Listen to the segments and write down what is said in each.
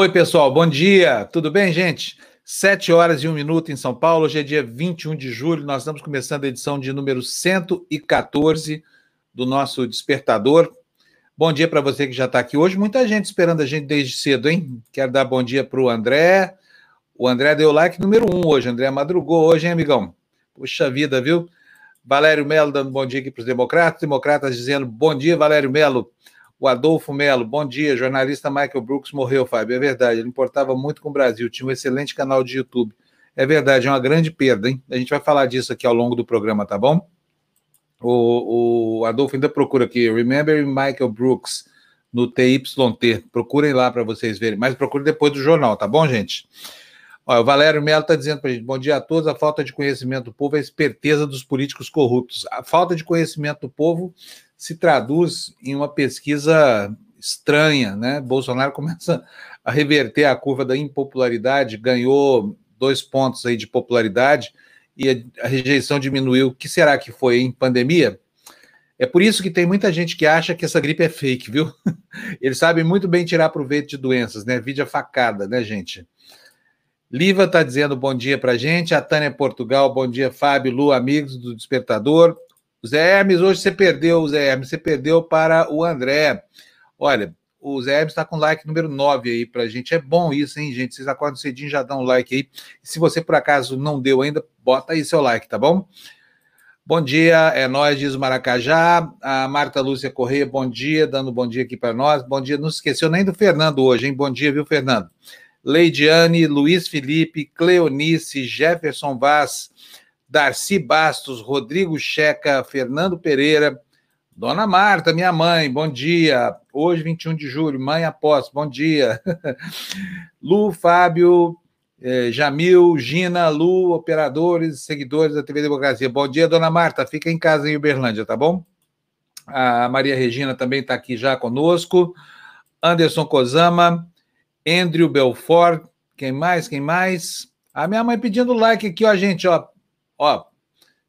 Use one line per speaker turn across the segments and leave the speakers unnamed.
Oi, pessoal, bom dia. Tudo bem, gente? Sete horas e um minuto em São Paulo. Hoje é dia 21 de julho. Nós estamos começando a edição de número 114 do nosso Despertador. Bom dia para você que já está aqui hoje. Muita gente esperando a gente desde cedo, hein? Quero dar bom dia para o André. O André deu like número um hoje. André madrugou hoje, hein, amigão? Puxa vida, viu? Valério Melo dando bom dia aqui para os democratas. Democratas dizendo bom dia, Valério Melo. O Adolfo Melo, bom dia. Jornalista Michael Brooks morreu, Fábio. É verdade, ele importava muito com o Brasil, tinha um excelente canal de YouTube. É verdade, é uma grande perda, hein? A gente vai falar disso aqui ao longo do programa, tá bom? O, o Adolfo ainda procura aqui, Remember Michael Brooks, no TYT. Procurem lá para vocês verem, mas procure depois do jornal, tá bom, gente? Olha, o Valério Melo está dizendo para a gente: bom dia a todos. A falta de conhecimento do povo é a esperteza dos políticos corruptos. A falta de conhecimento do povo se traduz em uma pesquisa estranha, né? Bolsonaro começa a reverter a curva da impopularidade, ganhou dois pontos aí de popularidade e a, rejeição diminuiu. O que será que foi em pandemia? É por isso que tem muita gente que acha que essa gripe é fake, viu? Eles sabem muito bem tirar proveito de doenças, né? Vídeo facada, né, gente? Liva está dizendo bom dia para gente. A Tânia Portugal, bom dia, Fábio, Lu, amigos do Despertador. Zé Hermes, hoje você perdeu, Zé Hermes, você perdeu para o André. Olha, o Zé Hermes está com like número 9 aí para gente. É bom isso, hein, gente? Vocês acordam cedinho, já dão um like aí. Se você, por acaso, não deu ainda, bota aí seu like, tá bom? Bom dia, é nós, diz o Maracajá. A Marta Lúcia Correia, bom dia, dando bom dia aqui para nós. Bom dia, não se esqueceu nem do Fernando hoje, hein? Bom dia, viu, Fernando? Leidiane, Luiz Felipe, Cleonice, Jefferson Vaz, Darcy Bastos, Rodrigo Checa, Fernando Pereira, Dona Marta, minha mãe, bom dia. Hoje, 21 de julho, mãe após, bom dia. Lu, Fábio, eh, Jamil, Gina, Lu, operadores, seguidores da TV Democracia. Bom dia, Dona Marta. Fica em casa em Uberlândia, tá bom? A Maria Regina também está aqui já conosco. Anderson Kozama, Andrew Belfort, quem mais? Quem mais? A minha mãe pedindo like aqui, ó, gente, ó. Ó,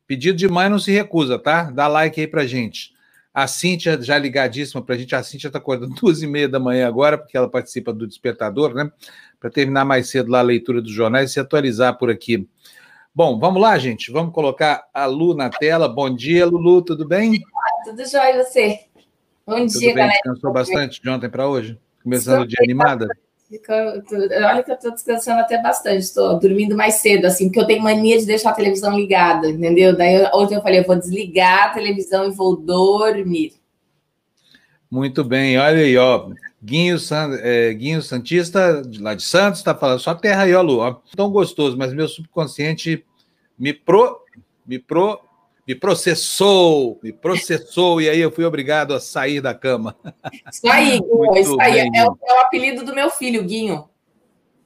pedido de mãe não se recusa, tá? Dá like aí pra gente. A Cíntia, já ligadíssima pra gente, a Cíntia tá acordando duas e meia da manhã agora, porque ela participa do Despertador, né? Para terminar mais cedo lá a leitura dos jornais e se atualizar por aqui. Bom, vamos lá, gente. Vamos colocar a Lu na tela. Bom dia, Lulu, tudo bem?
Tudo jóia, você? Bom
tudo
dia,
bem? galera. Descansou bastante de ontem para hoje? Começando o dia animada?
Olha que eu estou descansando até bastante, estou dormindo mais cedo, assim, porque eu tenho mania de deixar a televisão ligada, entendeu? Daí ontem eu falei, eu vou desligar a televisão e vou dormir.
Muito bem, olha aí, ó. Guinho, é, Guinho Santista, lá de Santos, está falando, só terra aí, ó, Lu. Ó, tão gostoso, mas meu subconsciente me pro, me pro, me processou, me processou, e aí eu fui obrigado a sair da cama.
Isso aí, Guinho, isso aí. É o, é o, apelido do meu filho, Guinho.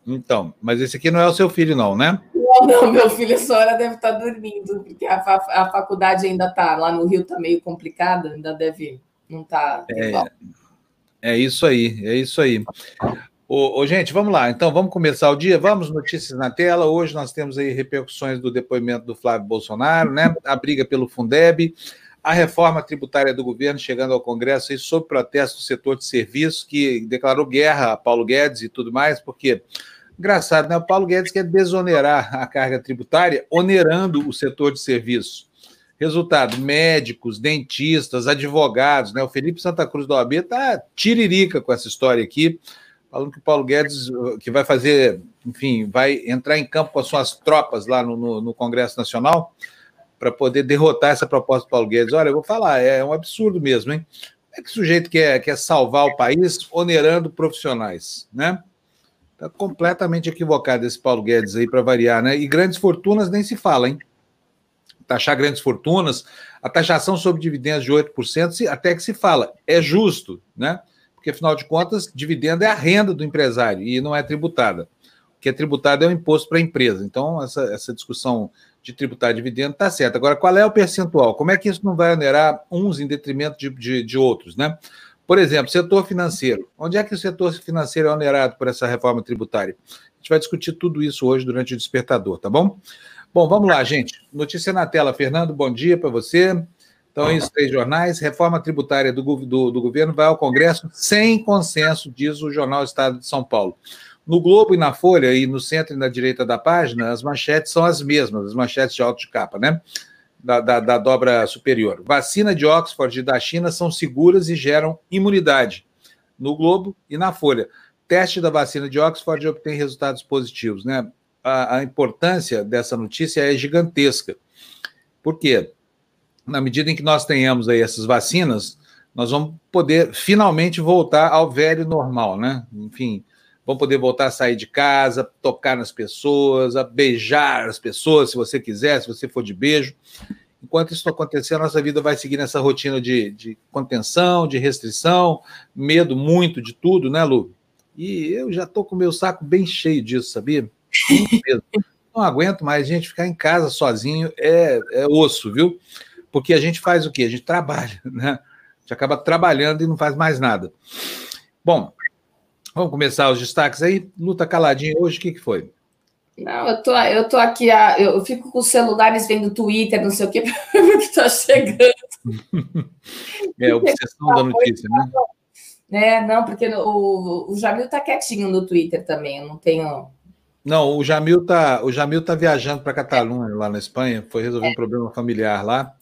Então, mas esse aqui não é o seu filho, não, né?
Não, não, meu filho, a senhora deve estar dormindo, porque a, a, a faculdade ainda está lá no Rio, está meio complicada, ainda deve, não está
é, é isso aí, é isso aí. Ô, ô, gente, vamos lá. Então, vamos começar o dia. Vamos, notícias na tela. Hoje nós temos aí repercussões do depoimento do Flávio Bolsonaro, né? A briga pelo Fundeb, a reforma tributária do governo chegando ao Congresso aí sob protesto do setor de serviços, que declarou guerra a Paulo Guedes e tudo mais, porque, engraçado, né? O Paulo Guedes quer desonerar a carga tributária, onerando o setor de serviços. Resultado: médicos, dentistas, advogados, né? O Felipe Santa Cruz da OAB está tiririca com essa história aqui falando que o Paulo Guedes, uh, que vai fazer, enfim, vai entrar em campo com as suas tropas lá no, no, no Congresso Nacional para poder derrotar essa proposta do Paulo Guedes. Olha, eu vou falar, é um absurdo mesmo, hein? Como é que o sujeito quer, quer salvar o país onerando profissionais, né? Está completamente equivocado esse Paulo Guedes aí, para variar, né? E grandes fortunas nem se fala, hein? Taxar grandes fortunas, a taxação sobre dividendos de 8%, até que se fala, é justo, né? Porque afinal de contas, dividendo é a renda do empresário e não é tributada. O que é tributado é o imposto para a empresa. Então, essa, essa discussão de tributar dividendo está certa. Agora, qual é o percentual? Como é que isso não vai onerar uns em detrimento de, de, de outros, né? Por exemplo, setor financeiro. Onde é que o setor financeiro é onerado por essa reforma tributária? A gente vai discutir tudo isso hoje durante o despertador, tá bom? Bom, vamos lá, gente. Notícia na tela. Fernando, bom dia para você. Então, esses três jornais, reforma tributária do, do, do, governo vai ao Congresso sem consenso, diz o jornal Estado de São Paulo. No Globo e na Folha, e no centro e na direita da página, as manchetes são as mesmas, as manchetes de alto de capa, né? Da, da, da dobra superior. Vacina de Oxford e da China são seguras e geram imunidade. No Globo e na Folha. Teste da vacina de Oxford obtém resultados positivos, né? A, a importância dessa notícia é gigantesca. Por quê? Na medida em que nós tenhamos aí essas vacinas, nós vamos poder finalmente voltar ao velho normal, né? Enfim, vamos poder voltar a sair de casa, tocar nas pessoas, a beijar as pessoas, se você quiser, se você for de beijo. Enquanto isso acontecer, a nossa vida vai seguir nessa rotina de, de contenção, de restrição, medo muito de tudo, né, Lu? E eu já estou com o meu saco bem cheio disso, sabia? Não aguento mais, gente, ficar em casa sozinho é, é osso, viu? Porque a gente faz o quê? A gente trabalha, né? gente acaba trabalhando e não faz mais nada. Bom, vamos começar os destaques aí. Luta caladinho hoje, o que, que foi?
Não, eu tô, eu tô aqui, eu fico com os celulares vendo Twitter, não sei o que, para ver o que está chegando.
É a obsessão da notícia, né?
É, não, porque o, o Jamil tá quietinho no Twitter também, eu não tenho.
Não, o Jamil tá, o Jamil tá viajando para Catalunha, lá na Espanha, foi resolver é. um problema familiar lá.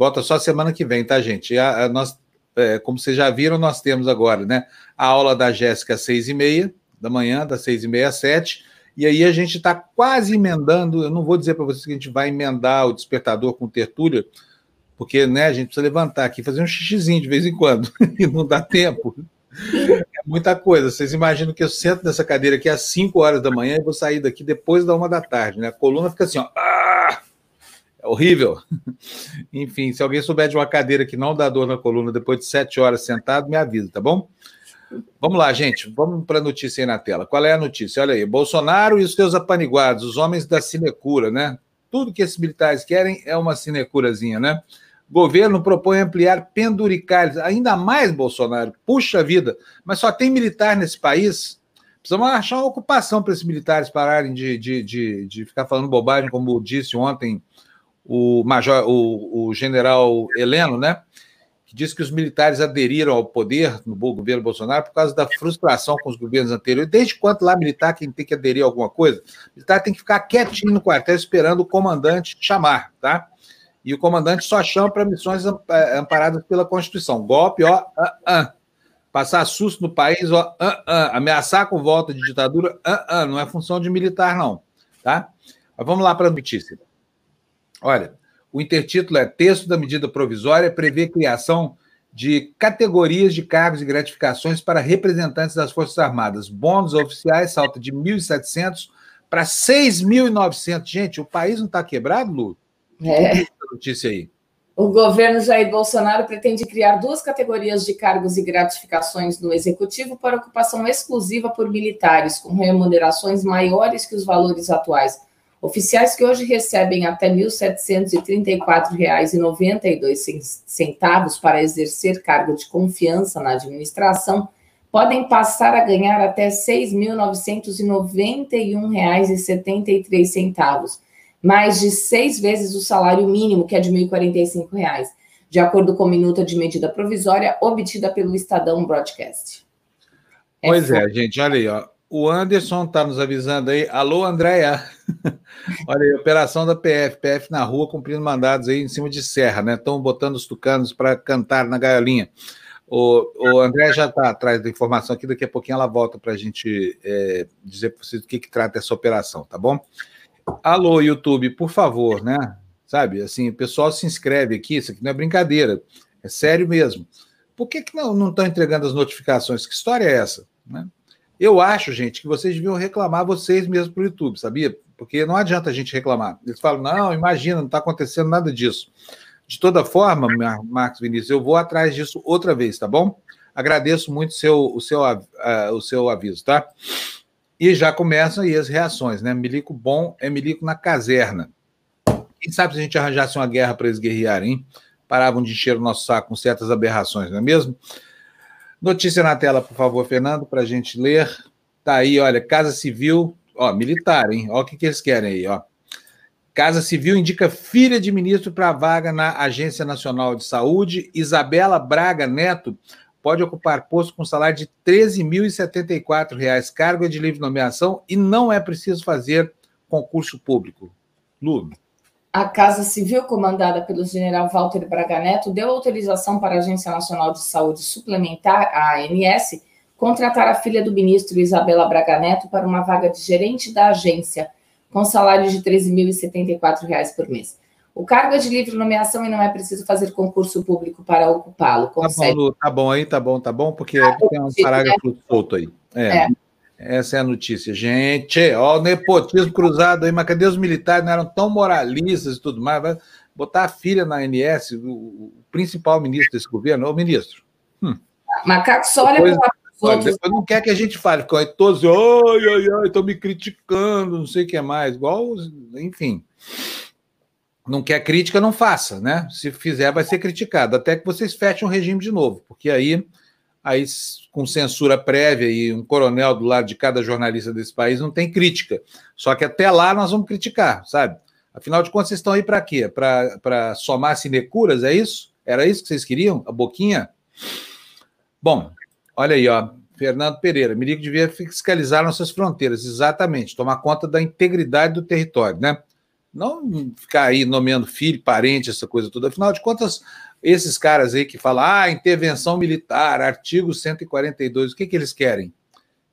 Volta só semana que vem, tá, gente? A, a, nós, é, como vocês já viram, nós temos agora, né? A aula da Jéssica às seis e meia da manhã, das seis e meia às sete. E aí a gente está quase emendando. Eu não vou dizer para vocês que a gente vai emendar o despertador com tertúlia, porque né, a gente precisa levantar aqui, fazer um xixizinho de vez em quando, e não dá tempo. É muita coisa. Vocês imaginam que eu sento nessa cadeira aqui às 5 horas da manhã e vou sair daqui depois da uma da tarde, né? A coluna fica assim, ó. Ah! É horrível. Enfim, se alguém souber de uma cadeira que não dá dor na coluna depois de sete horas sentado, me avisa, tá bom? Vamos lá, gente. Vamos para a notícia aí na tela. Qual é a notícia? Olha aí. Bolsonaro e os seus apaniguados, os homens da sinecura, né? Tudo que esses militares querem é uma sinecurazinha, né? Governo propõe ampliar penduricalhos. Ainda mais, Bolsonaro. Puxa vida. Mas só tem militar nesse país. Precisamos achar uma ocupação para esses militares pararem de, de, de, de ficar falando bobagem, como disse ontem o, major, o, o general Heleno, né? Que disse que os militares aderiram ao poder no governo Bolsonaro por causa da frustração com os governos anteriores. Desde quando lá militar quem tem que aderir a alguma coisa? Militar tem que ficar quietinho no quartel esperando o comandante chamar, tá? E o comandante só chama para missões é, amparadas pela Constituição. Golpe, ó, uh, uh. passar susto no país, ó, uh, ameaçar com volta de ditadura, não é função de militar, não, tá? Mas vamos lá para a notícia. Olha, o intertítulo é Texto da medida provisória prevê criação de categorias de cargos e gratificações para representantes das Forças Armadas. Bônus oficiais salta de 1.700 para 6.900. Gente, o país não está quebrado, Lu?
É. notícia aí. O governo Jair Bolsonaro pretende criar duas categorias de cargos e gratificações no executivo para ocupação exclusiva por militares, com remunerações maiores que os valores atuais. Oficiais que hoje recebem até R$ 1.734,92 para exercer cargo de confiança na administração podem passar a ganhar até R$ 6.991,73, mais de seis vezes o salário mínimo, que é de R$ 1.045, de acordo com minuta de medida provisória obtida pelo Estadão Broadcast.
É pois é, gente, olha aí, ó. O Anderson está nos avisando aí. Alô, Andréia. Olha aí, operação da PF. PF na rua cumprindo mandados aí em cima de serra, né? Estão botando os tucanos para cantar na gaiolinha. O, o André já está atrás da informação aqui, daqui a pouquinho ela volta para a gente é, dizer para vocês do que, que trata essa operação, tá bom? Alô, YouTube, por favor, né? Sabe, assim, o pessoal se inscreve aqui, isso aqui não é brincadeira, é sério mesmo. Por que, que não estão entregando as notificações? Que história é essa? Né? Eu acho, gente, que vocês deviam reclamar vocês mesmos para o YouTube, sabia? Porque não adianta a gente reclamar. Eles falam, não, imagina, não está acontecendo nada disso. De toda forma, Marcos Vinícius, eu vou atrás disso outra vez, tá bom? Agradeço muito seu, o, seu, uh, o seu aviso, tá? E já começam aí as reações, né? Milico bom é milico na caserna. Quem sabe se a gente arranjasse uma guerra para eles guerrearem, hein? Paravam de encher o nosso saco com certas aberrações, não é mesmo? Notícia na tela, por favor, Fernando, para a gente ler. Tá aí, olha, Casa Civil, ó, militar, hein? Ó, o que, que eles querem aí, ó. Casa Civil indica filha de ministro para vaga na Agência Nacional de Saúde. Isabela Braga Neto pode ocupar posto com salário de R$ 13.074, cargo é de livre nomeação e não é preciso fazer concurso público. Lu.
A Casa Civil, comandada pelo general Walter Braga Neto, deu autorização para a Agência Nacional de Saúde Suplementar, a ANS, contratar a filha do ministro Isabela Braga Neto para uma vaga de gerente da agência, com salário de R$ 13.074 por mês. O cargo é de livre nomeação e não é preciso fazer concurso público para ocupá-lo.
Tá bom, Lu, tá bom aí, tá bom, tá bom, porque ah, tem um parágrafo né? solto aí. É. é. Essa é a notícia. Gente, ó, o nepotismo cruzado aí, mas cadê os militares? Não eram tão moralistas e tudo mais. Vai botar a filha na ANS, o, o principal ministro desse governo, o ministro.
Hum. Macaco só olha para
Olha, depois não quer que a gente fale, ficam todos, ai, ai, ai, estão me criticando, não sei o que é mais, igual, enfim. Não quer crítica, não faça, né? Se fizer, vai ser criticado, até que vocês fechem o regime de novo, porque aí, aí com censura prévia e um coronel do lado de cada jornalista desse país, não tem crítica. Só que até lá nós vamos criticar, sabe? Afinal de contas, vocês estão aí para quê? Para somar sinecuras, é isso? Era isso que vocês queriam? A boquinha? Bom, olha aí, ó. Fernando Pereira, Mirico devia fiscalizar nossas fronteiras, exatamente, tomar conta da integridade do território, né? Não ficar aí nomeando filho, parente, essa coisa toda. Afinal de contas, esses caras aí que falam, ah, intervenção militar, artigo 142, o que, que eles querem?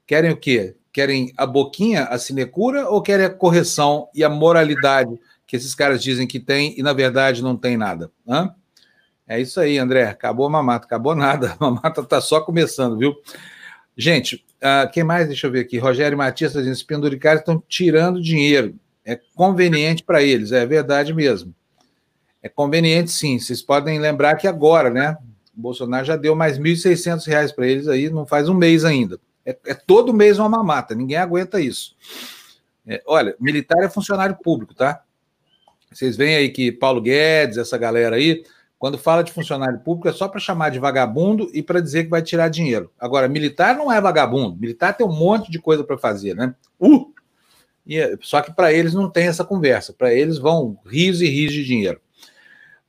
Querem o quê? Querem a boquinha, a sinecura, ou querem a correção e a moralidade que esses caras dizem que tem e, na verdade, não tem nada? Hã? É isso aí, André. Acabou a mamata. Acabou nada. A mamata está só começando, viu? Gente, uh, quem mais? Deixa eu ver aqui. Rogério e Matias tá dizendo: os penduricários estão tirando dinheiro. É conveniente para eles, é verdade mesmo. É conveniente, sim. Vocês podem lembrar que agora, né? O Bolsonaro já deu mais R$ 1.600 para eles aí, não faz um mês ainda. É, é, todo mês uma mamata, ninguém aguenta isso. É, olha, militar é funcionário público, tá? Vocês veem aí que Paulo Guedes, essa galera aí, quando fala de funcionário público, é só para chamar de vagabundo e para dizer que vai tirar dinheiro. Agora, militar não é vagabundo. Militar tem um monte de coisa para fazer, né? Uh! E, é, só que para eles não tem essa conversa. Para eles vão rios e rios de dinheiro.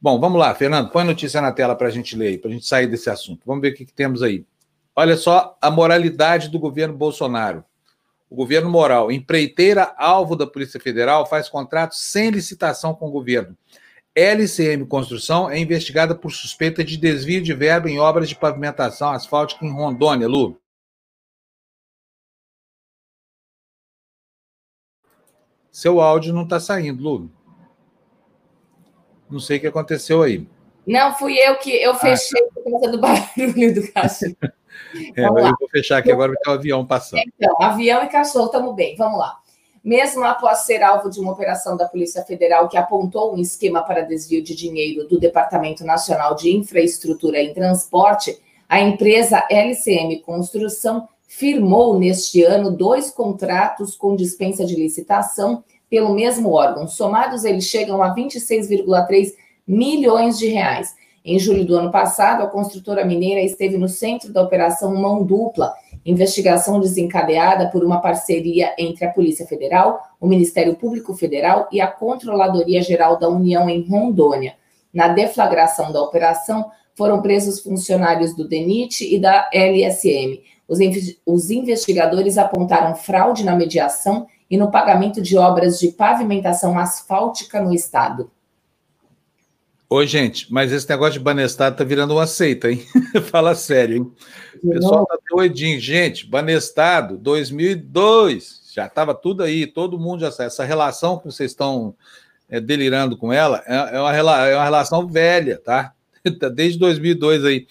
Bom, vamos lá, Fernando, põe a notícia na tela para a gente ler, para a gente sair desse assunto. Vamos ver o que, que temos aí. Olha só a moralidade do governo Bolsonaro. O governo moral, empreiteira alvo da Polícia Federal, faz contrato sem licitação com o governo. LCM Construção é investigada por suspeita de desvio de verba em obras de pavimentação asfáltica em Rondônia, Lu. Seu áudio não está saindo, Lu. Não sei o que aconteceu aí.
Não, fui eu que eu ah, fechei ah, por causa do barulho do cachorro.
é, eu vou fechar aqui agora porque o avião passando.
Então, avião e cachorro, estamos bem. Vamos lá. Mesmo após ser alvo de uma operação da Polícia Federal que apontou um esquema para desvio de dinheiro do Departamento Nacional de Infraestrutura e Transporte, a empresa LCM Construção firmou neste ano dois contratos com dispensa de licitação pelo mesmo órgão. Somados, eles chegam a 26,3 milhões de reais. Em julho do ano passado, a construtora mineira esteve no centro da operação Mão Dupla, investigação desencadeada por uma parceria entre a Polícia Federal, o Ministério Público Federal e a Controladoria Geral da União em Rondônia. Na deflagração da operação, foram presos funcionários do DENIT e da LSM. Os, investigadores apontaram fraude na mediação e no pagamento de obras de pavimentação asfáltica no estado.
Oi, gente, mas esse negócio de Banestado tá virando uma seita, hein? Fala sério, hein? O pessoal tá doidinho. Gente, Banestado, 2002, já estava tudo aí, todo mundo já sabe. Essa relação que vocês estão é, delirando com ela é, é, uma, é uma relação velha, tá? Desde 2002 aí.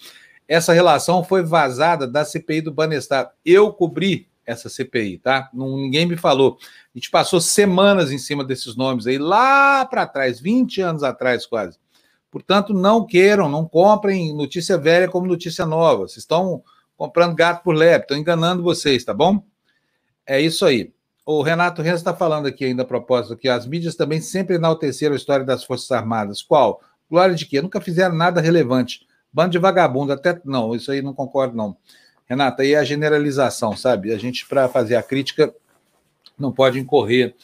Essa relação foi vazada da CPI do Banestado. Eu cobri essa CPI, tá? Ninguém me falou. A gente passou semanas em cima desses nomes aí, lá para trás, 20 anos atrás quase. Portanto, não queiram, não comprem notícia velha como notícia nova. Vocês estão comprando gato por lebre, estão enganando vocês, tá bom? É isso aí. O Renato Renzo está falando aqui ainda a propósito que as mídias também sempre enalteceram a história das Forças Armadas. Qual? Glória de quê? Nunca fizeram nada relevante. Bando de vagabundo, até. Não, isso aí não concordo, não. Renata, é a generalização, sabe? A gente, para fazer a crítica, não pode incorrer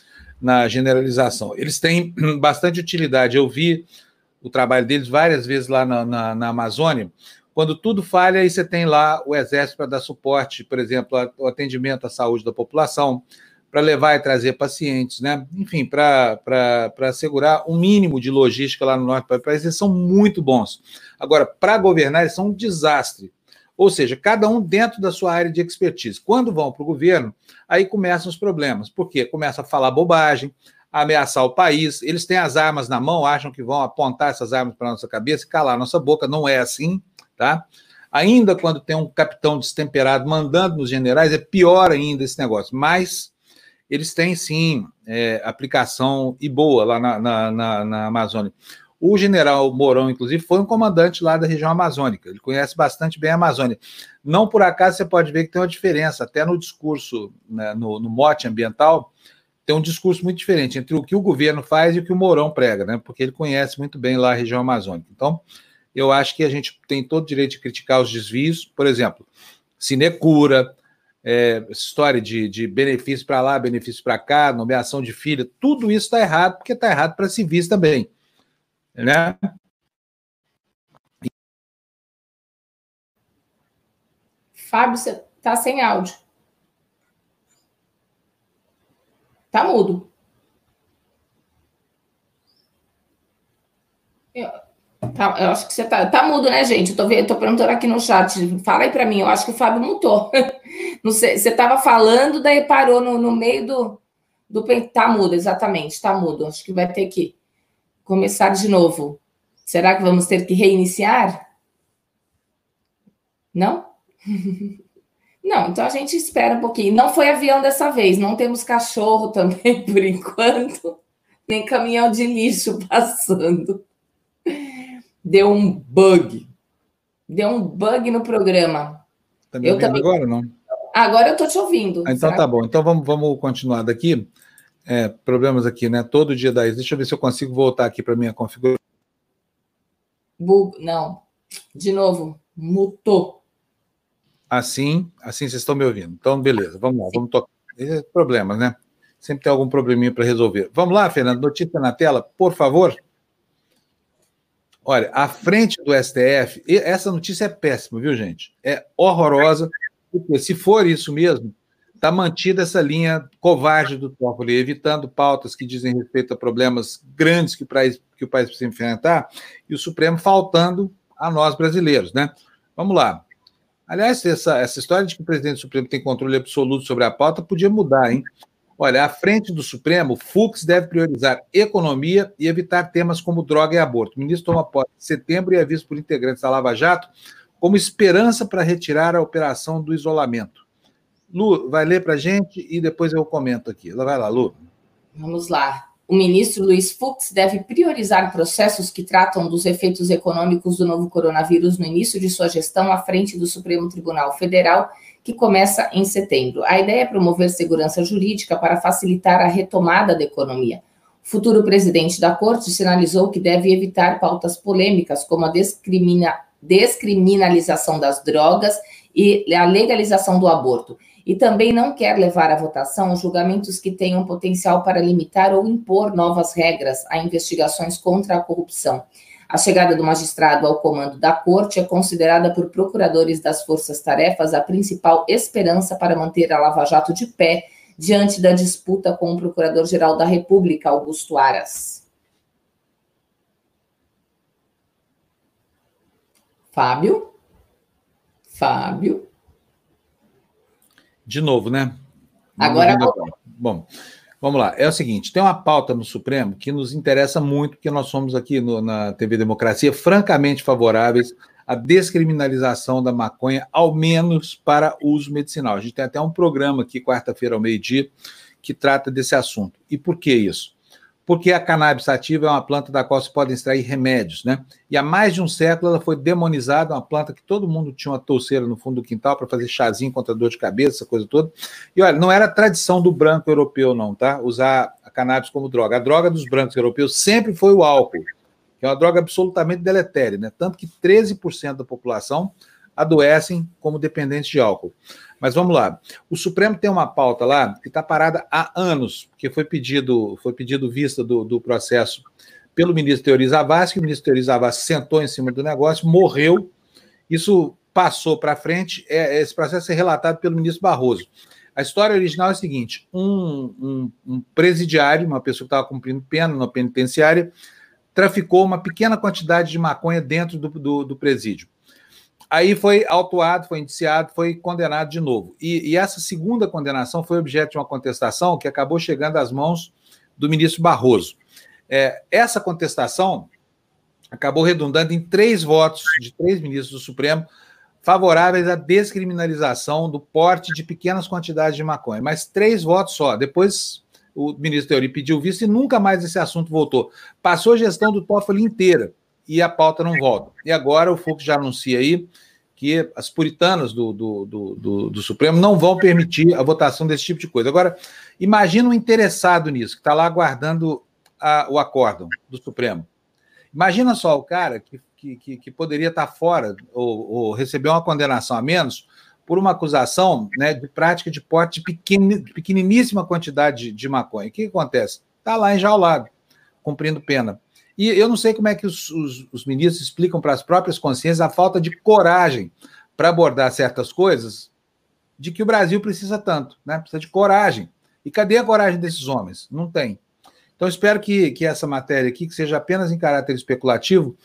na generalização. Eles têm bastante utilidade. Eu vi o trabalho deles várias vezes lá na, na, na Amazônia. Quando tudo falha, aí você tem lá o Exército para dar suporte, por exemplo, ao atendimento à saúde da população, para levar e trazer pacientes, né? Enfim, para assegurar um mínimo de logística lá no norte do país, eles são muito bons. Agora, para governar, eles são um desastre. Ou seja, cada um dentro da sua área de expertise. Quando vão para o governo, aí começam os problemas. Por quê? Começa a falar bobagem, a ameaçar o país. Eles têm as armas na mão, acham que vão apontar essas armas para a nossa cabeça e calar a nossa boca. Não é assim tá? Ainda quando tem um capitão destemperado mandando nos generais, é pior ainda esse negócio. Mas eles têm sim é, aplicação e boa lá na, na, na, na, Amazônia. O general Mourão, inclusive, foi um comandante lá da região amazônica. Ele conhece bastante bem a Amazônia. Não por acaso você pode ver que tem uma diferença, até no discurso, né, no, no mote ambiental, tem um discurso muito diferente entre o que o governo faz e o que o Mourão prega, né? Porque ele conhece muito bem lá a região amazônica. Então, eu acho que a gente tem todo o direito de criticar os desvios, por exemplo, sinecura, é, história de, de benefício para lá, benefício para cá, nomeação de filha, tudo isso está errado, porque está errado para civis também. Né?
Fábio, você está sem áudio. Está mudo. Eu, Tá, eu acho que você tá, tá mudo, né, gente? Eu tô, tô perguntando aqui no chat. Fala aí para mim, eu acho que o Fábio mutou. Não sei, você tava falando, daí parou no, no meio do, do. Tá mudo, exatamente, tá mudo. Acho que vai ter que começar de novo. Será que vamos ter que reiniciar? Não? Não, então a gente espera um pouquinho. Não foi avião dessa vez, não temos cachorro também, por enquanto, nem caminhão de lixo passando deu um bug. Deu um bug no programa.
Tá me eu também... agora não?
Agora eu estou te ouvindo.
Ah, então tá bom. Então vamos, vamos continuar daqui. É, problemas aqui, né? Todo dia dá isso. Deixa eu ver se eu consigo voltar aqui para minha configuração.
Bug, não. De novo, mutou.
Assim, assim vocês estão me ouvindo. Então, beleza, vamos lá, vamos tocar. É problemas, né? Sempre tem algum probleminha para resolver. Vamos lá, Fernando, notícia na tela, por favor. Olha, à frente do STF, essa notícia é péssima, viu, gente? É horrorosa, porque se for isso mesmo, está mantida essa linha covarde do Toffoli, evitando pautas que dizem respeito a problemas grandes que o país, que o país precisa enfrentar, e o Supremo faltando a nós brasileiros, né? Vamos lá. Aliás, essa, essa história de que o presidente do Supremo tem controle absoluto sobre a pauta podia mudar, hein? Olha, à frente do Supremo, Fux deve priorizar economia e evitar temas como droga e aborto. O ministro toma posse em setembro e é visto por integrantes da Lava Jato como esperança para retirar a operação do isolamento. Lu, vai ler para a gente e depois eu comento aqui. Vai lá, Lu.
Vamos lá. O ministro Luiz Fux deve priorizar processos que tratam dos efeitos econômicos do novo coronavírus no início de sua gestão à frente do Supremo Tribunal Federal que começa em setembro. A ideia é promover segurança jurídica para facilitar a retomada da economia. O futuro presidente da corte sinalizou que deve evitar pautas polêmicas como a descrimina, descriminalização das drogas e a legalização do aborto. E também não quer levar à votação julgamentos que tenham potencial para limitar ou impor novas regras a investigações contra a corrupção. A chegada do magistrado ao comando da corte é considerada por procuradores das forças-tarefas a principal esperança para manter a Lava Jato de pé diante da disputa com o procurador-geral da República, Augusto Aras. Fábio? Fábio?
De novo, né?
Agora.
Bom, Vamos lá, é o seguinte: tem uma pauta no Supremo que nos interessa muito, porque nós somos aqui no, na TV Democracia francamente favoráveis à descriminalização da maconha, ao menos para uso medicinal. A gente tem até um programa aqui, quarta-feira ao meio-dia, que trata desse assunto. E por que isso? Porque a cannabis sativa é uma planta da qual se podem extrair remédios, né? E há mais de um século ela foi demonizada, uma planta que todo mundo tinha uma touceira no fundo do quintal para fazer chazinho contra dor de cabeça, essa coisa toda. E olha, não era tradição do branco europeu, não, tá? Usar a cannabis como droga. A droga dos brancos europeus sempre foi o álcool, que é uma droga absolutamente deletéria, né? Tanto que 13% da população adoecem como dependentes de álcool. Mas vamos lá. O Supremo tem uma pauta lá que está parada há anos, porque foi pedido, foi pedido vista do, do processo pelo ministro Teori Zavascki, o ministro Teori Zavascki sentou em cima do negócio, morreu, Isso passou para frente, é, esse processo é relatado pelo ministro Barroso. A história original é a seguinte: um, um, um presidiário, uma pessoa que estava cumprindo pena na penitenciária, traficou uma pequena quantidade de maconha dentro do, do, do presídio. Aí foi autuado, foi indiciado, foi condenado de novo. E, e, essa segunda condenação foi objeto de uma contestação que acabou chegando às mãos do ministro Barroso. É, essa contestação acabou redundando em três votos de três ministros do Supremo favoráveis à descriminalização do porte de pequenas quantidades de maconha, mas três votos só. Depois o ministro Teori pediu visto e nunca mais esse assunto voltou. Passou a gestão do Toffoli inteira e a pauta não volta. E agora o Fux já anuncia aí que as puritanas do, do, do, do, do Supremo não vão permitir a votação desse tipo de coisa. Agora, imagina um interessado nisso, que está lá aguardando a, o acórdão do Supremo. Imagina só o cara que que, que, poderia estar fora ou, ou, receber uma condenação a menos por uma acusação né, de prática de porte de pequeni, pequeniníssima quantidade de, de maconha. O que acontece? Está lá enjaulado, cumprindo pena. E eu não sei como é que os, os, os ministros explicam para as próprias consciências a falta de coragem para abordar certas coisas de que o Brasil precisa tanto, né? Precisa de coragem. E cadê a coragem desses homens? Não tem. Então, espero que, que essa matéria aqui, que seja apenas em caráter especulativo,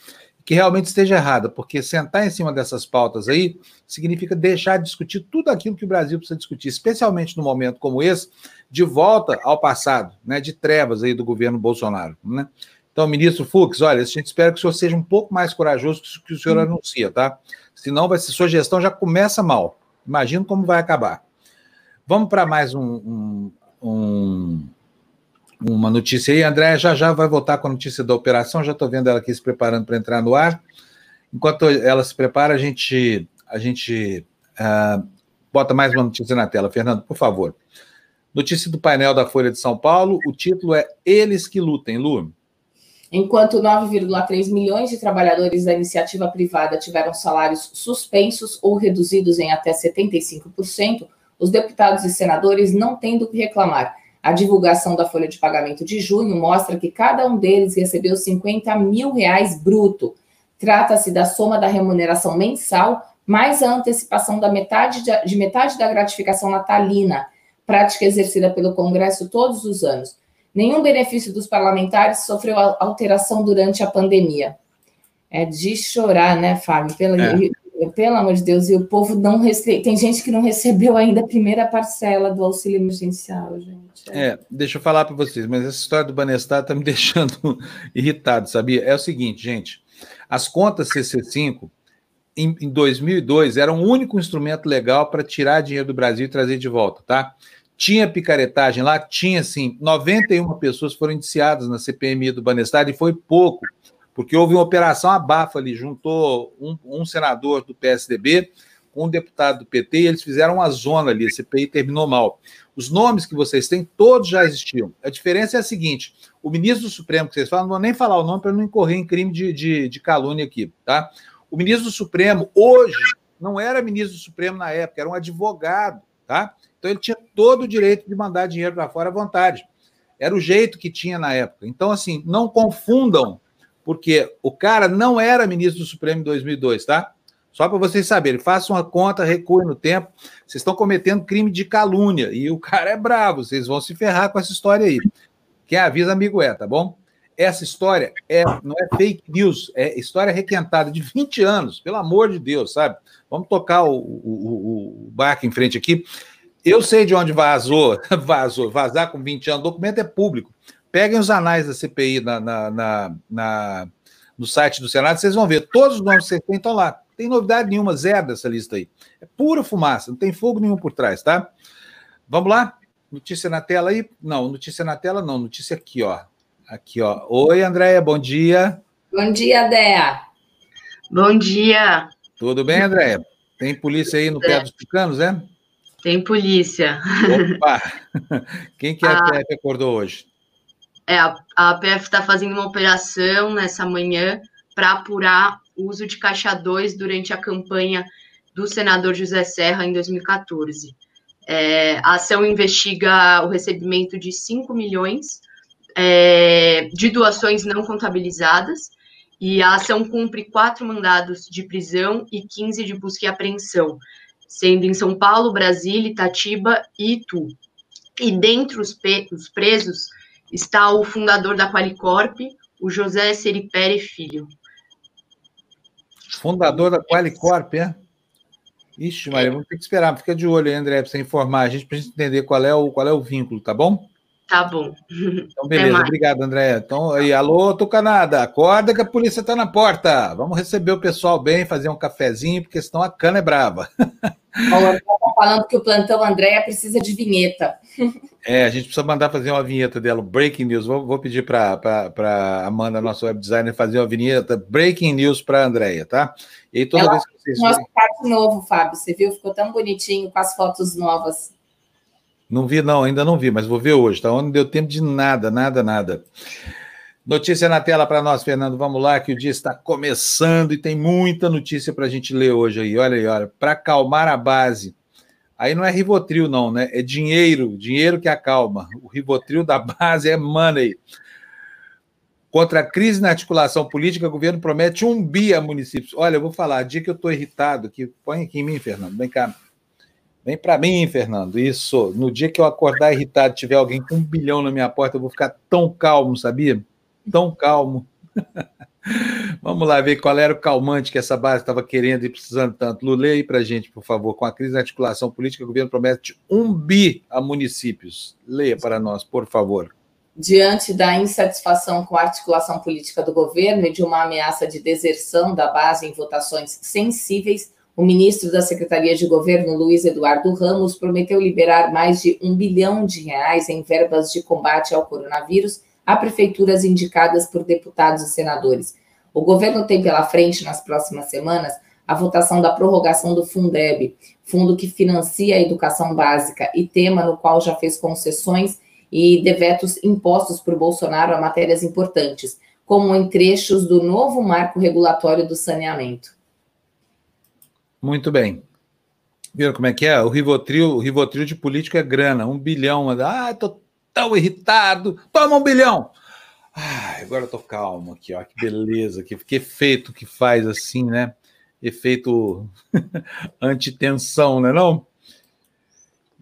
que realmente esteja errada, porque sentar em cima dessas pautas aí significa deixar de discutir tudo aquilo que o Brasil precisa discutir, especialmente no momento como esse, de volta ao passado, né, de trevas aí do governo Bolsonaro, né? Então, ministro Fux, olha, a gente espera que o senhor seja um pouco mais corajoso que o senhor hum. anuncia, tá? Senão vai ser, sua gestão já começa mal. Imagino como vai acabar. Vamos para mais um, um, um uma notícia aí. André já já vai voltar com a notícia da operação. Já estou vendo ela aqui se preparando para entrar no ar. Enquanto ela se prepara, a gente, a gente uh, bota mais uma notícia na tela. Fernando, por favor. Notícia do painel da Folha de São Paulo. O título é Eles que Lutem, Lu.
Enquanto 9,3 milhões de trabalhadores da iniciativa privada tiveram salários suspensos ou reduzidos em até 75%, os deputados e senadores não têm do que reclamar a divulgação da folha de pagamento de junho mostra que cada um deles recebeu 50 mil reais bruto. Trata-se da soma da remuneração mensal mais a antecipação da metade de, de metade da gratificação natalina, prática exercida pelo Congresso todos os anos. Nenhum benefício dos parlamentares sofreu alteração durante a pandemia. É de chorar, né, Fábio? Pelo, é. pelo amor de Deus, e o povo não recebe. Tem gente que não recebeu ainda a primeira parcela do auxílio emergencial, gente.
É, deixa eu falar para vocês, mas essa história do Banestar está me deixando irritado, sabia? É o seguinte, gente, as contas CC5 em, em 2002 eram o único instrumento legal para tirar dinheiro do Brasil e trazer de volta, tá? Tinha picaretagem lá? Tinha sim. 91 pessoas foram indiciadas na CPMI do Banestar e foi pouco, porque houve uma operação abafa ali, juntou um, um senador do PSDB com um deputado do PT e eles fizeram uma zona ali, a CPI terminou mal. Os nomes que vocês têm, todos já existiam. A diferença é a seguinte: o ministro do Supremo que vocês falam, não vou nem falar o nome para não incorrer em crime de, de, de calúnia aqui, tá? O ministro do Supremo, hoje, não era ministro do Supremo na época, era um advogado, tá? Então ele tinha todo o direito de mandar dinheiro para fora à vontade. Era o jeito que tinha na época. Então, assim, não confundam, porque o cara não era ministro do Supremo em 2002, tá? Só para vocês saberem, façam uma conta, recuem no tempo. Vocês estão cometendo crime de calúnia e o cara é bravo, vocês vão se ferrar com essa história aí. Quem avisa, amigo é, tá bom? Essa história é, não é fake news, é história requentada de 20 anos, pelo amor de Deus, sabe? Vamos tocar o, o, o barco em frente aqui. Eu sei de onde vazou, vazou, vazar com 20 anos, o documento é público. Peguem os anais da CPI na, na, na, na no site do Senado, vocês vão ver, todos os nomes que vocês têm estão lá tem novidade nenhuma, zero dessa lista aí. É pura fumaça, não tem fogo nenhum por trás, tá? Vamos lá? Notícia na tela aí? Não, notícia na tela não, notícia aqui, ó. Aqui, ó. Oi, Andréia, bom dia.
Bom dia, Dea.
Bom dia.
Tudo bem, Andréia? Tem polícia aí no pé dos tucanos, é?
Tem polícia.
Opa! Quem que é a, a PF acordou hoje?
É, a, a PF está fazendo uma operação nessa manhã para apurar uso de caixa 2 durante a campanha do senador José Serra em 2014. É, a ação investiga o recebimento de 5 milhões é, de doações não contabilizadas E a ação cumpre quatro mandados de prisão e 15 de busca e apreensão, sendo em São Paulo, Brasília, Itatiba e Itu. E dentre os, os presos está o fundador da Qualicorp, o José Seripere Filho.
Fundador da Qualicorp, é? Ixi, Maria, vamos ter que esperar. Fica de olho aí, André, para você informar a gente, para a gente entender qual é, o, qual é o vínculo, tá bom?
Tá bom.
Então, beleza. Obrigado, André. Então, aí, alô, Tucanada, acorda que a polícia está na porta. Vamos receber o pessoal bem, fazer um cafezinho, porque senão a cana é brava.
O André está falando que o plantão Andréia precisa de vinheta.
É, a gente precisa mandar fazer uma vinheta dela, Breaking News. Vou, vou pedir para Amanda, nossa web designer, fazer uma vinheta Breaking News para a Andréia, tá?
E toda Ela vez que vocês. Nosso card novo, Fábio, você viu? Ficou tão bonitinho com as fotos novas.
Não vi, não, ainda não vi, mas vou ver hoje, tá? Não deu tempo de nada, nada, nada. Notícia na tela para nós, Fernando. Vamos lá, que o dia está começando e tem muita notícia para a gente ler hoje aí. Olha aí, olha. Para acalmar a base. Aí não é Rivotril, não, né? É dinheiro, dinheiro que acalma. O Rivotril da base é money. Contra a crise na articulação política, o governo promete um bi a municípios. Olha, eu vou falar, dia que eu estou irritado, aqui, põe aqui em mim, Fernando, vem cá. Vem para mim, Fernando. Isso. No dia que eu acordar irritado, tiver alguém com um bilhão na minha porta, eu vou ficar tão calmo, sabia? Tão calmo. Vamos lá ver qual era o calmante que essa base estava querendo e precisando tanto. Lu, leia aí para gente, por favor. Com a crise na articulação política, o governo promete um bi a municípios. Leia para nós, por favor.
Diante da insatisfação com a articulação política do governo e de uma ameaça de deserção da base em votações sensíveis, o ministro da Secretaria de Governo, Luiz Eduardo Ramos, prometeu liberar mais de um bilhão de reais em verbas de combate ao coronavírus a prefeituras indicadas por deputados e senadores. O governo tem pela frente, nas próximas semanas, a votação da prorrogação do Fundeb, fundo que financia a educação básica e tema no qual já fez concessões e devetos impostos por Bolsonaro a matérias importantes, como em trechos do novo marco regulatório do saneamento.
Muito bem. Viram como é que é? O Rivotril, o Rivotril de político é grana, um bilhão. Ah, tô tão irritado. Toma um bilhão. Ah, agora eu tô calmo aqui, ó. Que beleza, que, que efeito que faz assim, né? Efeito antitensão, né não?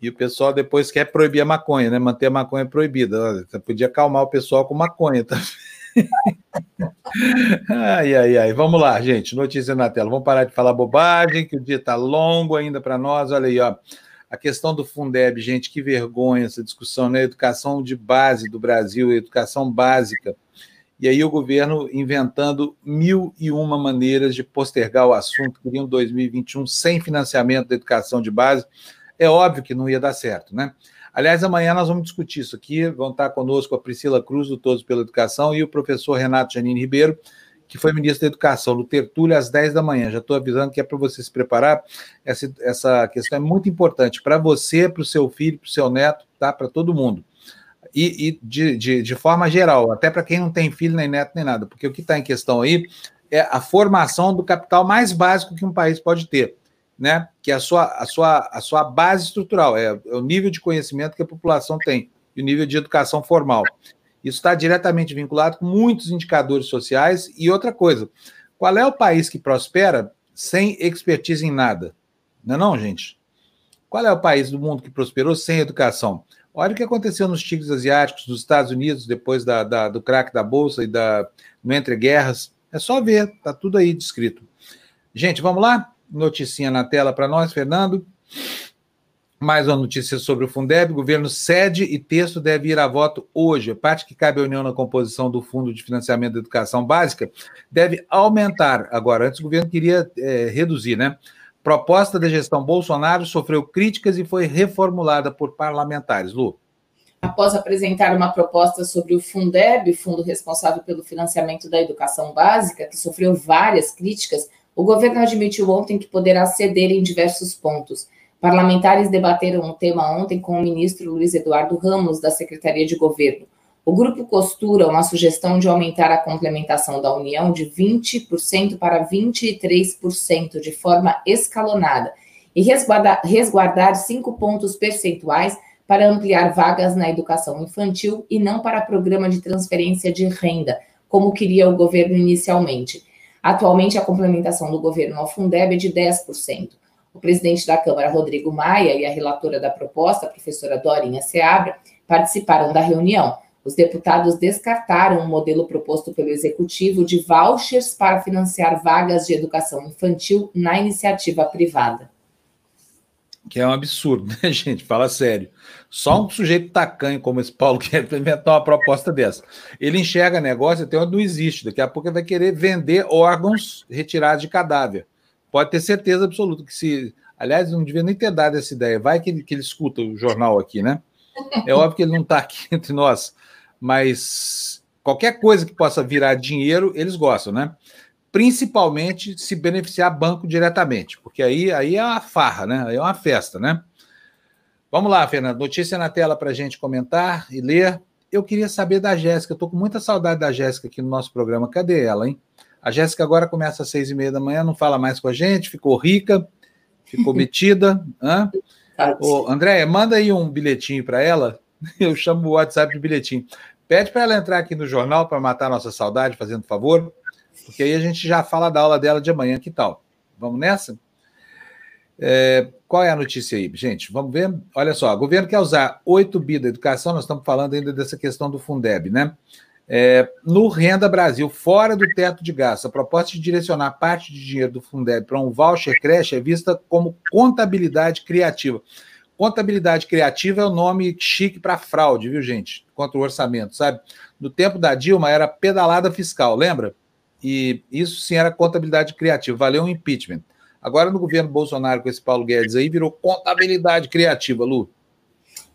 E o pessoal depois quer proibir a maconha, né? Manter a maconha proibida. Você podia acalmar o pessoal com maconha? Ai, ai, ai. Vamos lá, gente. Notícia na tela. Vamos parar de falar bobagem, que o dia está longo ainda para nós. Olha aí, ó. A questão do Fundeb, gente, que vergonha essa discussão, né? Educação de base do Brasil, educação básica. E aí o governo inventando mil e uma maneiras de postergar o assunto, queriam 2021 sem financiamento da educação de base. É óbvio que não ia dar certo, né? Aliás, amanhã nós vamos discutir isso aqui. Vão estar conosco a Priscila Cruz, do Todos pela Educação, e o professor Renato Janine Ribeiro, que foi ministro da Educação, no Tertúlio, às 10 da manhã. Já estou avisando que é para você se preparar. Essa, essa questão é muito importante para você, para o seu filho, para o seu neto, tá? para todo mundo. E, e de, de, de, forma geral, até para quem não tem filho, nem neto, nem nada, porque o que está em questão aí é a formação do capital mais básico que um país pode ter né? Que é a sua, a sua, a sua base estrutural, é, é o nível de conhecimento que a população tem e o nível de educação formal. Isso está diretamente vinculado com muitos indicadores sociais. E outra coisa, qual é o país que prospera sem expertise em nada? Não é não, gente? Qual é o país do mundo que prosperou sem educação? Olha o que aconteceu nos tigres asiáticos, nos Estados Unidos, depois da, da do craque da Bolsa e da, no Entre Guerras. É só ver, está tudo aí descrito. Gente, vamos lá? Noticinha na tela para nós, Fernando. Mais uma notícia sobre o Fundeb. Governo cede e texto deve ir a voto hoje. A parte que cabe à União na composição do Fundo de Financiamento da Educação Básica deve aumentar. Agora, antes o governo queria é, reduzir, né? Proposta da gestão Bolsonaro sofreu críticas e foi reformulada por parlamentares. Lu.
Após apresentar uma proposta sobre o Fundeb, fundo responsável pelo financiamento da educação básica, que sofreu várias críticas, o governo admitiu ontem que poderá ceder em diversos pontos. Parlamentares debateram o tema ontem com o ministro Luiz Eduardo Ramos, da Secretaria de Governo. O grupo costura uma sugestão de aumentar a complementação da União de 20% para 23% de forma escalonada e resguardar, resguardar cinco pontos percentuais para ampliar vagas na educação infantil e não para programa de transferência de renda, como queria o governo inicialmente. Atualmente, a complementação do governo ao Fundeb é de 10%. O presidente da Câmara, Rodrigo Maia, e a relatora da proposta, a professora Dorinha Seabra, participaram da reunião. Os deputados descartaram o modelo proposto pelo executivo de vouchers para financiar vagas de educação infantil na iniciativa privada.
Que é um absurdo, né, gente? Fala sério. Só um sujeito tacanho como esse Paulo quer inventar uma proposta dessa. Ele enxerga negócio até onde não existe. Daqui a pouco ele vai querer vender órgãos retirados de cadáver. Pode ter certeza absoluta que se. Aliás, não devia nem ter dado essa ideia. Vai que ele, que ele escuta o jornal aqui, né? É óbvio que ele não está aqui entre nós, mas qualquer coisa que possa virar dinheiro, eles gostam, né? Principalmente se beneficiar banco diretamente, porque aí, aí é uma farra, né? Aí é uma festa, né? Vamos lá, Fernando. Notícia na tela para a gente comentar e ler. Eu queria saber da Jéssica. Estou com muita saudade da Jéssica aqui no nosso programa. Cadê ela, hein? A Jéssica agora começa às seis e meia da manhã, não fala mais com a gente, ficou rica, ficou metida. Hã? Ô, Andréia, manda aí um bilhetinho para ela. Eu chamo o WhatsApp de bilhetinho. Pede para ela entrar aqui no jornal para matar nossa saudade, fazendo favor, porque aí a gente já fala da aula dela de amanhã, que tal? Vamos nessa? É, qual é a notícia aí, gente? Vamos ver. Olha só, o governo quer usar 8 bi da educação, nós estamos falando ainda dessa questão do Fundeb, né? É, no Renda Brasil, fora do teto de gasto, a proposta de direcionar parte de dinheiro do Fundeb para um voucher creche é vista como contabilidade criativa. Contabilidade criativa é o nome chique para fraude, viu, gente? Contra o orçamento, sabe? No tempo da Dilma era pedalada fiscal, lembra? E isso sim era contabilidade criativa, valeu um impeachment. Agora, no governo Bolsonaro, com esse Paulo Guedes aí, virou contabilidade criativa, Lu.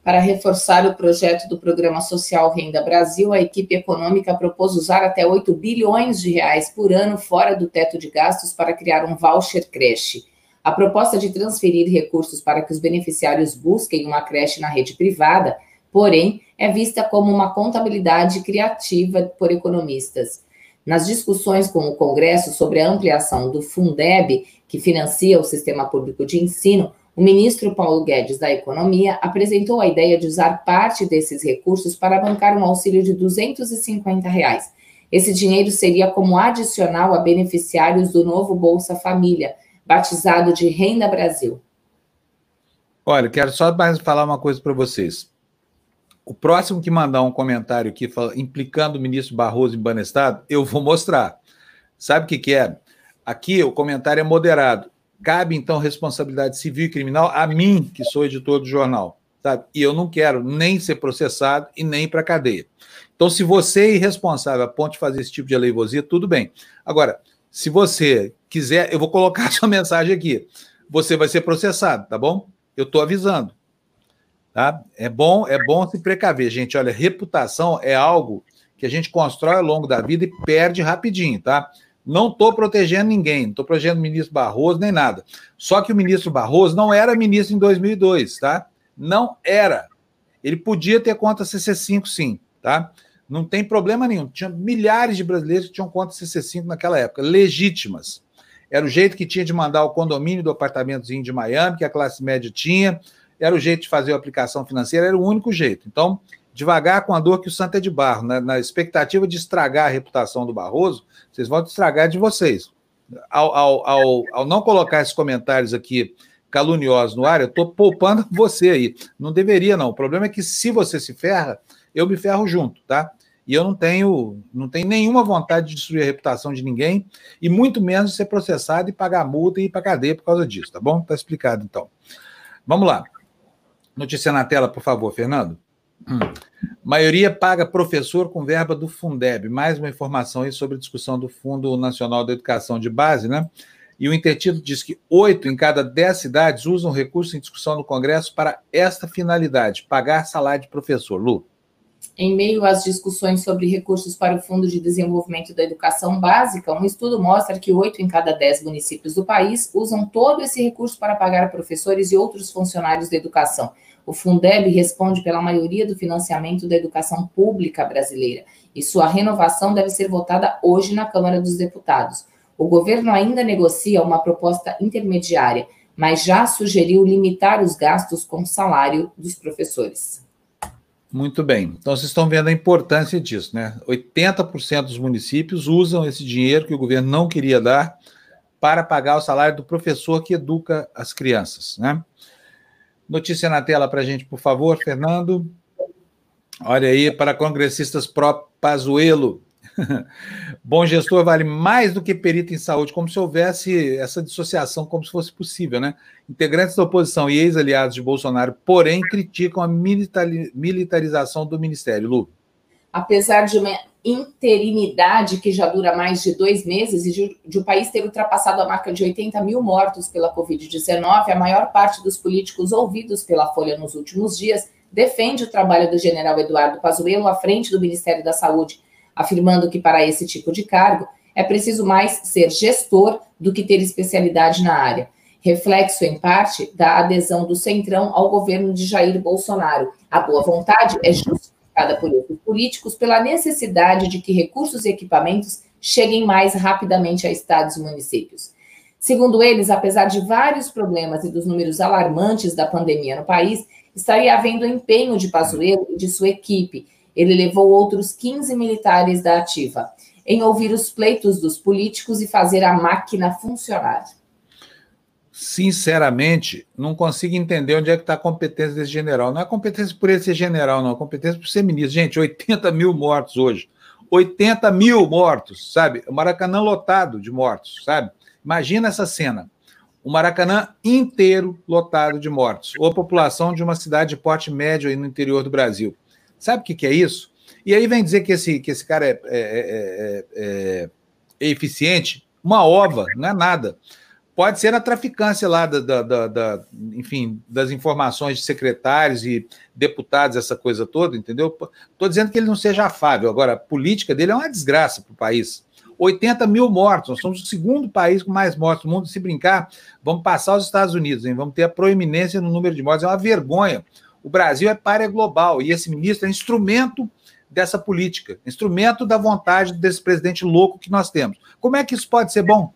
Para reforçar o projeto do Programa Social Renda Brasil, a equipe econômica propôs usar até 8 bilhões de reais por ano fora do teto de gastos para criar um voucher creche. A proposta de transferir recursos para que os beneficiários busquem uma creche na rede privada, porém, é vista como uma contabilidade criativa por economistas. Nas discussões com o Congresso sobre a ampliação do Fundeb, que financia o sistema público de ensino, o ministro Paulo Guedes da Economia apresentou a ideia de usar parte desses recursos para bancar um auxílio de 250 reais. Esse dinheiro seria como adicional a beneficiários do novo Bolsa Família, batizado de Renda Brasil.
Olha, quero só mais falar uma coisa para vocês. O próximo que mandar um comentário aqui implicando o ministro Barroso em Banestado, eu vou mostrar. Sabe o que, que é? Aqui o comentário é moderado. Cabe, então, responsabilidade civil e criminal a mim, que sou editor do jornal. Sabe? E eu não quero nem ser processado e nem para cadeia. Então, se você é irresponsável a ponto de fazer esse tipo de aleivosia, tudo bem. Agora, se você quiser, eu vou colocar a sua mensagem aqui. Você vai ser processado, tá bom? Eu estou avisando. Tá? É bom, é bom se precaver, gente. Olha, reputação é algo que a gente constrói ao longo da vida e perde rapidinho, tá? Não estou protegendo ninguém, não estou protegendo o ministro Barroso nem nada. Só que o ministro Barroso não era ministro em 2002, tá? Não era. Ele podia ter conta CC5, sim, tá? Não tem problema nenhum. Tinha milhares de brasileiros que tinham conta CC5 naquela época, legítimas. Era o jeito que tinha de mandar o condomínio do apartamentozinho de Miami, que a classe média tinha. Era o jeito de fazer a aplicação financeira, era o único jeito. Então, devagar com a dor que o santo é de barro, né? na expectativa de estragar a reputação do Barroso, vocês vão estragar de vocês. Ao, ao, ao, ao não colocar esses comentários aqui caluniosos no ar, eu estou poupando você aí. Não deveria, não. O problema é que se você se ferra, eu me ferro junto, tá? E eu não tenho, não tenho nenhuma vontade de destruir a reputação de ninguém, e muito menos ser processado e pagar multa e ir para cadeia por causa disso, tá bom? Tá explicado, então. Vamos lá. Notícia na tela, por favor, Fernando. Hum. Maioria paga professor com verba do Fundeb. Mais uma informação aí sobre a discussão do Fundo Nacional da Educação de Base, né? E o intertítulo diz que oito em cada dez cidades usam recurso em discussão no Congresso para esta finalidade: pagar salário de professor. Lu.
Em meio às discussões sobre recursos para o Fundo de Desenvolvimento da Educação Básica, um estudo mostra que oito em cada dez municípios do país usam todo esse recurso para pagar professores e outros funcionários da educação. O Fundeb responde pela maioria do financiamento da educação pública brasileira e sua renovação deve ser votada hoje na Câmara dos Deputados. O governo ainda negocia uma proposta intermediária, mas já sugeriu limitar os gastos com salário dos professores.
Muito bem. Então, vocês estão vendo a importância disso, né? 80% dos municípios usam esse dinheiro que o governo não queria dar para pagar o salário do professor que educa as crianças, né? Notícia na tela para a gente, por favor, Fernando. Olha aí, para congressistas pró-Pazuelo. Bom gestor vale mais do que perito em saúde, como se houvesse essa dissociação, como se fosse possível, né? Integrantes da oposição e ex-aliados de Bolsonaro, porém, criticam a militarização do ministério. Lu.
Apesar de uma interinidade que já dura mais de dois meses e de, de o país ter ultrapassado a marca de 80 mil mortos pela Covid-19, a maior parte dos políticos ouvidos pela Folha nos últimos dias defende o trabalho do general Eduardo Pazuello à frente do Ministério da Saúde afirmando que para esse tipo de cargo é preciso mais ser gestor do que ter especialidade na área. Reflexo, em parte, da adesão do Centrão ao governo de Jair Bolsonaro. A boa vontade é justificada por esses políticos pela necessidade de que recursos e equipamentos cheguem mais rapidamente a estados e municípios. Segundo eles, apesar de vários problemas e dos números alarmantes da pandemia no país, estaria havendo empenho de Pazuello e de sua equipe ele levou outros 15 militares da ativa em ouvir os pleitos dos políticos e fazer a máquina funcionar.
Sinceramente, não consigo entender onde é que está a competência desse general. Não é competência por ele ser general, não. É competência por ser ministro. Gente, 80 mil mortos hoje. 80 mil mortos, sabe? O Maracanã lotado de mortos, sabe? Imagina essa cena. O Maracanã inteiro lotado de mortos. Ou a população de uma cidade de porte médio aí no interior do Brasil. Sabe o que, que é isso? E aí vem dizer que esse, que esse cara é, é, é, é, é eficiente. Uma ova, não é nada. Pode ser a traficância lá da, da, da, da, enfim, das informações de secretários e deputados, essa coisa toda, entendeu? Estou dizendo que ele não seja afável. Agora, a política dele é uma desgraça para o país. 80 mil mortos, nós somos o segundo país com mais mortos no mundo. Se brincar, vamos passar os Estados Unidos, hein? vamos ter a proeminência no número de mortes. É uma vergonha. O Brasil é párea global e esse ministro é instrumento dessa política, instrumento da vontade desse presidente louco que nós temos. Como é que isso pode ser bom?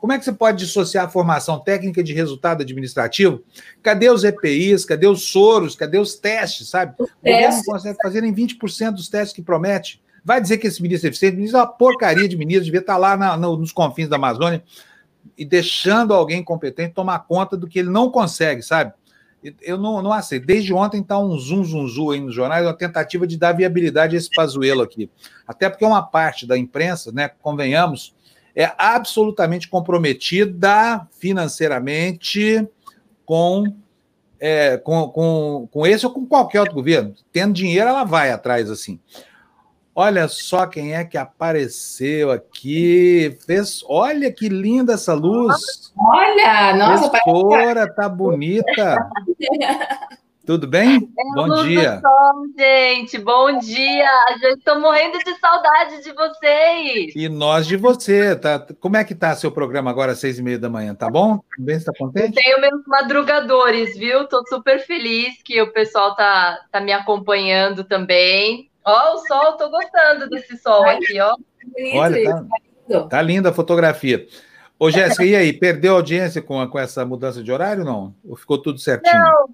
Como é que você pode dissociar a formação técnica de resultado administrativo? Cadê os EPIs? Cadê os soros? Cadê os testes, sabe? O, o governo não consegue fazer nem 20% dos testes que promete. Vai dizer que esse ministro é eficiente? O ministro é uma porcaria de ministro, devia estar lá na, no, nos confins da Amazônia e deixando alguém competente tomar conta do que ele não consegue, sabe? eu não, não aceito. Desde ontem está um zum, zum, zum aí nos jornais, uma tentativa de dar viabilidade a esse Pazuelo aqui. Até porque uma parte da imprensa, né, convenhamos, é absolutamente comprometida financeiramente com, é, com, com, com esse ou com qualquer outro governo. Tendo dinheiro, ela vai atrás assim. Olha só quem é que apareceu aqui. Fez, olha que linda essa luz.
Olha, nossa,
Gestora, tá bonita. Tudo bem?
É bom dia. Som, gente, bom dia. Eu estou morrendo de saudade de vocês.
E nós de você. Tá? Como é que tá seu programa agora às seis e meia da manhã? Tá bom? Bem, está contente?
Eu tenho meus madrugadores, viu? Estou super feliz que o pessoal tá, tá me acompanhando também. Ó, o sol, tô gostando desse sol aqui, ó.
Olha, tá, tá linda a fotografia. Ô, Jéssica, e aí, perdeu audiência com, com essa mudança de horário não? Ou ficou tudo certinho?
Não,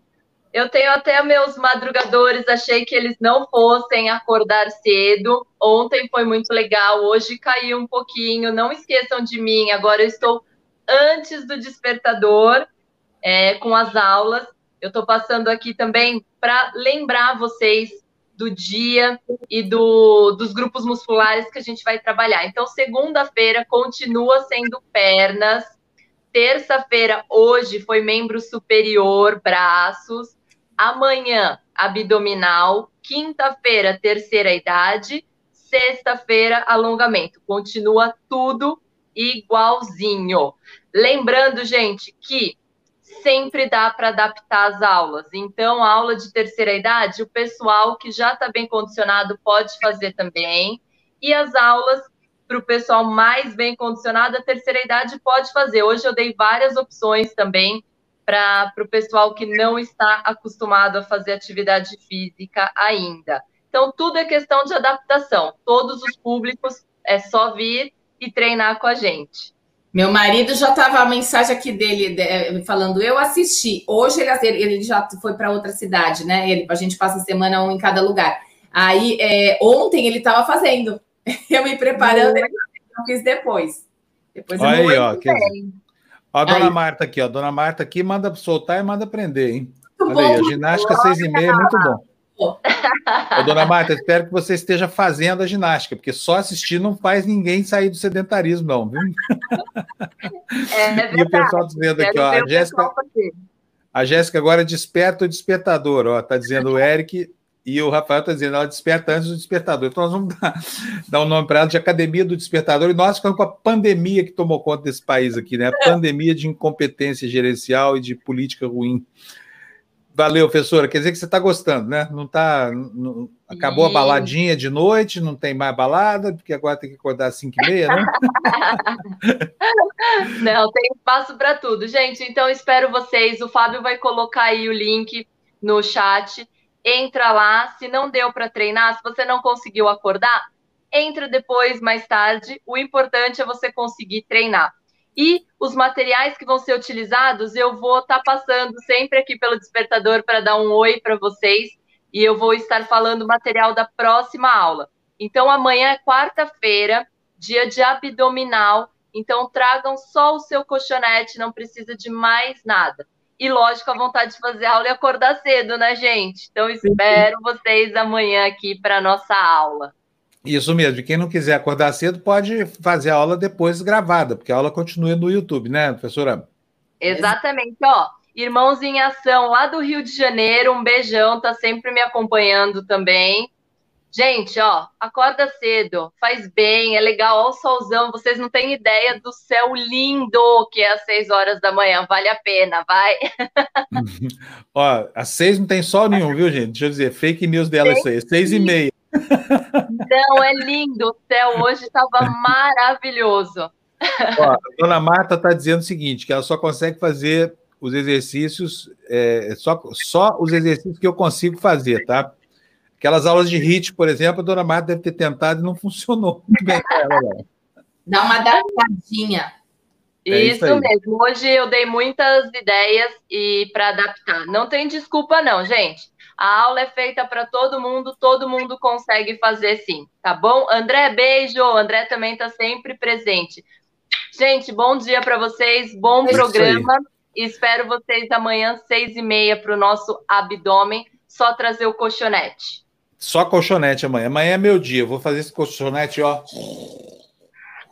eu tenho até meus madrugadores, achei que eles não fossem acordar cedo. Ontem foi muito legal, hoje caiu um pouquinho. Não esqueçam de mim, agora eu estou antes do despertador é, com as aulas. Eu estou passando aqui também para lembrar vocês do dia e do, dos grupos musculares que a gente vai trabalhar. Então, segunda-feira continua sendo pernas, terça-feira, hoje, foi membro superior, braços, amanhã, abdominal, quinta-feira, terceira idade, sexta-feira, alongamento. Continua tudo igualzinho. Lembrando, gente, que sempre dá para adaptar as aulas. Então, a aula de terceira idade, o pessoal que já está bem condicionado pode fazer também. E as aulas para o pessoal mais bem condicionado, a terceira idade pode fazer. Hoje eu dei várias opções também para o pessoal que não está acostumado a fazer atividade física ainda. Então, tudo é questão de adaptação. Todos os públicos é só vir e treinar com a gente.
Meu marido já estava a mensagem aqui dele falando, eu assisti. Hoje ele, ele já foi para outra cidade, né? Ele, a gente passa a semana um em cada lugar. Aí é, ontem ele estava fazendo. Eu me preparando, eu fiz depois. Depois
Olha aí, ó. Que... Ó, a dona aí. Marta aqui, ó. Dona Marta aqui manda soltar e manda prender, hein? Muito Olha bom. aí, a ginástica seis e meia é muito bom. Ô, dona Marta, espero que você esteja fazendo a ginástica, porque só assistir não faz ninguém sair do sedentarismo, não, viu? É e o pessoal dizendo aqui, ó, a Jéssica. A Jéssica agora desperta o despertador, ó. Tá dizendo o Eric e o Rafael está dizendo, ela desperta antes do despertador. Então, nós vamos dar, dar um nome para ela de Academia do Despertador. E nós ficamos com a pandemia que tomou conta desse país aqui, né? A pandemia de incompetência gerencial e de política ruim. Valeu, professora. Quer dizer que você está gostando, né? Não tá. Não, acabou a baladinha de noite, não tem mais balada, porque agora tem que acordar às 5 e meia, né?
não, tem espaço para tudo. Gente, então espero vocês. O Fábio vai colocar aí o link no chat. Entra lá. Se não deu para treinar, se você não conseguiu acordar, entra depois, mais tarde. O importante é você conseguir treinar. E os materiais que vão ser utilizados, eu vou estar tá passando sempre aqui pelo despertador para dar um oi para vocês. E eu vou estar falando material da próxima aula. Então, amanhã é quarta-feira, dia de abdominal. Então, tragam só o seu colchonete, não precisa de mais nada. E, lógico, a vontade de fazer aula e acordar cedo, né, gente? Então, espero vocês amanhã aqui para a nossa aula.
Isso mesmo. Quem não quiser acordar cedo pode fazer a aula depois gravada, porque a aula continua no YouTube, né, professora?
Exatamente. Ó, Irmãos em Ação, lá do Rio de Janeiro, um beijão, tá sempre me acompanhando também. Gente, ó, acorda cedo, faz bem, é legal, ó o solzão, vocês não têm ideia do céu lindo que é às seis horas da manhã, vale a pena, vai.
ó, às seis não tem sol nenhum, viu, gente? Deixa eu dizer, fake news dela é seis, seis e meia.
Não, é lindo. O céu hoje estava maravilhoso.
Ó, a dona Marta está dizendo o seguinte: que ela só consegue fazer os exercícios, é, só, só os exercícios que eu consigo fazer, tá? Aquelas aulas de HIT, por exemplo, a dona Marta deve ter tentado e não funcionou muito bem ela.
Dá uma adaptadinha.
É isso, isso mesmo. Hoje eu dei muitas ideias e para adaptar. Não tem desculpa, não, gente. A aula é feita para todo mundo, todo mundo consegue fazer sim, tá bom? André, beijo. André também está sempre presente. Gente, bom dia para vocês, bom é programa. Espero vocês amanhã, seis e meia, para o nosso abdômen. Só trazer o colchonete.
Só colchonete amanhã. Amanhã é meu dia. Eu vou fazer esse colchonete, ó.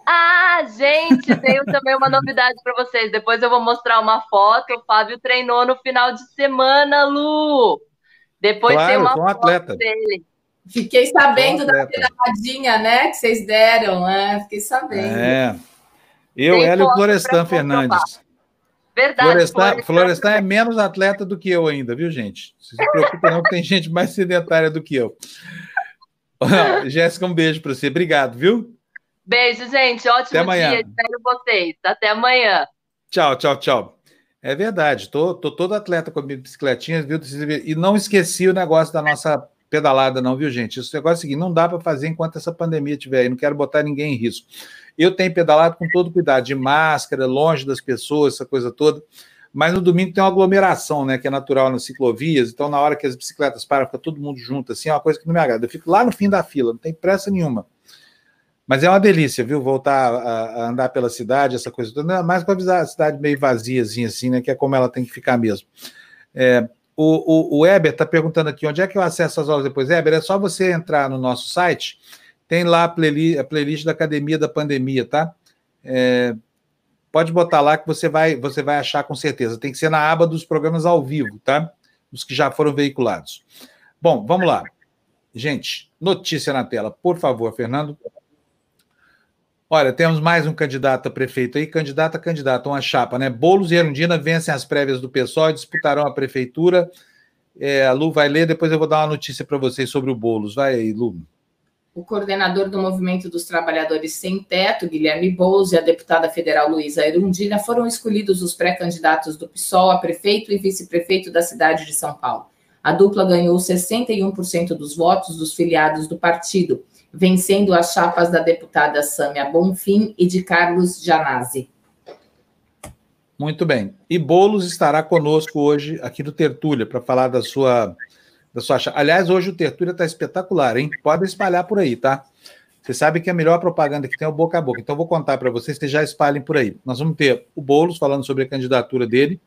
Ah, gente, tenho também uma novidade para vocês. Depois eu vou mostrar uma foto. O Fábio treinou no final de semana, Lu. Depois claro, tem uma
um atleta. dele.
Fiquei sabendo da pedradinha, né? Que vocês deram, né? Fiquei sabendo.
É. Eu, ela e o Florestan Fernandes.
Verdade.
Florestan, Florestan é menos atleta do que eu ainda, viu, gente? Se se preocupa, não, que tem gente mais sedentária do que eu. Jéssica, um beijo para você. Obrigado, viu?
Beijo, gente. Ótimo Até amanhã. dia. Espero vocês. Até amanhã.
Tchau, tchau, tchau. É verdade, tô, tô todo atleta com a minha bicicletinha, viu? E não esqueci o negócio da nossa pedalada, não, viu, gente? Esse negócio é o seguinte: não dá para fazer enquanto essa pandemia estiver aí, não quero botar ninguém em risco. Eu tenho pedalado com todo cuidado, de máscara, longe das pessoas, essa coisa toda. Mas no domingo tem uma aglomeração, né? Que é natural nas ciclovias. Então, na hora que as bicicletas param, fica todo mundo junto, assim, é uma coisa que não me agrada. Eu fico lá no fim da fila, não tem pressa nenhuma. Mas é uma delícia, viu? Voltar a, andar pela cidade, essa coisa toda, mais para avisar a cidade meio vaziazinha, assim, né? Que é como ela tem que ficar mesmo. É, o, o, o Eber está perguntando aqui onde é que eu acesso as aulas depois. Eber, é só você entrar no nosso site, tem lá a playlist, a playlist da Academia da Pandemia, tá? É, pode botar lá que você vai, você vai achar com certeza. Tem que ser na aba dos programas ao vivo, tá? Os que já foram veiculados. Bom, vamos lá. Gente, notícia na tela, por favor, Fernando. Olha, temos mais um candidato a prefeito aí, candidato a candidato, uma chapa, né? Boulos e Erundina vencem as prévias do PSOL e disputarão a prefeitura. É, a Lu vai ler, depois eu vou dar uma notícia para vocês sobre o Boulos. Vai aí, Lu.
O coordenador do Movimento dos Trabalhadores Sem Teto, Guilherme Boulos, e a deputada federal Luísa Erundina foram escolhidos os pré-candidatos do PSOL a prefeito e vice-prefeito da cidade de São Paulo. A dupla ganhou 61% dos votos dos filiados do partido vencendo as chapas da deputada Sâmia Bonfim e de Carlos Janazzi.
Muito bem. E Bolos estará conosco hoje aqui no Tertúlia para falar da sua da sua. Aliás, hoje o Tertúlia está espetacular, hein? Pode espalhar por aí, tá? Você sabe que a melhor propaganda que tem é o boca a boca. Então, vou contar para vocês que já espalhem por aí. Nós vamos ter o Boulos falando sobre a candidatura dele.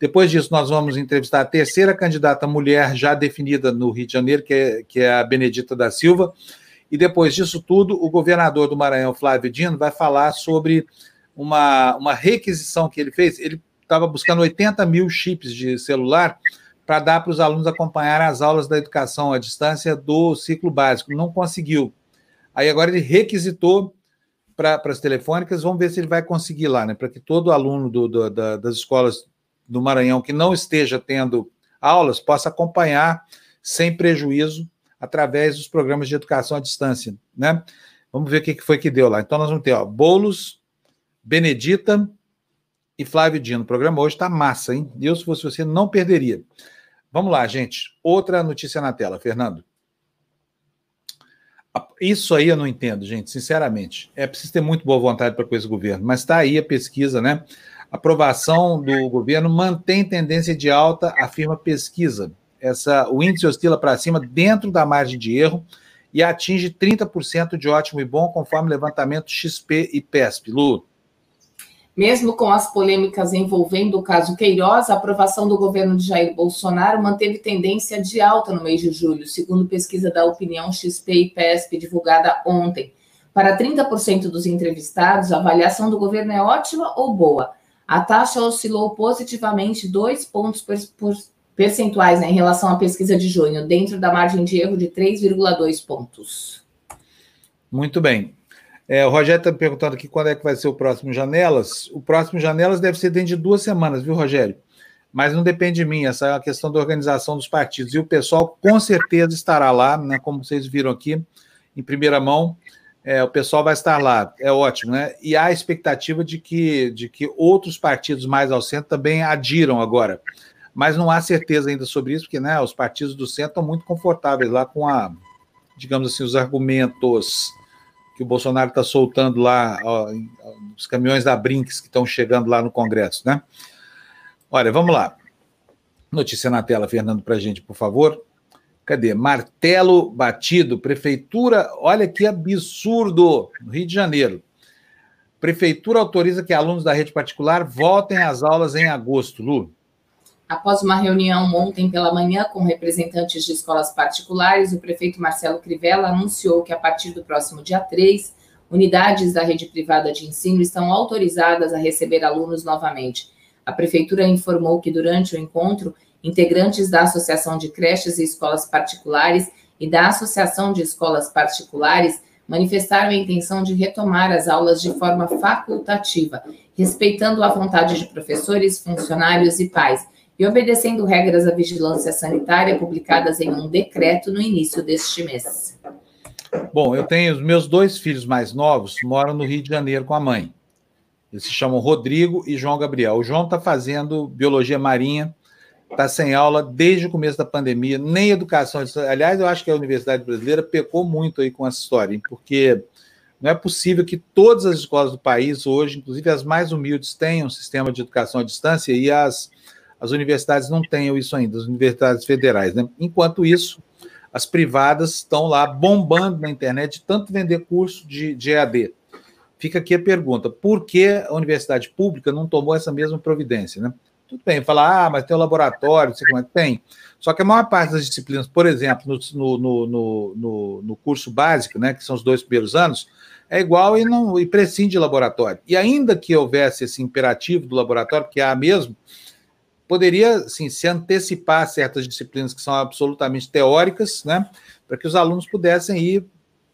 Depois disso, nós vamos entrevistar a terceira candidata mulher já definida no Rio de Janeiro, que é, que é a Benedita da Silva. E depois disso tudo, o governador do Maranhão, Flávio Dino, vai falar sobre uma, uma requisição que ele fez. Ele estava buscando 80 mil chips de celular para dar para os alunos acompanhar as aulas da educação à distância do ciclo básico. Não conseguiu. Aí agora ele requisitou para as telefônicas, vamos ver se ele vai conseguir lá, né? Para que todo aluno do, do, da, das escolas do Maranhão que não esteja tendo aulas possa acompanhar sem prejuízo através dos programas de educação à distância, né? Vamos ver o que foi que deu lá. Então nós vamos ter, ó, Bolos, Benedita e Flávio Dino. O programa hoje está massa, hein? Eu, se fosse você, não perderia. Vamos lá, gente. Outra notícia na tela, Fernando. Isso aí eu não entendo, gente, sinceramente. É preciso ter muito boa vontade para com esse governo, mas está aí a pesquisa, né? Aprovação do governo mantém tendência de alta, afirma pesquisa. Essa, o índice oscila para cima dentro da margem de erro e atinge 30% de ótimo e bom, conforme levantamento XP e PESP. Lu.
Mesmo com as polêmicas envolvendo o caso Queiroz, a aprovação do governo de Jair Bolsonaro manteve tendência de alta no mês de julho, segundo pesquisa da Opinião XP e PESP divulgada ontem. Para 30% dos entrevistados, a avaliação do governo é ótima ou boa. A taxa oscilou positivamente dois pontos percentuais né, em relação à pesquisa de junho, dentro da margem de erro de 3,2 pontos.
Muito bem. É, o Rogério está me perguntando aqui quando é que vai ser o próximo Janelas. O próximo Janelas deve ser dentro de duas semanas, viu, Rogério? Mas não depende de mim, essa é a questão da organização dos partidos. E o pessoal com certeza estará lá, né, como vocês viram aqui, em primeira mão. É, o pessoal vai estar lá, é ótimo, né? E há a expectativa de que, de que outros partidos mais ao centro também adiram agora. Mas não há certeza ainda sobre isso, porque né, os partidos do centro estão muito confortáveis lá com a, digamos assim, os argumentos que o Bolsonaro está soltando lá, ó, os caminhões da Brinks que estão chegando lá no Congresso, né? Olha, vamos lá. Notícia na tela, Fernando, para a gente, por favor. Cadê? Martelo batido, prefeitura, olha que absurdo, no Rio de Janeiro. Prefeitura autoriza que alunos da rede particular voltem às aulas em agosto, Lu.
Após uma reunião ontem pela manhã com representantes de escolas particulares, o prefeito Marcelo Crivella anunciou que a partir do próximo dia 3, unidades da rede privada de ensino estão autorizadas a receber alunos novamente. A prefeitura informou que durante o encontro, integrantes da Associação de Creches e Escolas Particulares e da Associação de Escolas Particulares manifestaram a intenção de retomar as aulas de forma facultativa, respeitando a vontade de professores, funcionários e pais e obedecendo regras da vigilância sanitária publicadas em um decreto no início deste mês.
Bom, eu tenho os meus dois filhos mais novos moram no Rio de Janeiro com a mãe. Eles se chamam Rodrigo e João Gabriel. O João está fazendo biologia marinha, está sem aula desde o começo da pandemia, nem educação. Aliás, eu acho que a Universidade Brasileira pecou muito aí com essa história, porque não é possível que todas as escolas do país hoje, inclusive as mais humildes, tenham um sistema de educação à distância e as as universidades não tenham isso ainda, as universidades federais. Né? Enquanto isso, as privadas estão lá bombando na internet tanto vender curso de, de EAD. Fica aqui a pergunta: por que a universidade pública não tomou essa mesma providência? Né? Tudo bem, falar, ah, mas tem o laboratório, não sei como é que tem. Só que a maior parte das disciplinas, por exemplo, no, no, no, no, no curso básico, né, que são os dois primeiros anos, é igual e não e prescinde de laboratório. E ainda que houvesse esse imperativo do laboratório, que há mesmo, poderia assim, se antecipar certas disciplinas que são absolutamente teóricas, né, para que os alunos pudessem ir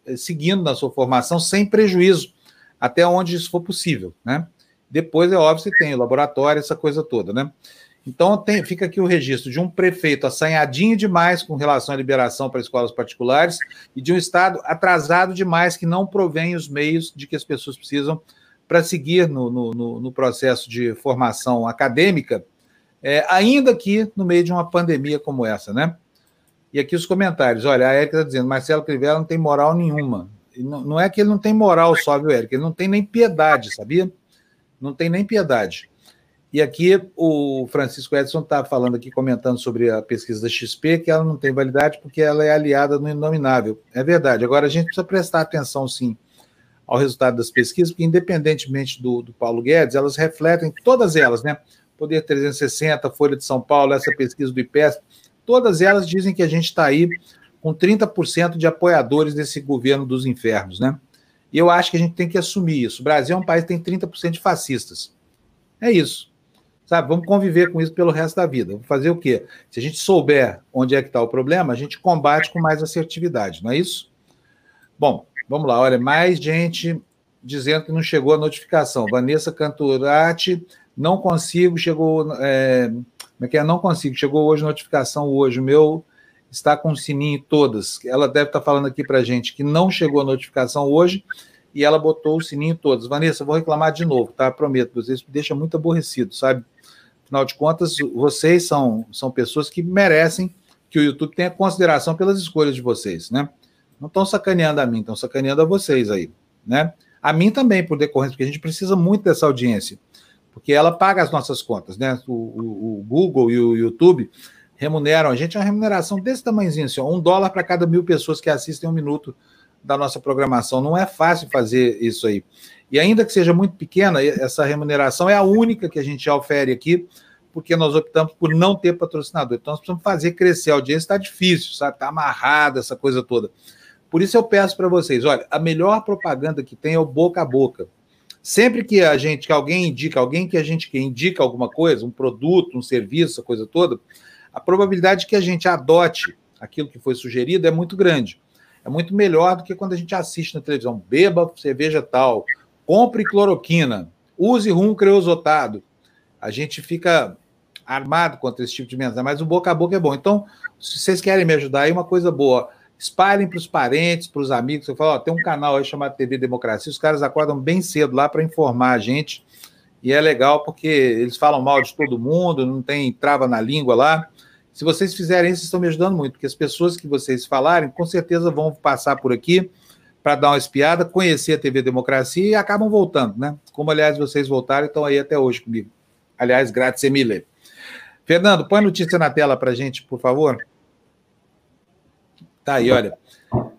eh, seguindo na sua formação sem prejuízo, até onde isso for possível. Né? Depois, é óbvio, que tem o laboratório, essa coisa toda. Né? Então, tem, fica aqui o registro de um prefeito assanhadinho demais com relação à liberação para escolas particulares e de um Estado atrasado demais que não provém os meios de que as pessoas precisam para seguir no, no, no processo de formação acadêmica é, ainda que no meio de uma pandemia como essa, né? E aqui os comentários. Olha, a Érica está dizendo, Marcelo Crivella não tem moral nenhuma. Não, não, é que ele não tem moral só, viu, Érica? Ele não tem nem piedade, sabia? Não tem nem piedade. E aqui o Francisco Edson está falando aqui, comentando sobre a pesquisa da XP, que ela não tem validade porque ela é aliada no inominável. É verdade. Agora, a gente precisa prestar atenção, sim, ao resultado das pesquisas, porque, independentemente do, do Paulo Guedes, elas refletem, todas elas, né? Poder 360, Folha de São Paulo, essa pesquisa do IPESP, todas elas dizem que a gente está aí com 30% de apoiadores desse governo dos infernos, né? E eu acho que a gente tem que assumir isso. O Brasil é um país que tem 30% de fascistas. É isso. Sabe, vamos conviver com isso pelo resto da vida. Fazer o quê? Se a gente souber onde é que está o problema, a gente combate com mais assertividade, não é isso? Bom, vamos lá. Olha, mais gente dizendo que não chegou a notificação. Vanessa Canturati, não consigo, chegou. É, como é que é? Não consigo, chegou hoje notificação hoje. Meu está com o sininho todas. Ela deve estar falando aqui para gente que não chegou a notificação hoje e ela botou o sininho todas. Vanessa, vou reclamar de novo, tá? Prometo, vocês me deixam muito aborrecido, sabe? Afinal de contas, vocês são, são pessoas que merecem que o YouTube tenha consideração pelas escolhas de vocês, né? Não estão sacaneando a mim, estão sacaneando a vocês aí, né? A mim também, por decorrência, porque a gente precisa muito dessa audiência, porque ela paga as nossas contas, né? O, o, o Google e o YouTube remuneram a gente uma remuneração desse tamanhozinho, assim, um dólar para cada mil pessoas que assistem um minuto da nossa programação. Não é fácil fazer isso aí. E ainda que seja muito pequena, essa remuneração é a única que a gente ofere aqui, porque nós optamos por não ter patrocinador. Então, nós precisamos fazer crescer a audiência, está difícil, sabe? Está amarrada essa coisa toda. Por isso eu peço para vocês, olha, a melhor propaganda que tem é o boca a boca. Sempre que a gente, que alguém indica, alguém que a gente que indica alguma coisa, um produto, um serviço, a coisa toda, a probabilidade que a gente adote aquilo que foi sugerido é muito grande. É muito melhor do que quando a gente assiste na televisão. Beba cerveja tal, compre cloroquina, use rum creosotado. A gente fica armado contra esse tipo de mensagem, mas o boca a boca é bom. Então, se vocês querem me ajudar aí, uma coisa boa, espalhem para os parentes, para os amigos. Eu falo, ó, tem um canal aí chamado TV Democracia, os caras acordam bem cedo lá para informar a gente, e é legal porque eles falam mal de todo mundo, não tem trava na língua lá. Se vocês fizerem isso, estão me ajudando muito, porque as pessoas que vocês falarem, com certeza vão passar por aqui para dar uma espiada, conhecer a TV Democracia e acabam voltando, né? Como, aliás, vocês voltaram e estão aí até hoje comigo. Aliás, grátis, Emília. Fernando, põe a notícia na tela para a gente, por favor. Tá aí, olha.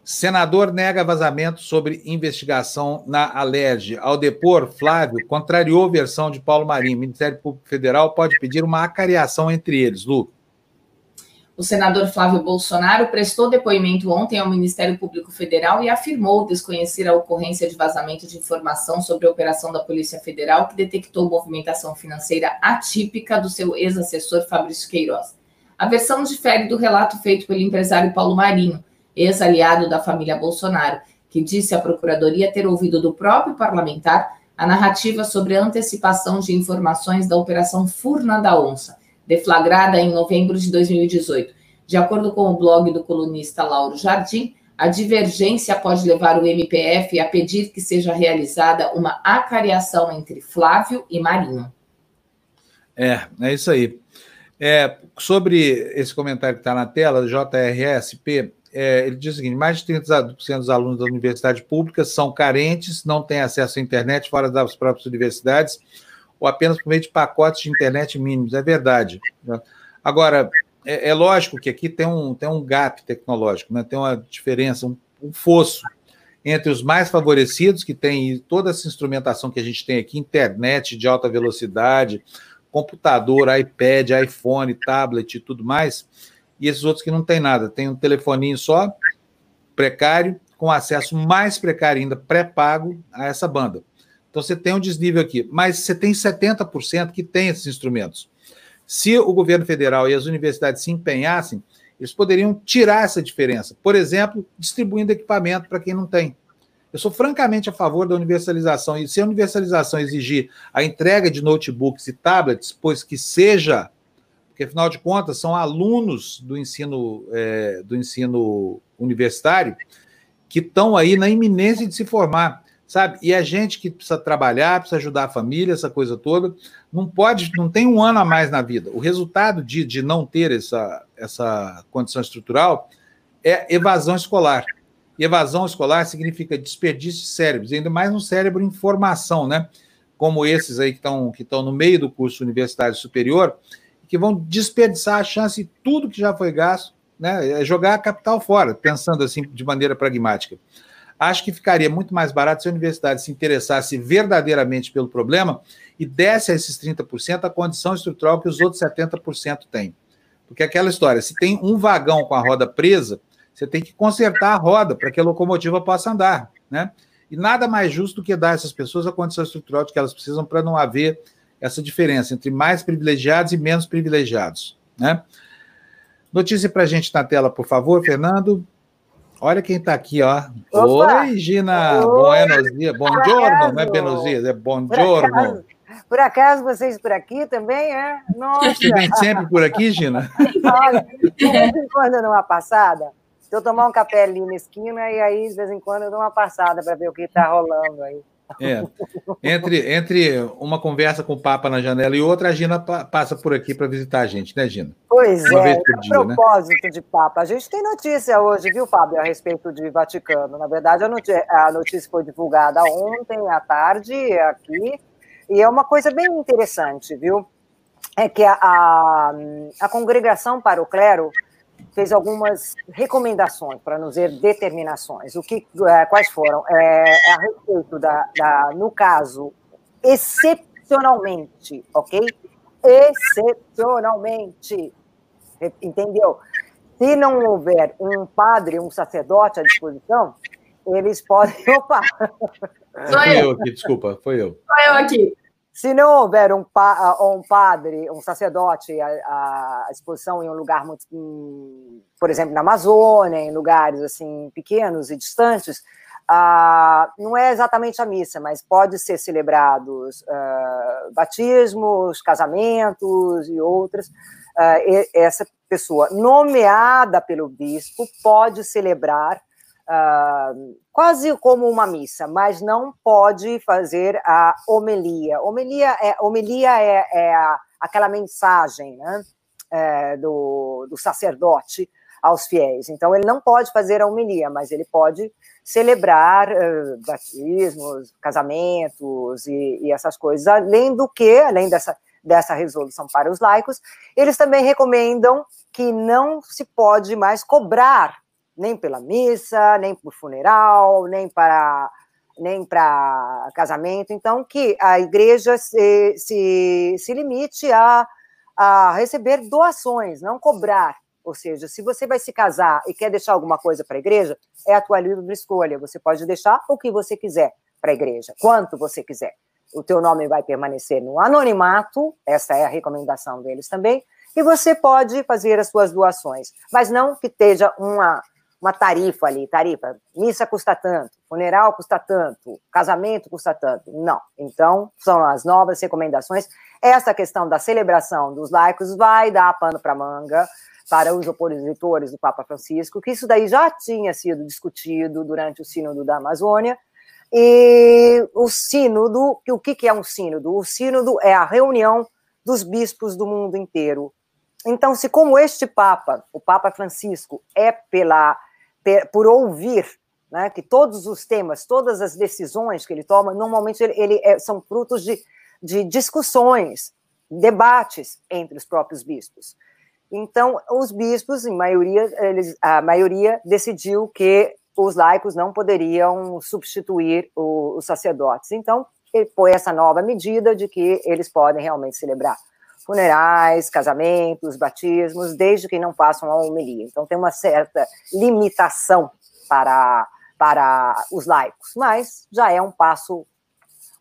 Senador nega vazamento sobre investigação na Alerj. Ao depor, Flávio contrariou a versão de Paulo Marinho. O Ministério Público Federal pode pedir uma acariação entre eles. Lu.
O senador Flávio Bolsonaro prestou depoimento ontem ao Ministério Público Federal e afirmou desconhecer a ocorrência de vazamento de informação sobre a operação da Polícia Federal que detectou movimentação financeira atípica do seu ex-assessor Fabrício Queiroz. A versão difere do relato feito pelo empresário Paulo Marinho, ex-aliado da família Bolsonaro, que disse à Procuradoria ter ouvido do próprio parlamentar a narrativa sobre a antecipação de informações da Operação Furna da Onça deflagrada em novembro de 2018. De acordo com o blog do colunista Lauro Jardim, a divergência pode levar o MPF a pedir que seja realizada uma acariação entre Flávio e Marinho.
É, é isso aí. É, sobre esse comentário que está na tela, JRSP, é, ele diz o seguinte: mais de 30% dos alunos da universidade pública são carentes, não têm acesso à internet fora das próprias universidades ou apenas por meio de pacotes de internet mínimos. É verdade. Né? Agora, é, é, lógico que aqui tem um, tem um gap tecnológico, né? tem uma diferença, um, um fosso entre os mais favorecidos, que têm toda essa instrumentação que a gente tem aqui, internet de alta velocidade, computador, iPad, iPhone, tablet e tudo mais, e esses outros que não tem nada, tem um telefoninho só, precário, com acesso mais precário ainda, pré-pago a essa banda. Então você tem um desnível aqui, mas você tem 70% que tem esses instrumentos. Se o governo federal e as universidades se empenhassem, eles poderiam tirar essa diferença. Por exemplo, distribuindo equipamento para quem não tem. Eu sou francamente a favor da universalização. E se a universalização exigir a entrega de notebooks e tablets, pois que seja, porque afinal de contas são alunos do ensino, é, do ensino universitário que estão aí na iminência de se formar sabe? E a gente que precisa trabalhar, precisa ajudar a família, essa coisa toda, não pode, não tem um ano a mais na vida. O resultado de, de não ter essa, essa condição estrutural é evasão escolar. E evasão escolar significa desperdício de cérebros, ainda mais um cérebro em formação, né? como esses aí que estão que no meio do curso universitário superior, que vão desperdiçar a chance de tudo que já foi gasto, né? É jogar a capital fora, pensando assim de maneira pragmática. Acho que ficaria muito mais barato se a universidade se interessasse verdadeiramente pelo problema e desse a esses 30% a condição estrutural que os outros 70% têm. Porque aquela história, se tem um vagão com a roda presa, você tem que consertar a roda para que a locomotiva possa andar, né? E nada mais justo do que dar a essas pessoas a condição estrutural que elas precisam para não haver essa diferença entre mais privilegiados e menos privilegiados, né? Notícia para a gente na tela, por favor, Fernando. Olha quem está aqui, ó. Opa. Oi, Gina. Buenos dias. Bom giorno, não é buenos dias, é bom giorno.
Por acaso vocês por aqui também, é?
Nossa. Você vem sempre por aqui, Gina?
Olha, de vez em quando passada, se eu tomar um café ali na esquina, e aí de vez em quando eu dou uma passada para ver o que está rolando aí.
É. Entre, entre uma conversa com o Papa na janela e outra, a Gina passa por aqui para visitar a gente, né, Gina?
Pois uma é, a né? propósito né? de Papa. A gente tem notícia hoje, viu, Fábio, a respeito de Vaticano. Na verdade, a notícia, a notícia foi divulgada ontem à tarde aqui, e é uma coisa bem interessante, viu? É que a, a, a congregação para o clero fez algumas recomendações, para não dizer determinações. O que, é, quais foram? É, é, a respeito da, da, no caso, excepcionalmente, ok? Excepcionalmente, entendeu? Se não houver um padre, um sacerdote à disposição, eles podem. Opa!
Foi eu aqui, desculpa, foi eu.
Foi eu aqui.
Se não houver um, pa, um padre, um sacerdote à exposição em um lugar muito, por exemplo, na Amazônia, em lugares assim pequenos e distantes, ah, não é exatamente a missa, mas pode ser celebrados ah, batismos, casamentos e outras. Ah, e, essa pessoa nomeada pelo bispo pode celebrar uh, quase como uma missa, mas não pode fazer a homilia. Homilia é, homilia é, é a, aquela mensagem né, é, do, do sacerdote aos fiéis. Então, ele não pode fazer a homilia, mas ele pode celebrar uh, batismos, casamentos e, e, essas coisas. Além do que, além dessa, dessa resolução para os laicos, eles também recomendam que não se pode mais cobrar nem pela missa, nem por funeral, nem para nem para casamento. Então, que a igreja se, se, se limite a, a receber doações, não cobrar. Ou seja, se você vai se casar e quer deixar alguma coisa para a igreja, é a tua livre escolha. Você pode deixar o que você quiser para a igreja, quanto você quiser. O teu nome vai permanecer no anonimato, essa é a recomendação deles também, e você pode fazer as suas doações, mas não que esteja uma uma tarifa ali, tarifa, missa custa tanto, funeral custa tanto, casamento custa tanto. Não. Então, são as novas recomendações. Essa questão da celebração dos laicos vai dar pano para manga para os opositores do Papa Francisco, que isso daí já tinha sido discutido durante o Sínodo da Amazônia. E o sínodo, o que é um sínodo? O sínodo é a reunião dos bispos do mundo inteiro. Então, se como este Papa, o Papa Francisco, é pela por ouvir, né, que todos os temas, todas as decisões que ele toma, normalmente ele, ele é, são frutos de, de discussões, debates entre os próprios bispos. Então, os bispos, em maioria, eles, a maioria decidiu que os laicos não poderiam substituir o, os sacerdotes. Então, põe essa nova medida de que eles podem realmente celebrar funerais, casamentos, batismos, desde que não façam a homilia. Então, tem uma certa limitação para, para os laicos, mas já é um passo,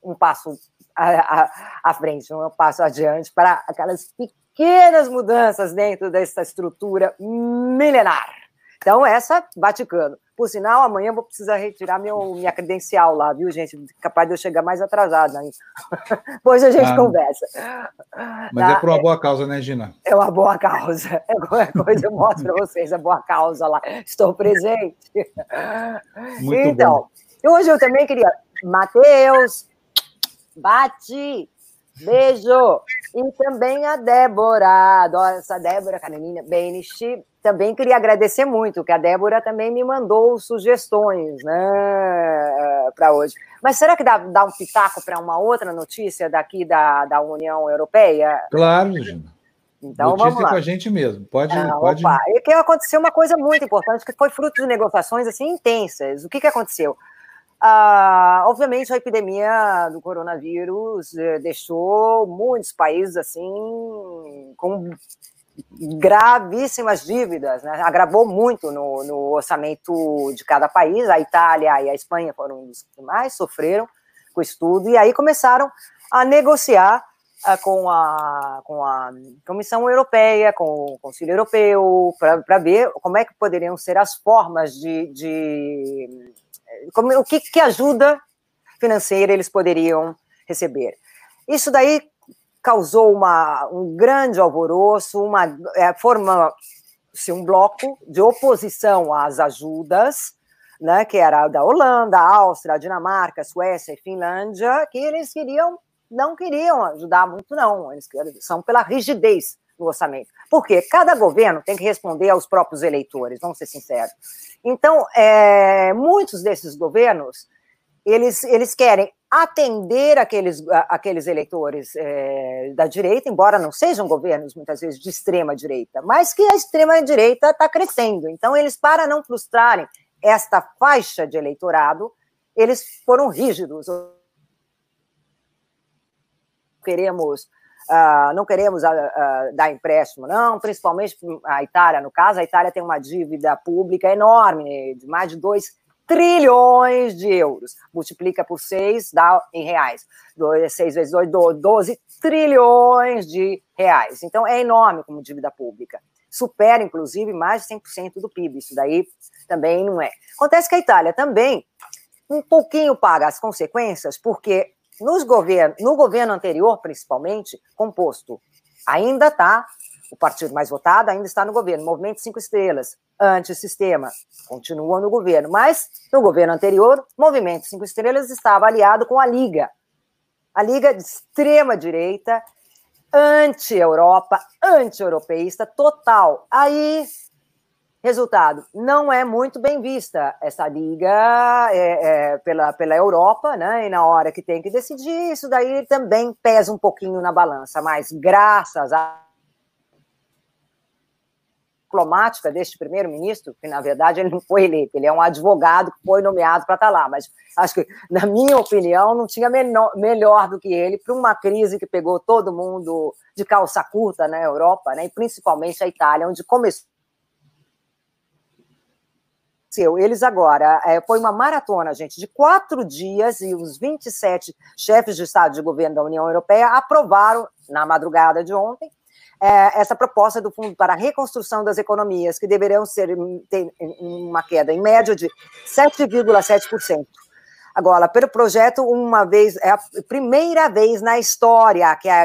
um passo à, à frente, um passo adiante para aquelas pequenas mudanças dentro dessa estrutura milenar. Então, essa, Vaticano. Por sinal, amanhã eu vou precisar retirar meu, minha credencial lá, viu, gente? Capaz de eu chegar mais atrasada aí. Depois a gente ah, conversa.
Mas é tá? é por uma boa causa, né, Gina?
É uma boa causa. É qualquer coisa eu mostro para vocês a boa causa lá. Estou presente. Muito então, bom. hoje eu também queria. Matheus, bate, beijo. E também a Débora. Adoro essa Débora, Carolina Benichi também queria agradecer muito, que a Débora também me mandou sugestões né, para hoje. Mas será que dá, dá um pitaco para uma outra notícia daqui da, da União Europeia?
Claro, Gina. Então, Notícia vamos lá. com a gente mesmo. Pode. Ah, pode...
Opa. E que aconteceu uma coisa muito importante, que foi fruto de negociações assim intensas. O que, que aconteceu? Ah, obviamente, a epidemia do coronavírus eh, deixou muitos países assim com gravíssimas dívidas, né? agravou muito no, no, orçamento de cada país. A Itália e a Espanha foram os que mais sofreram com isso tudo, e aí começaram a negociar uh, com, a, com a Comissão Europeia, com o Conselho Europeu, para ver como é que poderiam ser as formas de. de como, o que, que ajuda financeira eles poderiam receber. Isso daí causou uma, um grande alvoroço, uma, é, forma-se um bloco de oposição às ajudas, né, que era da Holanda, Áustria, Dinamarca, Suécia e Finlândia, que eles queriam, não queriam ajudar muito, não. Eles são pela rigidez no orçamento. Porque cada governo tem que responder aos próprios eleitores, vamos ser sinceros. Então, é, muitos desses governos, eles, eles querem atender aqueles, aqueles eleitores é, da direita, embora não sejam governos, muitas vezes, de extrema direita, mas que a extrema direita está crescendo. Então, eles, para não frustrarem esta faixa de eleitorado, eles foram rígidos. Queremos. Uh, não queremos uh, uh, dar empréstimo, não, principalmente a Itália, no caso, a Itália tem uma dívida pública enorme, de mais de 2 trilhões de euros. Multiplica por seis, dá em reais. seis vezes dois, doze trilhões de reais. Então, é enorme como dívida pública. Supera, inclusive, mais de 100% do PIB. Isso daí também não é. Acontece que a Itália também um pouquinho paga as consequências, porque nos govern no governo anterior, principalmente, composto ainda está o partido mais votado ainda está no governo, Movimento Cinco Estrelas, antissistema, continua no governo. Mas, no governo anterior, Movimento Cinco Estrelas estava aliado com a Liga. A Liga de extrema-direita, anti-Europa, anti-europeísta, total. Aí, resultado, não é muito bem vista essa Liga é, é, pela, pela Europa, né? E na hora que tem que decidir, isso daí também pesa um pouquinho na balança. Mas, graças a diplomática deste primeiro-ministro, que na verdade ele não foi eleito, ele é um advogado que foi nomeado para estar tá lá, mas acho que, na minha opinião, não tinha menor, melhor do que ele para uma crise que pegou todo mundo de calça curta na Europa, né, e principalmente a Itália, onde começou eles agora, é, foi uma maratona, gente, de quatro dias e os 27 chefes de Estado e de governo da União Europeia aprovaram, na madrugada de ontem, é, essa proposta do Fundo para a Reconstrução das Economias, que deverão ser uma queda em média de 7,7%. Agora, pelo projeto, uma vez, é a primeira vez na história que a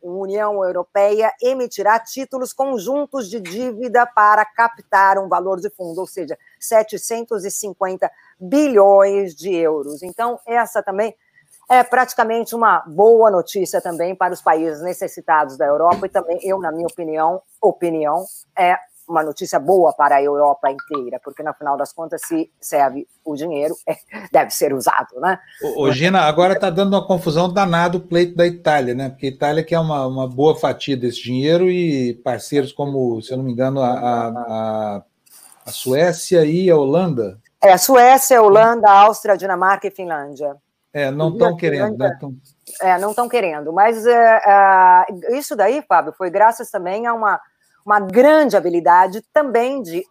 União Europeia emitirá títulos conjuntos de dívida para captar um valor de fundo, ou seja, 750 bilhões de euros. Então, essa também é praticamente uma boa notícia também para os países necessitados da Europa e também, eu, na minha opinião, opinião, é uma notícia boa para a Europa inteira, porque no final das contas, se serve o dinheiro, é, deve ser usado, né?
Ô, Gina, agora está dando uma confusão danada o pleito da Itália, né? Porque a Itália quer uma, uma boa fatia desse dinheiro e parceiros como, se eu não me engano, a, a, a Suécia e a Holanda.
É, a Suécia, a Holanda, a Áustria, a Dinamarca e Finlândia.
É, não estão querendo, né? Tão...
É, não estão querendo. Mas é, é, isso daí, Fábio, foi graças também a uma, uma grande habilidade também de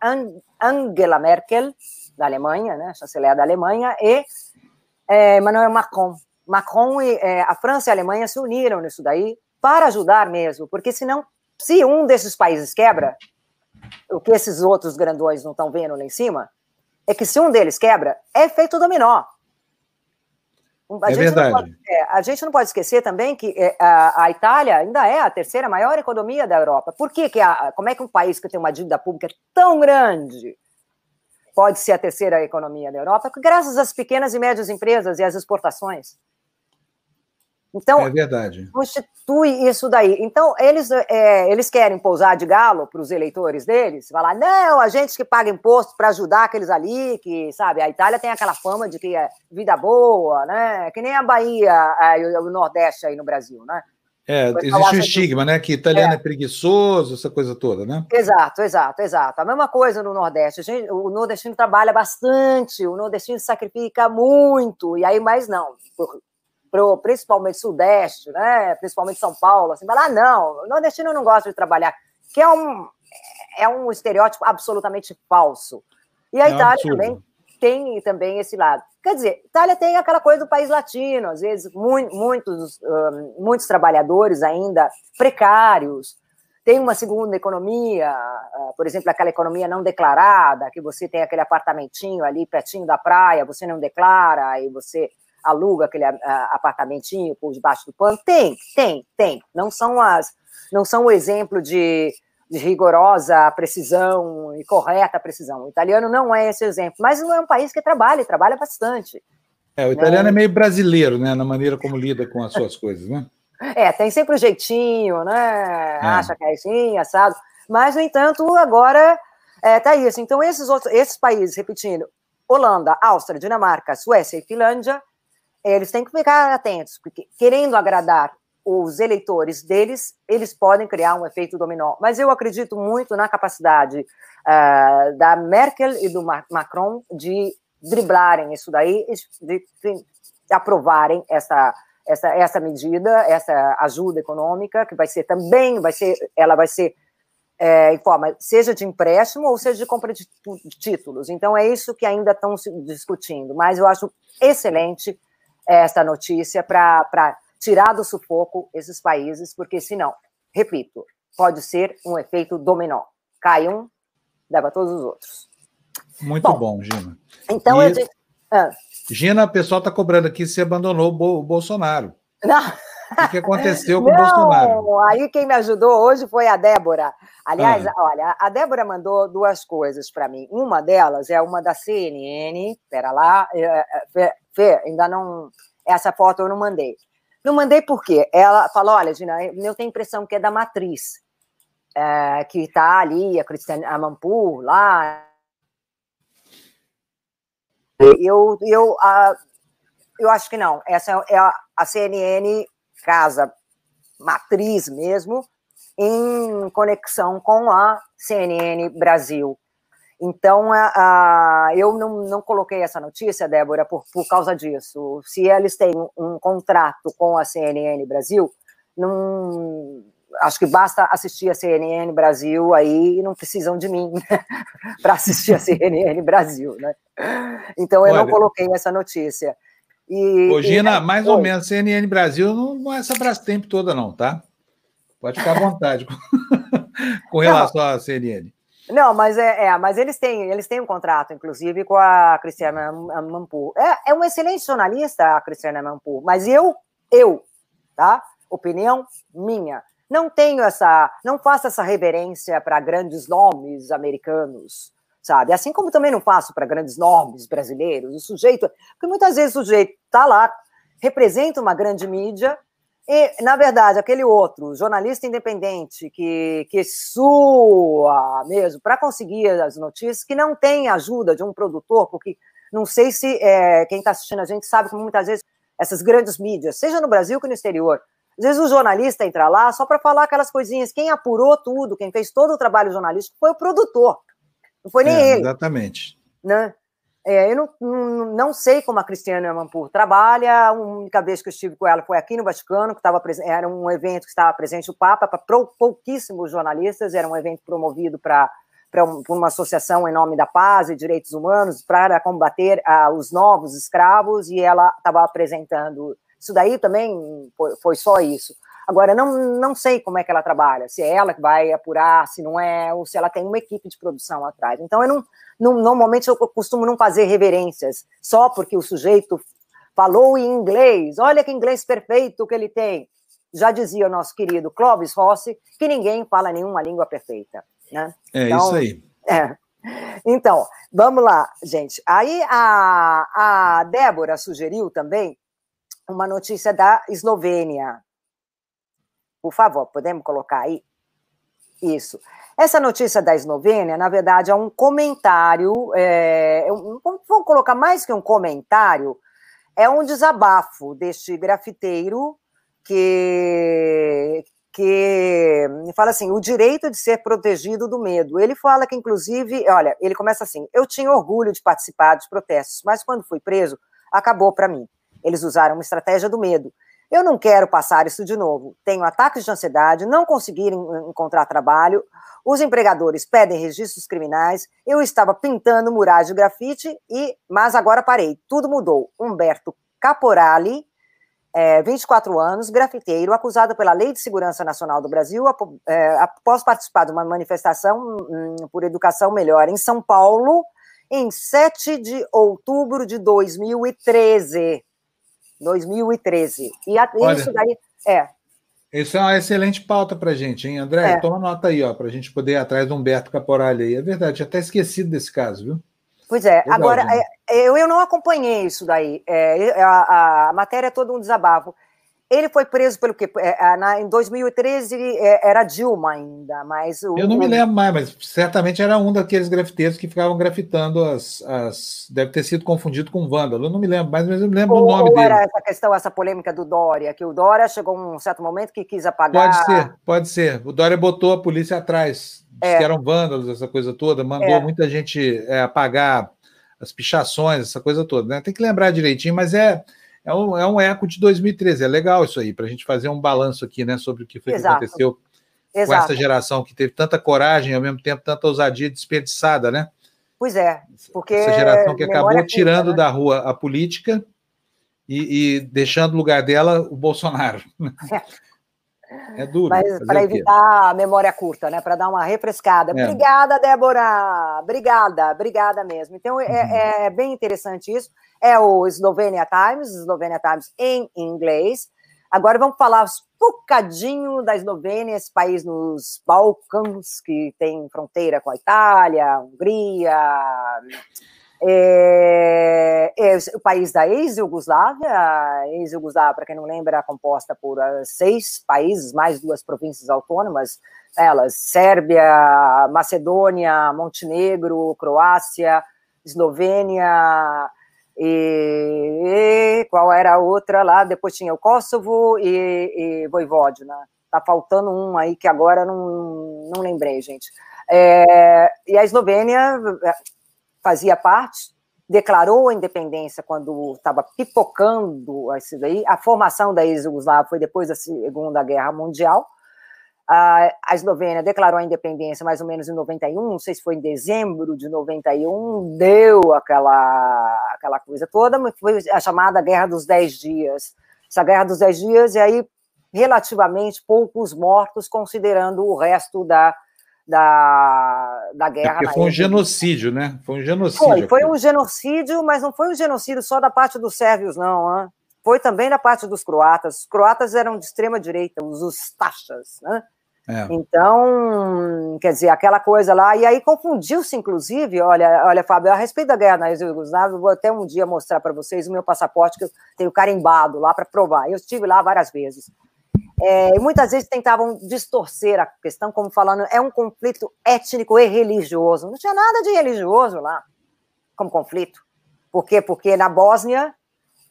Angela Merkel, da Alemanha, né, chanceler da Alemanha, e é, Emmanuel Macron. Macron e é, a França e a Alemanha se uniram nisso daí para ajudar mesmo, porque senão, se um desses países quebra, o que esses outros grandões não estão vendo lá em cima, é que se um deles quebra, é efeito dominó.
A é verdade.
Pode, é, a gente não pode esquecer também que é, a, a, Itália ainda é a terceira maior economia da Europa. Por que, que a, como é que um país que tem uma dívida pública tão grande pode ser a terceira economia da Europa? Graças às pequenas e médias empresas e às exportações. Então,
é verdade.
constitui isso daí. Então, eles, é, eles querem pousar de galo para os eleitores deles, falar, não, a gente que paga imposto para ajudar aqueles ali, que, sabe, a Itália tem aquela fama de que é vida boa, né? Que nem a Bahia e o Nordeste aí no Brasil, né?
É, existe um estigma, né? Que italiano é. é. preguiçoso, essa coisa toda, né?
Exato, exato, exato. A mesma coisa no Nordeste. Gente, o nordestino trabalha bastante, o nordestino sacrifica muito, e aí mais não. Pro, principalmente Sudeste, né? Principalmente São Paulo, assim, lá não, o nordestino não gosta de trabalhar, que é um, é um estereótipo absolutamente falso. E a é Itália um também tem também esse lado. Quer dizer, Itália tem aquela coisa do país latino, às vezes muitos, muitos trabalhadores ainda precários, tem uma segunda economia, ah, por exemplo, aquela economia não declarada, que você tem aquele apartamentinho ali pertinho da praia, você não declara, aí você aluga aquele apartamentinho por debaixo do pano. Tem, tem, tem. Não são as, não são o exemplo de de rigorosa precisão e correta precisão. O italiano não é esse exemplo, mas não é um país que trabalha, e trabalha bastante.
É, o italiano é, é meio brasileiro, né, na maneira como lida com as suas coisas, né?
É, tem sempre o um jeitinho, né? É. Acha que é assim, assado. Mas, no entanto, agora é, tá isso. Então, esses outros, esses países, repetindo, Holanda, Áustria, Dinamarca, Suécia e Finlândia, eles têm que ficar atentos, porque querendo agradar os eleitores deles, eles podem criar um efeito dominó. Mas eu acredito muito na capacidade uh, da Merkel e do Macron de driblarem isso daí, de, de aprovarem essa, essa, essa medida, essa ajuda econômica, que vai ser também, vai ser, ela vai ser é, em forma, seja de empréstimo ou seja de compra de títulos. Então, é isso que ainda estão discutindo. Mas eu acho excelente essa notícia para tirar do sufoco esses países, porque senão, repito, pode ser um efeito dominó. Cai um, leva todos os outros.
Muito bom, bom Gina.
Então, e... eu...
ah. Gina, o pessoal está cobrando aqui se abandonou o Bolsonaro.
Não.
O que aconteceu com o Bolsonaro?
Aí quem me ajudou hoje foi a Débora. Aliás, ah. olha, a Débora mandou duas coisas para mim. Uma delas é uma da CNN. Espera lá, Fê, ainda não. Essa foto eu não mandei. Não mandei por quê? Ela falou: olha, Gina, eu tenho a impressão que é da matriz, é, que está ali, a Cristiane Amanpour, lá. Eu, eu, a, eu acho que não. Essa é a, a CNN casa matriz mesmo, em conexão com a CNN Brasil. Então, a, a, eu não, não coloquei essa notícia, Débora, por, por causa disso. Se eles têm um contrato com a CNN Brasil, não, acho que basta assistir a CNN Brasil aí e não precisam de mim né, para assistir a CNN Brasil, né? Então eu Olha, não coloquei essa notícia.
E, Ô, Gina, e, mais ou menos, CNN Brasil não, não é essa tempo toda, não, tá? Pode ficar à vontade com, com relação não, à CNN.
Não, mas é, é, mas eles têm, eles têm um contrato, inclusive, com a Cristiana Mampur. É, é uma excelente jornalista, a Cristiana Mampur, mas eu, eu, tá? Opinião minha. Não tenho essa, não faço essa reverência para grandes nomes americanos, sabe? Assim como também não faço para grandes nomes brasileiros. O sujeito, porque muitas vezes o sujeito tá lá, representa uma grande mídia, e, na verdade, aquele outro, jornalista independente, que, que sua mesmo para conseguir as notícias, que não tem ajuda de um produtor, porque não sei se é, quem está assistindo a gente sabe como muitas vezes essas grandes mídias, seja no Brasil que no exterior, às vezes o jornalista entra lá só para falar aquelas coisinhas. Quem apurou tudo, quem fez todo o trabalho jornalístico foi o produtor, não foi nem é, ele.
Exatamente.
Né? É, eu não, não, não, sei como a Cristiana Mampur trabalha. A única vez que eu estive com ela foi aqui no Vaticano, que estava era um evento que estava presente o Papa para pouquíssimos jornalistas. Era um evento promovido para para uma associação em nome da paz e direitos humanos para combater os novos escravos e ela estava apresentando isso daí também foi, foi, só isso. Agora não, não sei como é que ela trabalha, se é ela que vai apurar, se não é, ou se ela tem uma equipe de produção atrás. Então eu não não, normalmente eu costumo não fazer reverências, só porque o sujeito falou em inglês, olha que inglês perfeito que ele tem. Já dizia o nosso querido Clóvis Rossi que ninguém fala nenhuma língua perfeita. Né?
É então, isso aí.
É. Então, vamos lá, gente. Aí a, a Débora sugeriu também uma notícia da Eslovênia. Por favor, podemos colocar aí? Isso. Essa notícia da Eslovênia, na verdade, é um comentário, é, é vamos colocar mais que um comentário, é um desabafo deste grafiteiro que, que fala assim, o direito de ser protegido do medo. Ele fala que, inclusive, olha, ele começa assim, eu tinha orgulho de participar dos protestos, mas quando fui preso, acabou para mim. Eles usaram uma estratégia do medo. Eu não quero passar isso de novo. Tenho ataques de ansiedade, não conseguir encontrar trabalho, os empregadores pedem registros criminais, eu estava pintando murais de grafite, e mas agora parei. Tudo mudou. Humberto Caporali, é, 24 anos, grafiteiro, acusado pela Lei de Segurança Nacional do Brasil é, após participar de uma manifestação hum, por educação melhor em São Paulo, em 7 de outubro de 2013. 2013. E a, Olha, isso daí. É.
Isso é uma excelente pauta para gente, hein, André? É. Toma nota aí, ó, para a gente poder ir atrás do Humberto Caporali aí. É verdade, até esquecido desse caso, viu?
Pois é, agora né? eu, eu não acompanhei isso daí. É, a, a, matéria é todo um desabafo. Ele foi preso pelo quê? É, na, em 2013 é, era Dilma ainda, mas.
O, eu não me lembro mais, mas certamente era um daqueles grafiteiros que ficavam grafitando as. as deve ter sido confundido com vândalo. Eu não me lembro mais, mas eu me lembro ou, do nome ou dele.
era essa questão, essa polêmica do Dória, que o Dória chegou um certo momento que quis apagar.
Pode ser, pode ser. O Dória botou a polícia atrás, é. que eram vândalos, essa coisa toda, mandou é. muita gente é, apagar as pichações, essa coisa toda. Né? Tem que lembrar direitinho, mas é é um, é um eco de 2013. É legal isso aí, para a gente fazer um balanço aqui, né, sobre o que foi Exato. que aconteceu Exato. com essa geração que teve tanta coragem e ao mesmo tempo tanta ousadia desperdiçada, né?
Pois é, porque
essa geração que acabou tirando né? da rua a política e, e, deixando no lugar dela o Bolsonaro. É, é duro.
Mas para evitar a memória curta, né? Para dar uma refrescada. É. Obrigada, Débora. Obrigada, obrigada mesmo. Então é, uhum. é bem interessante isso é o Slovenia Times, Slovenia Times em inglês. Agora vamos falar um bocadinho da Eslovênia, esse país nos Balcãs, que tem fronteira com a Itália, Hungria, é, é, o país da ex-Yugoslávia. Ex-Yugoslávia, para quem não lembra, é composta por uh, seis países, mais duas províncias autônomas, elas, Sérvia, Macedônia, Montenegro, Croácia, Eslovênia, e, e, qual era a outra lá? Depois tinha o Kosovo e, e Voivodina. Tá faltando um aí que agora não, não lembrei, gente. É, e a Eslovênia é, fazia parte, declarou a independência quando estava pipocando isso daí. A formação da ex-Yugoslávia foi depois da Segunda Guerra Mundial. A, a Eslovênia declarou a independência mais ou menos em 91, não sei se foi em dezembro de 91, deu aquela, aquela coisa toda, mas foi a chamada Guerra dos Dez Dias. Essa Guerra dos Dez Dias, e aí relativamente poucos mortos, considerando o resto da, da, da guerra.
É foi um genocídio, né? Foi um genocídio.
Foi, foi um genocídio, mas não foi um genocídio só da parte dos sérvios, não. Hein? Foi também da parte dos croatas. Os croatas eram de extrema direita, os ustachas, né? É. Então, quer dizer, aquela coisa lá, e aí confundiu-se, inclusive, olha, olha, Fábio, a respeito da guerra na Yugoslávia, eu vou até um dia mostrar para vocês o meu passaporte, que eu tenho carimbado lá para provar. Eu estive lá várias vezes. É, e muitas vezes tentavam distorcer a questão, como falando, é um conflito étnico e religioso. Não tinha nada de religioso lá, como conflito. Por quê? Porque na Bósnia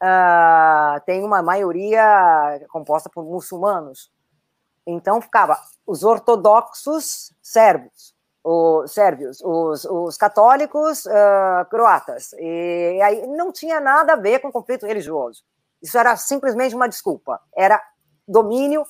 uh, tem uma maioria composta por muçulmanos. Então ficava os ortodoxos sérvios, os sérvios, os, os católicos uh, croatas. E aí não tinha nada a ver com conflito religioso. Isso era simplesmente uma desculpa. Era domínio.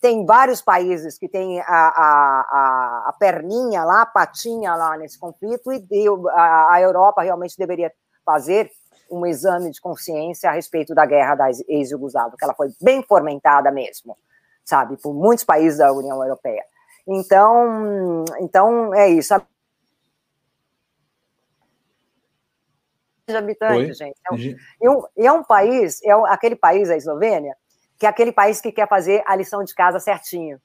Tem vários países que têm a, a, a, a perninha lá, a patinha lá nesse conflito, e, a, a Europa realmente deveria fazer um exame de consciência a respeito da guerra da ex-Yugoslávia, que ela foi bem fomentada mesmo sabe, por muitos países da União Europeia. Então, então é isso. De habitantes, gente. É um, e é um país, é um, aquele país, a Eslovênia, que é aquele país que quer fazer a lição de casa certinho.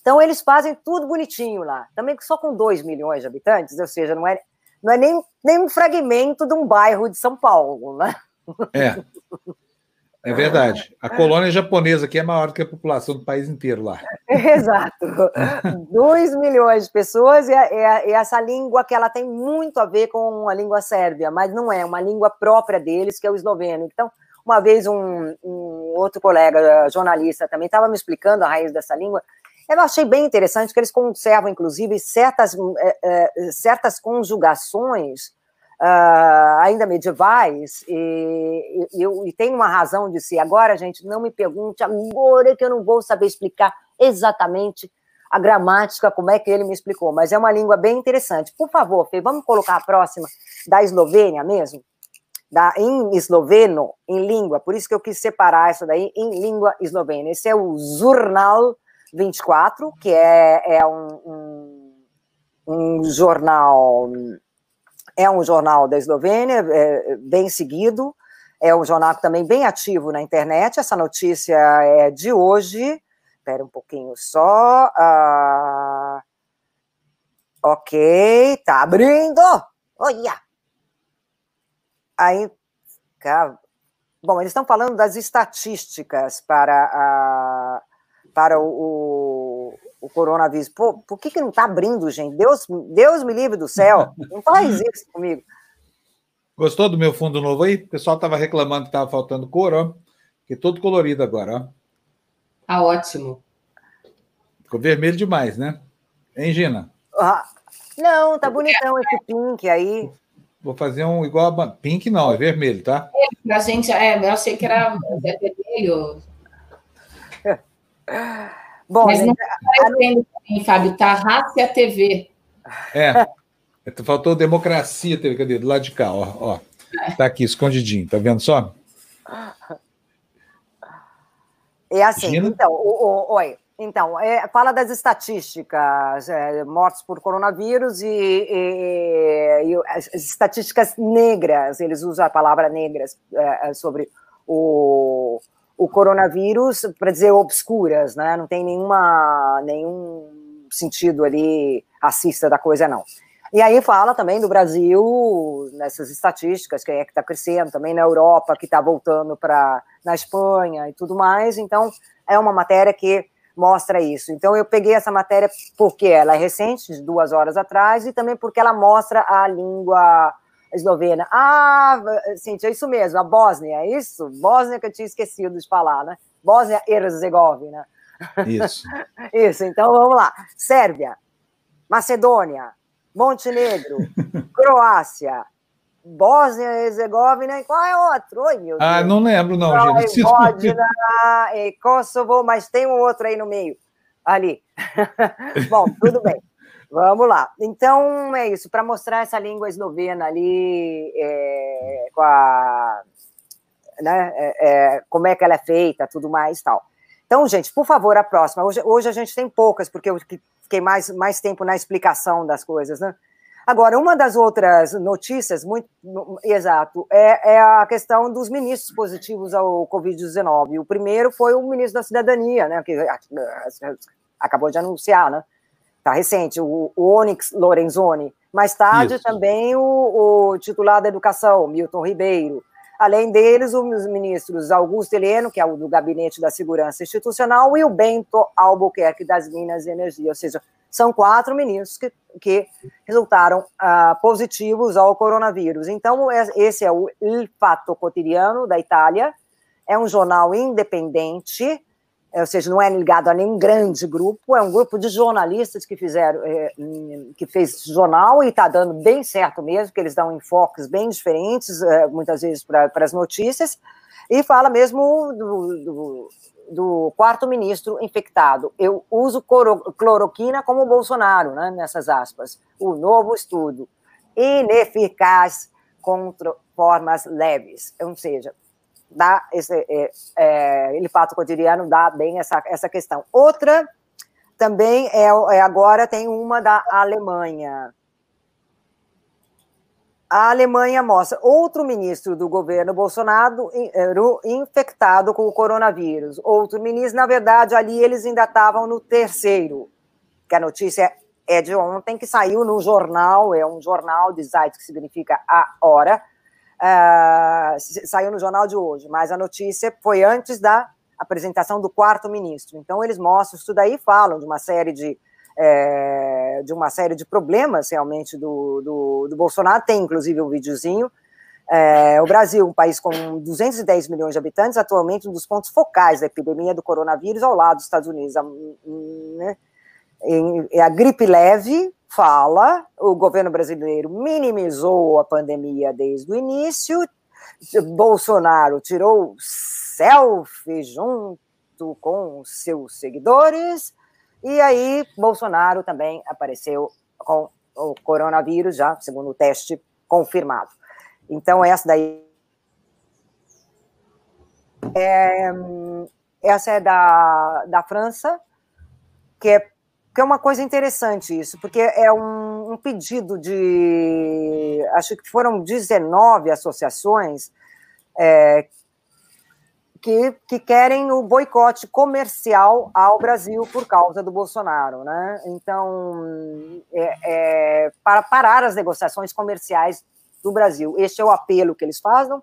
Então, eles fazem tudo bonitinho lá. Também só com 2 milhões de habitantes, ou seja, não é, não é nem, nem um fragmento de um bairro de São Paulo, né?
É. É verdade. A colônia japonesa aqui é maior do que a população do país inteiro lá.
Exato. 2 milhões de pessoas e, e, e, essa língua que ela tem muito a ver com a língua sérvia, mas não é uma língua própria deles, que é o esloveno. Então, uma vez um, um outro colega jornalista também estava me explicando a raiz dessa língua. Eu achei bem interessante que eles conservam, inclusive, certas, é, é, certas conjugações uh, ainda medievais, e, e, e, tem uma razão de ser. Agora, gente, não me pergunte agora que eu não vou saber explicar exatamente a gramática, como é que ele me explicou, mas é uma língua bem interessante. Por favor, Fê, vamos colocar a próxima da Eslovênia mesmo? Da, em esloveno, em língua, por isso que eu quis separar isso daí em língua eslovena. Esse é o Jornal 24, que é, é um, um, um jornal é um jornal da Eslovênia, é, bem seguido, é um jornal também bem ativo na internet. Essa notícia é de hoje. Espera um pouquinho só. Ah, ok, tá abrindo. Olha! Aí, bom, eles estão falando das estatísticas para, a, para o, o coronavírus. Pô, por que, que não está abrindo, gente? Deus, Deus me livre do céu. Não faz isso comigo.
Gostou do meu fundo novo aí? O pessoal estava reclamando que estava faltando cor, ó. Que todo colorido agora, ó.
Tá ótimo.
Ficou vermelho demais, né? Hein, Gina?
Ah, não, tá bonitão esse pink aí.
Vou fazer um igual a pink, não, é vermelho, tá? É,
pra gente, é, eu achei que era vermelho. Bom, Mas não está aparecendo também, Fábio, tá Rácia TV.
É, faltou democracia TV, cadê? Do lado de cá, ó, ó. Tá aqui, escondidinho, tá vendo só?
É assim, Gina? então, o, o, oi. Então, é, fala das estatísticas, é, mortes por coronavírus e, e, e, as estatísticas negras, eles usam a palavra negras é, sobre o, o coronavírus, para dizer obscuras, né? Não tem nenhuma, nenhum sentido ali racista da coisa, não. E aí fala também do Brasil, nessas estatísticas, quem é que está crescendo, também na Europa, que está voltando para na Espanha e tudo mais. Então, é uma matéria que mostra isso. Então, eu peguei essa matéria porque ela é recente, de duas horas atrás, e também porque ela mostra a língua eslovena. Ah, Cintia, é isso mesmo, a Bósnia, é isso? Bósnia que eu tinha esquecido de falar, né? Bósnia Herzegovina.
Isso.
isso, então vamos lá. Sérvia, Macedônia, Montenegro, Croácia, Bósnia Herzegovina e qual é outro? Oi, meu
ah,
Deus.
não lembro, não,
gente. Vojvodina e Kosovo, mas tem um outro aí no meio, ali. Bom, tudo bem. Vamos lá. Então, é isso, para mostrar essa língua eslovena ali, é, com a, né, é, é, como é que ela é feita, tudo mais tal. Então, gente, por favor, a próxima. Hoje, hoje a gente tem poucas, porque eu fiquei mais, mais tempo na explicação das coisas, né? Agora, uma das outras notícias, muito exato, é, é a questão dos ministros positivos ao Covid-19. O primeiro foi o ministro da Cidadania, né, que acabou de anunciar, né? Tá recente, o, o Onyx Lorenzoni. Mais tarde, Isso. também o, o, titular da Educação, Milton Ribeiro. Além deles, os ministros Augusto Heleno, que é o do Gabinete da Segurança Institucional, e o Bento Albuquerque, das Minas e Energia. Ou seja, são quatro ministros que, que resultaram ah, positivos ao coronavírus. Então, esse é o Il Fatto Quotidiano, da Itália. É um jornal independente, ou seja, não é ligado a nenhum grande grupo, é um grupo de jornalistas que fizeram, é, que fez jornal e está dando bem certo mesmo, que eles dão enfoques bem diferentes, é, muitas vezes, para as notícias, e fala mesmo do, do, do quarto ministro infectado. Eu uso cloroquina como Bolsonaro, né, nessas aspas. O novo estudo, ineficaz contra formas leves, ou seja, dá esse é, é, ele fato cotidiano dá bem essa, essa questão. Outra também é, é, agora tem uma da Alemanha. A Alemanha mostra outro ministro do governo Bolsonaro infectado com o coronavírus. Outro ministro, na verdade, ali eles ainda estavam no terceiro, que a notícia é de ontem, que saiu no jornal, é um jornal de Zeit, que significa a hora, uh, saiu no jornal de hoje, mas a notícia foi antes da apresentação do quarto ministro. Então, eles mostram isso daí, falam de uma série de, é, de uma série de problemas realmente do, do, do Bolsonaro, tem inclusive um videozinho. É, o Brasil, um país com 210 milhões de habitantes, atualmente um dos pontos focais da epidemia do coronavírus ao lado dos Estados Unidos. A, né, a gripe leve, fala, o governo brasileiro minimizou a pandemia desde o início, Bolsonaro tirou selfie junto com seus seguidores, e aí Bolsonaro também apareceu com o coronavírus, já segundo o teste confirmado. Então, essa daí. É, essa é da, da França, que é, que é uma coisa interessante isso, porque é um, um pedido de. Acho que foram 19 associações é, que, que querem o boicote comercial ao Brasil por causa do Bolsonaro, né? Então, é, é, para parar as negociações comerciais do Brasil. Este é o apelo que eles fazem.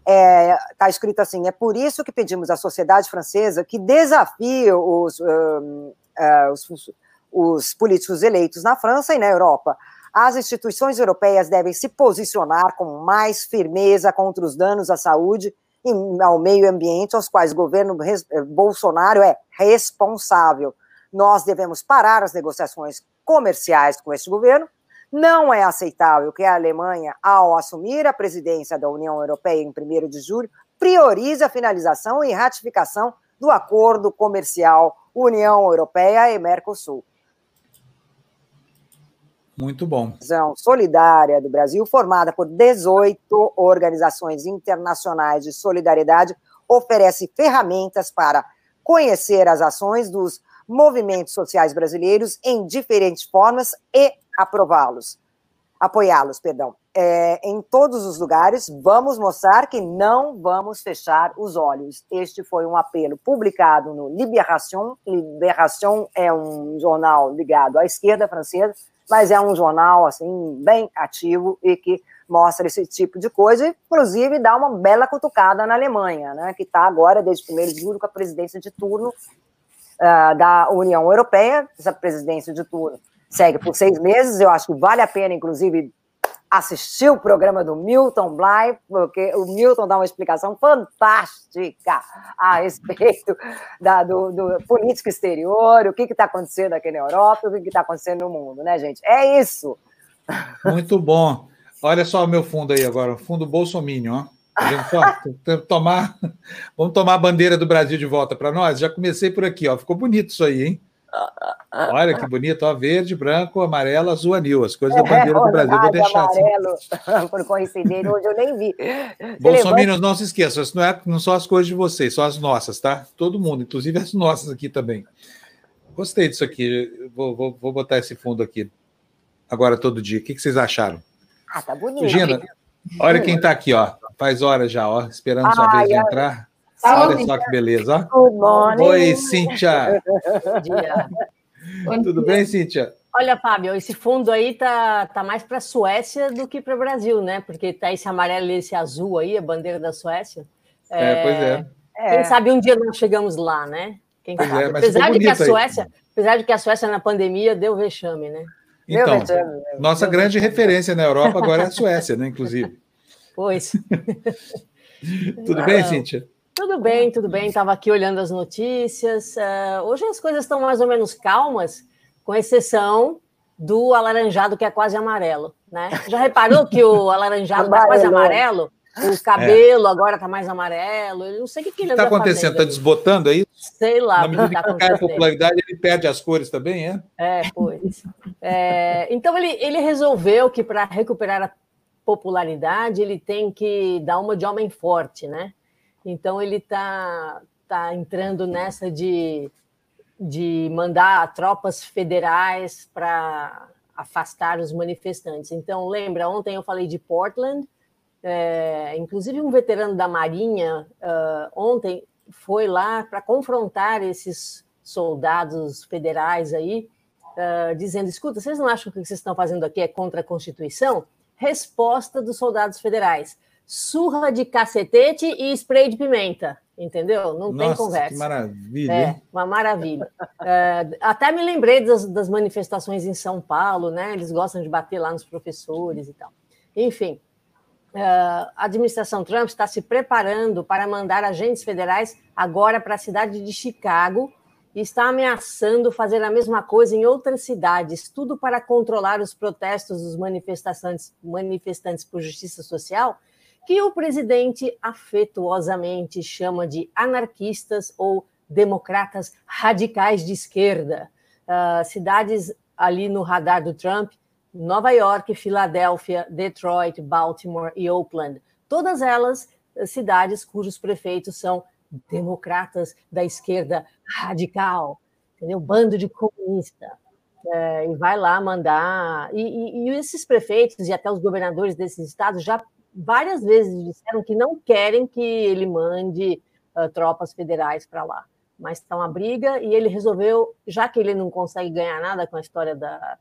Está é, tá escrito assim: é por isso que pedimos à sociedade francesa que desafie os, uh, uh, os, os políticos eleitos na França e na Europa as instituições europeias devem se posicionar com mais firmeza contra os danos à saúde e ao meio ambiente, aos quais o governo eh, Bolsonaro é responsável. Nós devemos parar as negociações comerciais com este governo. Não é aceitável que a Alemanha, ao assumir a presidência da União Europeia em 1 de julho, priorize a finalização e ratificação do acordo comercial União Europeia e Mercosul.
Muito bom.
Solidária do Brasil, formada por 18 organizações internacionais de solidariedade, oferece ferramentas para conhecer as ações dos movimentos sociais brasileiros em diferentes formas e aprová-los, apoiá-los, perdão. É, em todos os lugares, vamos mostrar que não vamos fechar os olhos. Este foi um apelo publicado no Libération. Libération é um jornal ligado à esquerda francesa, mas é um jornal assim bem ativo e que mostra esse tipo de coisa, e, inclusive dá uma bela cutucada na Alemanha, né, que está agora, desde 1 de julho, com a presidência de turno uh, da União Europeia. Essa presidência de turno segue por seis meses. Eu acho que vale a pena, inclusive, assistir o programa do Milton Bly, porque o Milton dá uma explicação fantástica a respeito da, do, do política exterior, o que está acontecendo aqui na Europa, o que está acontecendo no mundo, né, gente? É isso.
Muito bom. Olha só o meu fundo aí agora, o fundo Bolsominion, ó. Tá tomar, vamos tomar a bandeira do Brasil de volta para nós? Já comecei por aqui, ó. Ficou bonito isso aí, hein? Olha que bonito, ó, verde, branco, amarelo, azul, anil, as coisas da bandeira do Brasil. Vou deixar
assim. amarelo, assim. por coincidência, hoje eu nem vi.
Bolsominions, não se esqueçam, isso não, é, não são as coisas de vocês, são as nossas, tá? Todo mundo, inclusive as nossas aqui também. Gostei disso aqui, vou, vou, vou botar esse fundo aqui agora todo dia. O que, que vocês acharam?
Ah, tá bonito.
Gina, olha quem tá aqui, ó. Faz horas já, ó, esperando ah, sua vez de entrar. Olha só que beleza. Oi, Cíntia. Bom dia. Tudo bem, Cíntia?
Olha, Fábio, esse fundo aí tá, tá mais para a Suécia do que para o Brasil, né? Porque tá esse amarelo e esse azul aí, a bandeira da Suécia.
É, é pois é.
Quem é. sabe um dia nós chegamos lá, né? Quem pois sabe? É, apesar de que a Suécia, aí. apesar de que a Suécia na pandemia deu vexame, né?
Então, vexame, nossa grande vexame. referência na Europa agora é a Suécia, né? Inclusive.
Pois.
Tudo bem, Cíntia?
Tudo bem, tudo bem. Estava aqui olhando as notícias. Uh, hoje as coisas estão mais ou menos calmas, com exceção do alaranjado, que é quase amarelo. Né? Já reparou que o alaranjado está quase amarelo? O cabelo é. agora está mais amarelo. Eu não sei o que, que ele
está acontecendo. Está desbotando aí?
Sei lá.
Na medida que, tá cai a popularidade, ele perde as cores também, é?
É, pois. É, então ele, ele resolveu que para recuperar a popularidade ele tem que dar uma de homem forte, né? Então ele está tá entrando nessa de, de mandar tropas federais para afastar os manifestantes. Então, lembra, ontem eu falei de Portland, é, inclusive um veterano da Marinha uh, ontem foi lá para confrontar esses soldados federais aí, uh, dizendo: escuta, vocês não acham que o que vocês estão fazendo aqui é contra a Constituição? Resposta dos soldados federais: surra de cacetete e spray de pimenta, entendeu? Não Nossa, tem conversa. Que
maravilha. É,
uma maravilha. é, até me lembrei das, das, manifestações em São Paulo, né? Eles gostam de bater lá nos professores e tal. Enfim, é, a administração Trump está se preparando para mandar agentes federais agora para a cidade de Chicago e está ameaçando fazer a mesma coisa em outras cidades, tudo para controlar os protestos dos manifestantes, manifestantes por justiça social, que o presidente afetuosamente chama de anarquistas ou democratas radicais de esquerda. Uh, cidades ali no radar do Trump, Nova York, Filadélfia, Detroit, Baltimore e Oakland. Todas elas cidades cujos prefeitos são democratas da esquerda radical, entendeu? Bando de comunista. É, e vai lá mandar. E, e, e, esses prefeitos e até os governadores desses estados já várias vezes disseram que não querem que ele mande uh, tropas federais para lá. Mas está uma briga e ele resolveu, já que ele não consegue ganhar nada com a história da,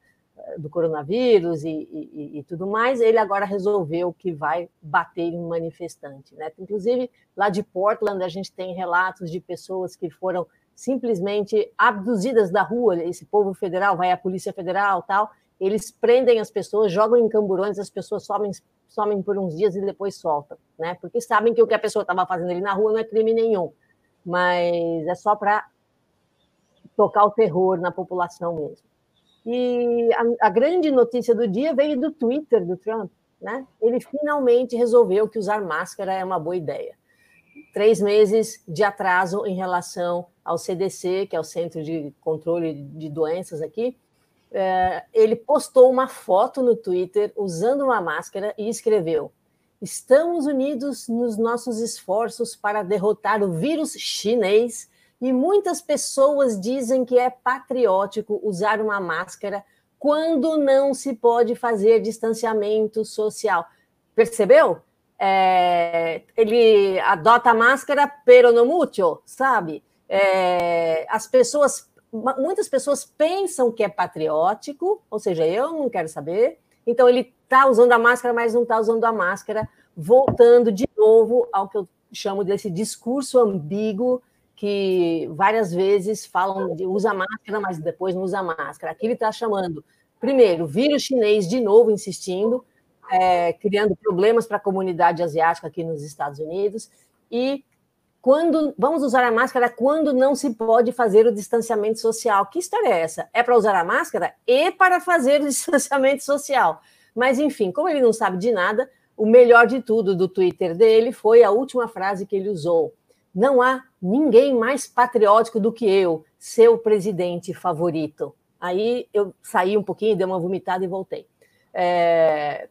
do coronavírus e, e, e, tudo mais, ele agora resolveu que vai bater em manifestante. Né? Inclusive, lá de Portland, a gente tem relatos de pessoas que foram simplesmente abduzidas da rua, esse povo federal, vai a Polícia Federal tal, eles prendem as pessoas, jogam em camburões, as pessoas somem, somem por uns dias e depois soltam, né? porque sabem que o que a pessoa estava fazendo ali na rua não é crime nenhum, mas é só para tocar o terror na população mesmo. E a, a, grande notícia do dia veio do Twitter do Trump. Né? Ele finalmente resolveu que usar máscara é uma boa ideia. Três meses de atraso em relação ao CDC, que é o Centro de Controle de Doenças aqui. É, ele postou uma foto no Twitter usando uma máscara e escreveu: Estamos unidos nos nossos esforços para derrotar o vírus chinês e muitas pessoas dizem que é patriótico usar uma máscara quando não se pode fazer distanciamento social. Percebeu? É, ele adota a máscara pero no mucho, sabe? É, as pessoas, muitas pessoas pensam que é patriótico, ou seja, eu não quero saber. Então ele está usando a máscara, mas não está usando a máscara, voltando de novo ao que eu chamo desse discurso ambíguo que várias vezes falam de usa máscara, mas depois não usa máscara. Aqui ele está chamando, primeiro, vírus chinês de novo insistindo, é, criando problemas para a comunidade asiática aqui nos Estados Unidos, e quando vamos usar a máscara quando não se pode fazer o distanciamento social. Que história é essa? É para usar a máscara e para fazer o distanciamento social. Mas, enfim, como ele não sabe de nada, o melhor de tudo do Twitter dele foi a última frase que ele usou. Não há ninguém mais patriótico do que eu, seu presidente favorito. Aí eu saí um pouquinho, dei uma vomitada e voltei. É...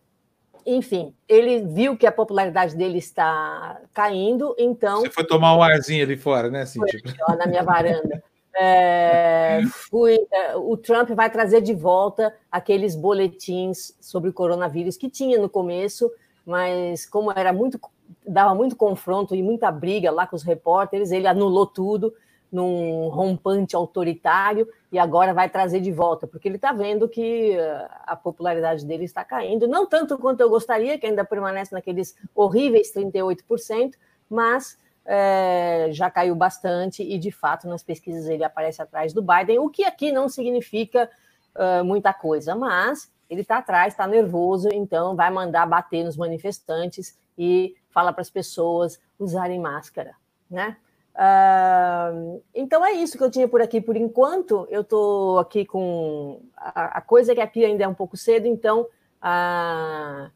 Enfim, ele viu que a popularidade dele está caindo, então.
Você foi tomar um arzinho ali fora, né,
Cintia? Foi, na minha varanda. É, fui, é, o Trump vai trazer de volta aqueles boletins sobre o coronavírus que tinha no começo, mas como era muito dava muito confronto e muita briga lá com os repórteres, ele anulou tudo num rompante autoritário e agora vai trazer de volta, porque ele está vendo que eh, a popularidade dele está caindo, não tanto quanto eu gostaria, que ainda permanece naqueles horríveis 38%, mas é, já caiu bastante e, de fato, nas pesquisas ele aparece atrás do Biden, o que aqui não significa uh, muita coisa, mas ele está atrás, está nervoso, então vai mandar bater nos manifestantes e fala para as pessoas usarem máscara, né? Uh, então é isso que eu tinha por aqui por enquanto. Eu estou aqui com a, a, coisa que aqui ainda é um pouco cedo, então uh,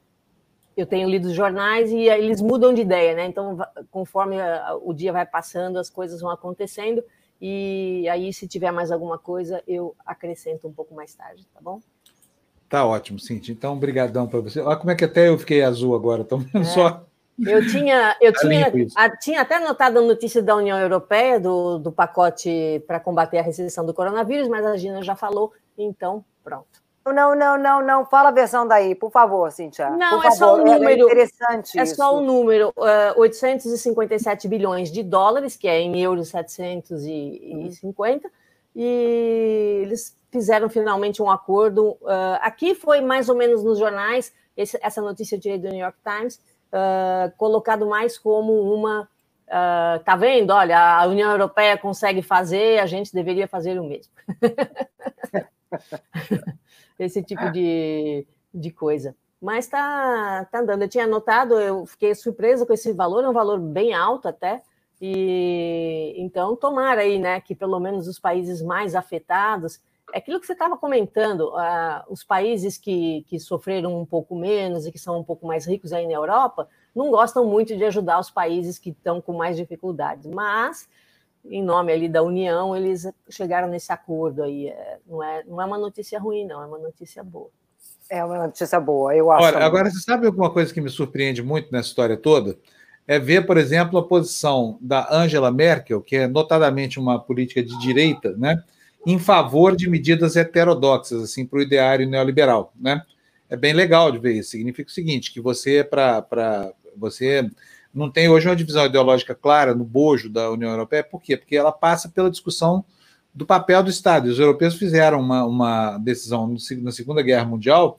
eu tenho lido os jornais e eles mudam de ideia, né? Então, conforme o dia vai passando, as coisas vão acontecendo. E aí, se tiver mais alguma coisa, eu acrescento um pouco mais tarde, tá bom?
Tá ótimo, Cintia. Então, brigadão para você. Olha como é que até eu fiquei azul agora. Estão vendo é. só
eu tinha, eu tá tinha, a, tinha até notado a notícia da União Europeia do, do pacote para combater a recessão do coronavírus, mas a Gina já falou, então pronto.
Não, não, não, não. Fala a versão daí, por favor, Cintia.
Não,
por é
favor. só o é número. É interessante. É isso. só o número: uh, 857 bilhões de dólares, que é em euros 750, e eles fizeram finalmente um acordo. Uh, aqui foi mais ou menos nos jornais, esse, essa notícia eu tirei do New York Times uh, colocado mais como uma. Uh, tá vendo? Olha, a União Europeia consegue fazer, a gente deveria fazer o mesmo. Esse tipo de, de coisa. Mas tá, tá andando. Eu tinha notado, eu fiquei surpresa com esse valor, é um valor bem alto até. E então, tomara aí, né, que pelo menos os países mais afetados aquilo que você estava comentando, uh, os países que, que sofreram um pouco menos e que são um pouco mais ricos aí na Europa, não gostam muito de ajudar os países que estão com mais dificuldades, mas em nome ali da União, eles chegaram nesse acordo aí. É, não, é, não é uma notícia ruim, não, é uma notícia boa.
É uma notícia boa, eu acho.
Olha, agora, você sabe alguma coisa que me surpreende muito nessa história toda? É ver, por exemplo, a posição da Angela Merkel, que é notadamente uma política de direita, né? Em favor de medidas heterodoxas, assim, para o ideário neoliberal, né? É bem legal de ver isso. Significa o seguinte, que você, é para você não tem hoje uma divisão ideológica clara no bojo da União Europeia, por quê? Porque ela passa pela discussão do papel do Estado. E os europeus fizeram uma, uma decisão na Segunda Guerra Mundial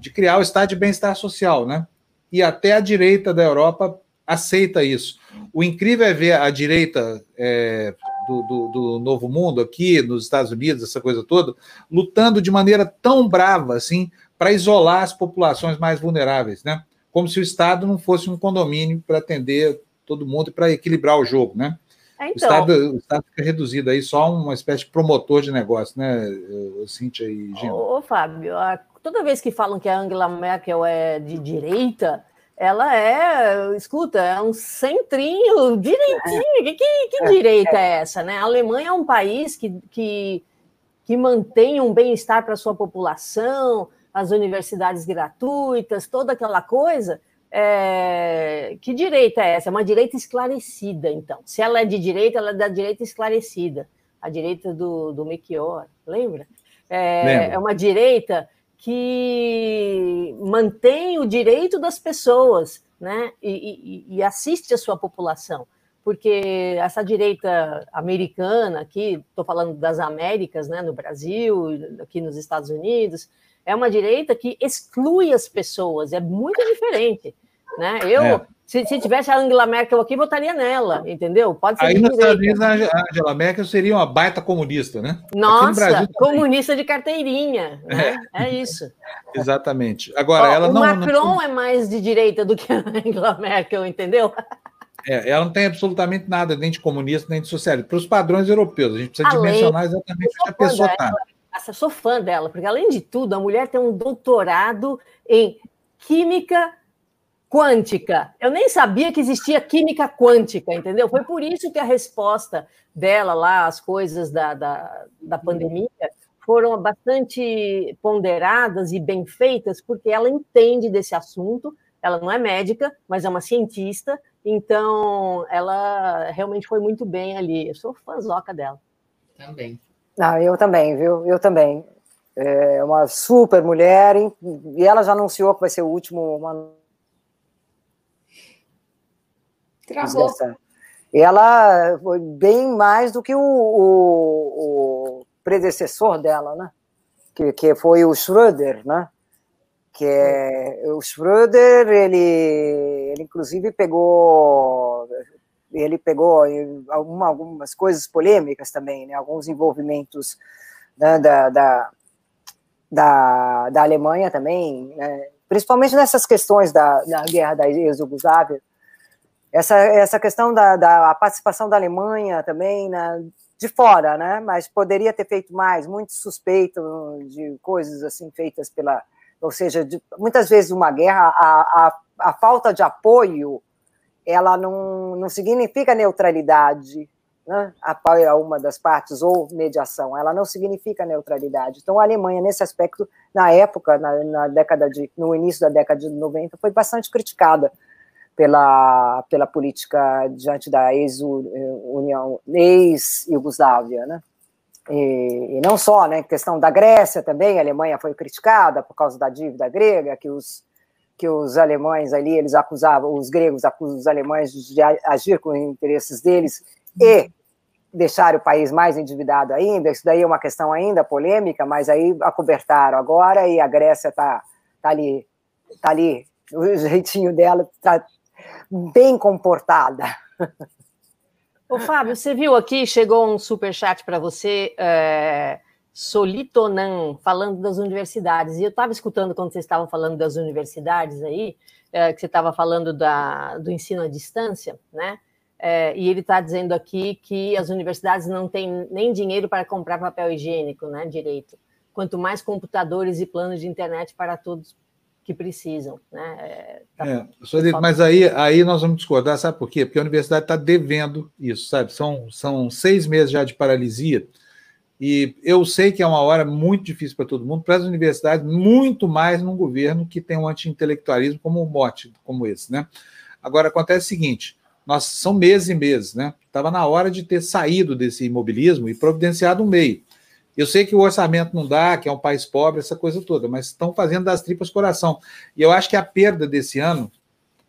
de criar o Estado de bem-estar social, né? E até a direita da Europa aceita isso. O incrível é ver a direita é, do, do, do, Novo Mundo aqui nos Estados Unidos, essa coisa toda, lutando de maneira tão brava assim para isolar as populações mais vulneráveis, né? Como se o Estado não fosse um condomínio para atender todo mundo e para equilibrar o jogo, né? É, então... o, Estado, o Estado fica reduzido aí só uma espécie de promotor de negócio, né, Cíntia e Gino?
Ô, Fábio, toda vez que falam que a Angela Merkel é de direita, ela é, escuta, é um centrinho, direitinho. Que, que, que direita é essa, né? A Alemanha é um país que, que, que mantém um bem-estar para a sua população, as universidades gratuitas, toda aquela coisa. É... Que direita é essa? É uma direita esclarecida, então. Se ela é de direita, ela é da direita esclarecida. A direita do, do Mechior, lembra? É, é uma direita que mantém o direito das pessoas né, e, e, e assiste a sua população porque essa direita americana, aqui estou falando das Américas, né, no Brasil, aqui nos Estados Unidos, é uma direita que exclui as pessoas, é muito diferente. Né? Eu, é. se, se, tivesse a Angela Merkel aqui, votaria nela, entendeu?
Pode ser Aí nos Estados Unidos, a Angela Merkel seria uma baita comunista, né?
Nossa, comunista de carteirinha, né? É, é isso.
Exatamente. Agora,
Ó,
ela
o
não.
Macron não... é mais de direita do que a Angela Merkel, entendeu?
É, ela não tem absolutamente nada nem de comunista, nem de socialista. Para os padrões europeus, a gente precisa Além, dimensionar exatamente o que a pessoa está.
Eu sou fã dela, porque além de tudo, a mulher tem um doutorado em química quântica. Eu nem sabia que existia química quântica, entendeu? Foi por isso que a resposta dela lá, as coisas da, da, da pandemia, foram bastante ponderadas e bem feitas, porque ela entende desse assunto. Ela não é médica, mas é uma cientista, então ela realmente foi muito bem ali. Eu sou fãzoca dela.
Também.
Não, eu também, viu? Eu também. É uma super mulher, e ela já anunciou que vai ser o último
Travou.
Ela foi bem mais do que o, o, o predecessor dela, né? Que, que foi o Schröder, né? Que é, o Schröder, ele, ele inclusive pegou ele pegou alguma, algumas coisas polêmicas também, né? alguns envolvimentos né, da, da, da, da, Alemanha também, né? principalmente nessas questões da, da guerra da ex-Yugoslávia, essa, essa questão da, da participação da Alemanha também, né, de fora, né, mas poderia ter feito mais, muito suspeito de coisas assim feitas pela, ou seja, de, muitas vezes uma guerra, a, a, a falta de apoio, ela não, não significa neutralidade, né, apoio a uma das partes ou mediação, ela não significa neutralidade. Então, a Alemanha, nesse aspecto, na época, na, na década de, no início da década de 90, foi bastante criticada pela, pela política diante da ex-União, ex-Yugoslávia, né? E, e, não só, né, questão da Grécia também, a Alemanha foi criticada por causa da dívida grega, que os, que os alemães ali, eles acusavam, os gregos acusam os alemães de agir com interesses deles e deixar o país mais endividado ainda, isso daí é uma questão ainda polêmica, mas aí acobertaram agora e a Grécia está tá ali, tá ali o jeitinho dela está bem comportada.
Ô, Fábio, você viu aqui, chegou um super chat para você, é, Solitonan, falando das universidades. E eu estava escutando quando vocês estavam falando das universidades aí, é, que você estava falando da, do ensino à distância, né? É, e ele está dizendo aqui que as universidades não têm nem dinheiro para comprar papel higiênico, né? Direito. Quanto mais computadores e planos de internet para todos que precisam. Né?
É, tá, é, mas aí, aí nós vamos discordar, sabe por quê? Porque a universidade está devendo isso, sabe? São, são seis meses já de paralisia, e eu sei que é uma hora muito difícil para todo mundo, para as universidades, muito mais num governo que tem um anti-intelectualismo como um mote, como esse, né? Agora, acontece o seguinte, nós, são meses e meses, né? Estava na hora de ter saído desse imobilismo e providenciado um meio. Eu sei que o orçamento não dá, que é um país pobre, essa coisa toda, mas estão fazendo das tripas coração. E eu acho que a perda desse ano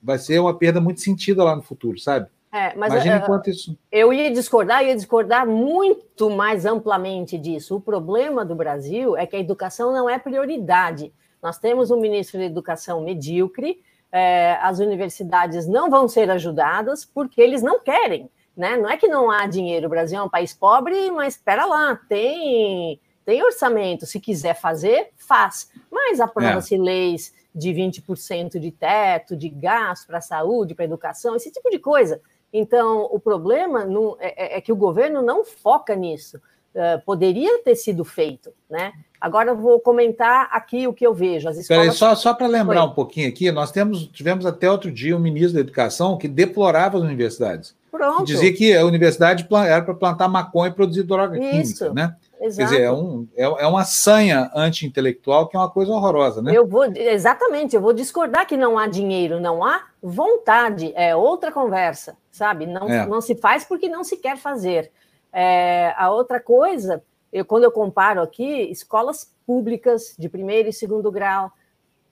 vai ser uma perda muito sentida lá no futuro, sabe?
É, mas Imagina uh, enquanto isso. Eu ia discordar, ia discordar muito mais amplamente disso. O problema do Brasil é que a educação não é prioridade. Nós temos um ministro da Educação medíocre, é, as universidades não vão ser ajudadas porque eles não querem. Né? Não é que não há dinheiro, o Brasil é um país pobre, mas espera lá, tem, tem orçamento, se quiser fazer, faz. Mas aprova-se é. leis de 20% de teto, de gasto para a saúde, para a educação, esse tipo de coisa. Então, o problema não, é, é, é que o governo não foca nisso. Uh, poderia ter sido feito, né? Agora eu vou comentar aqui o que eu vejo. As
escolas... Peraí, só, só para lembrar Foi. um pouquinho aqui, nós temos, tivemos até outro dia um ministro da Educação que deplorava as universidades. Pronto. Dizia que a universidade era para plantar maconha e produzir droga Isso. química, né? Exato. Quer dizer, é, um, é, é uma sanha anti-intelectual que é uma coisa horrorosa, né?
Eu vou, exatamente, eu vou discordar que não há dinheiro, não há vontade, é outra conversa, sabe? Não, é. não se faz porque não se quer fazer. É, a outra coisa, eu, quando eu comparo aqui, escolas públicas de primeiro e segundo grau,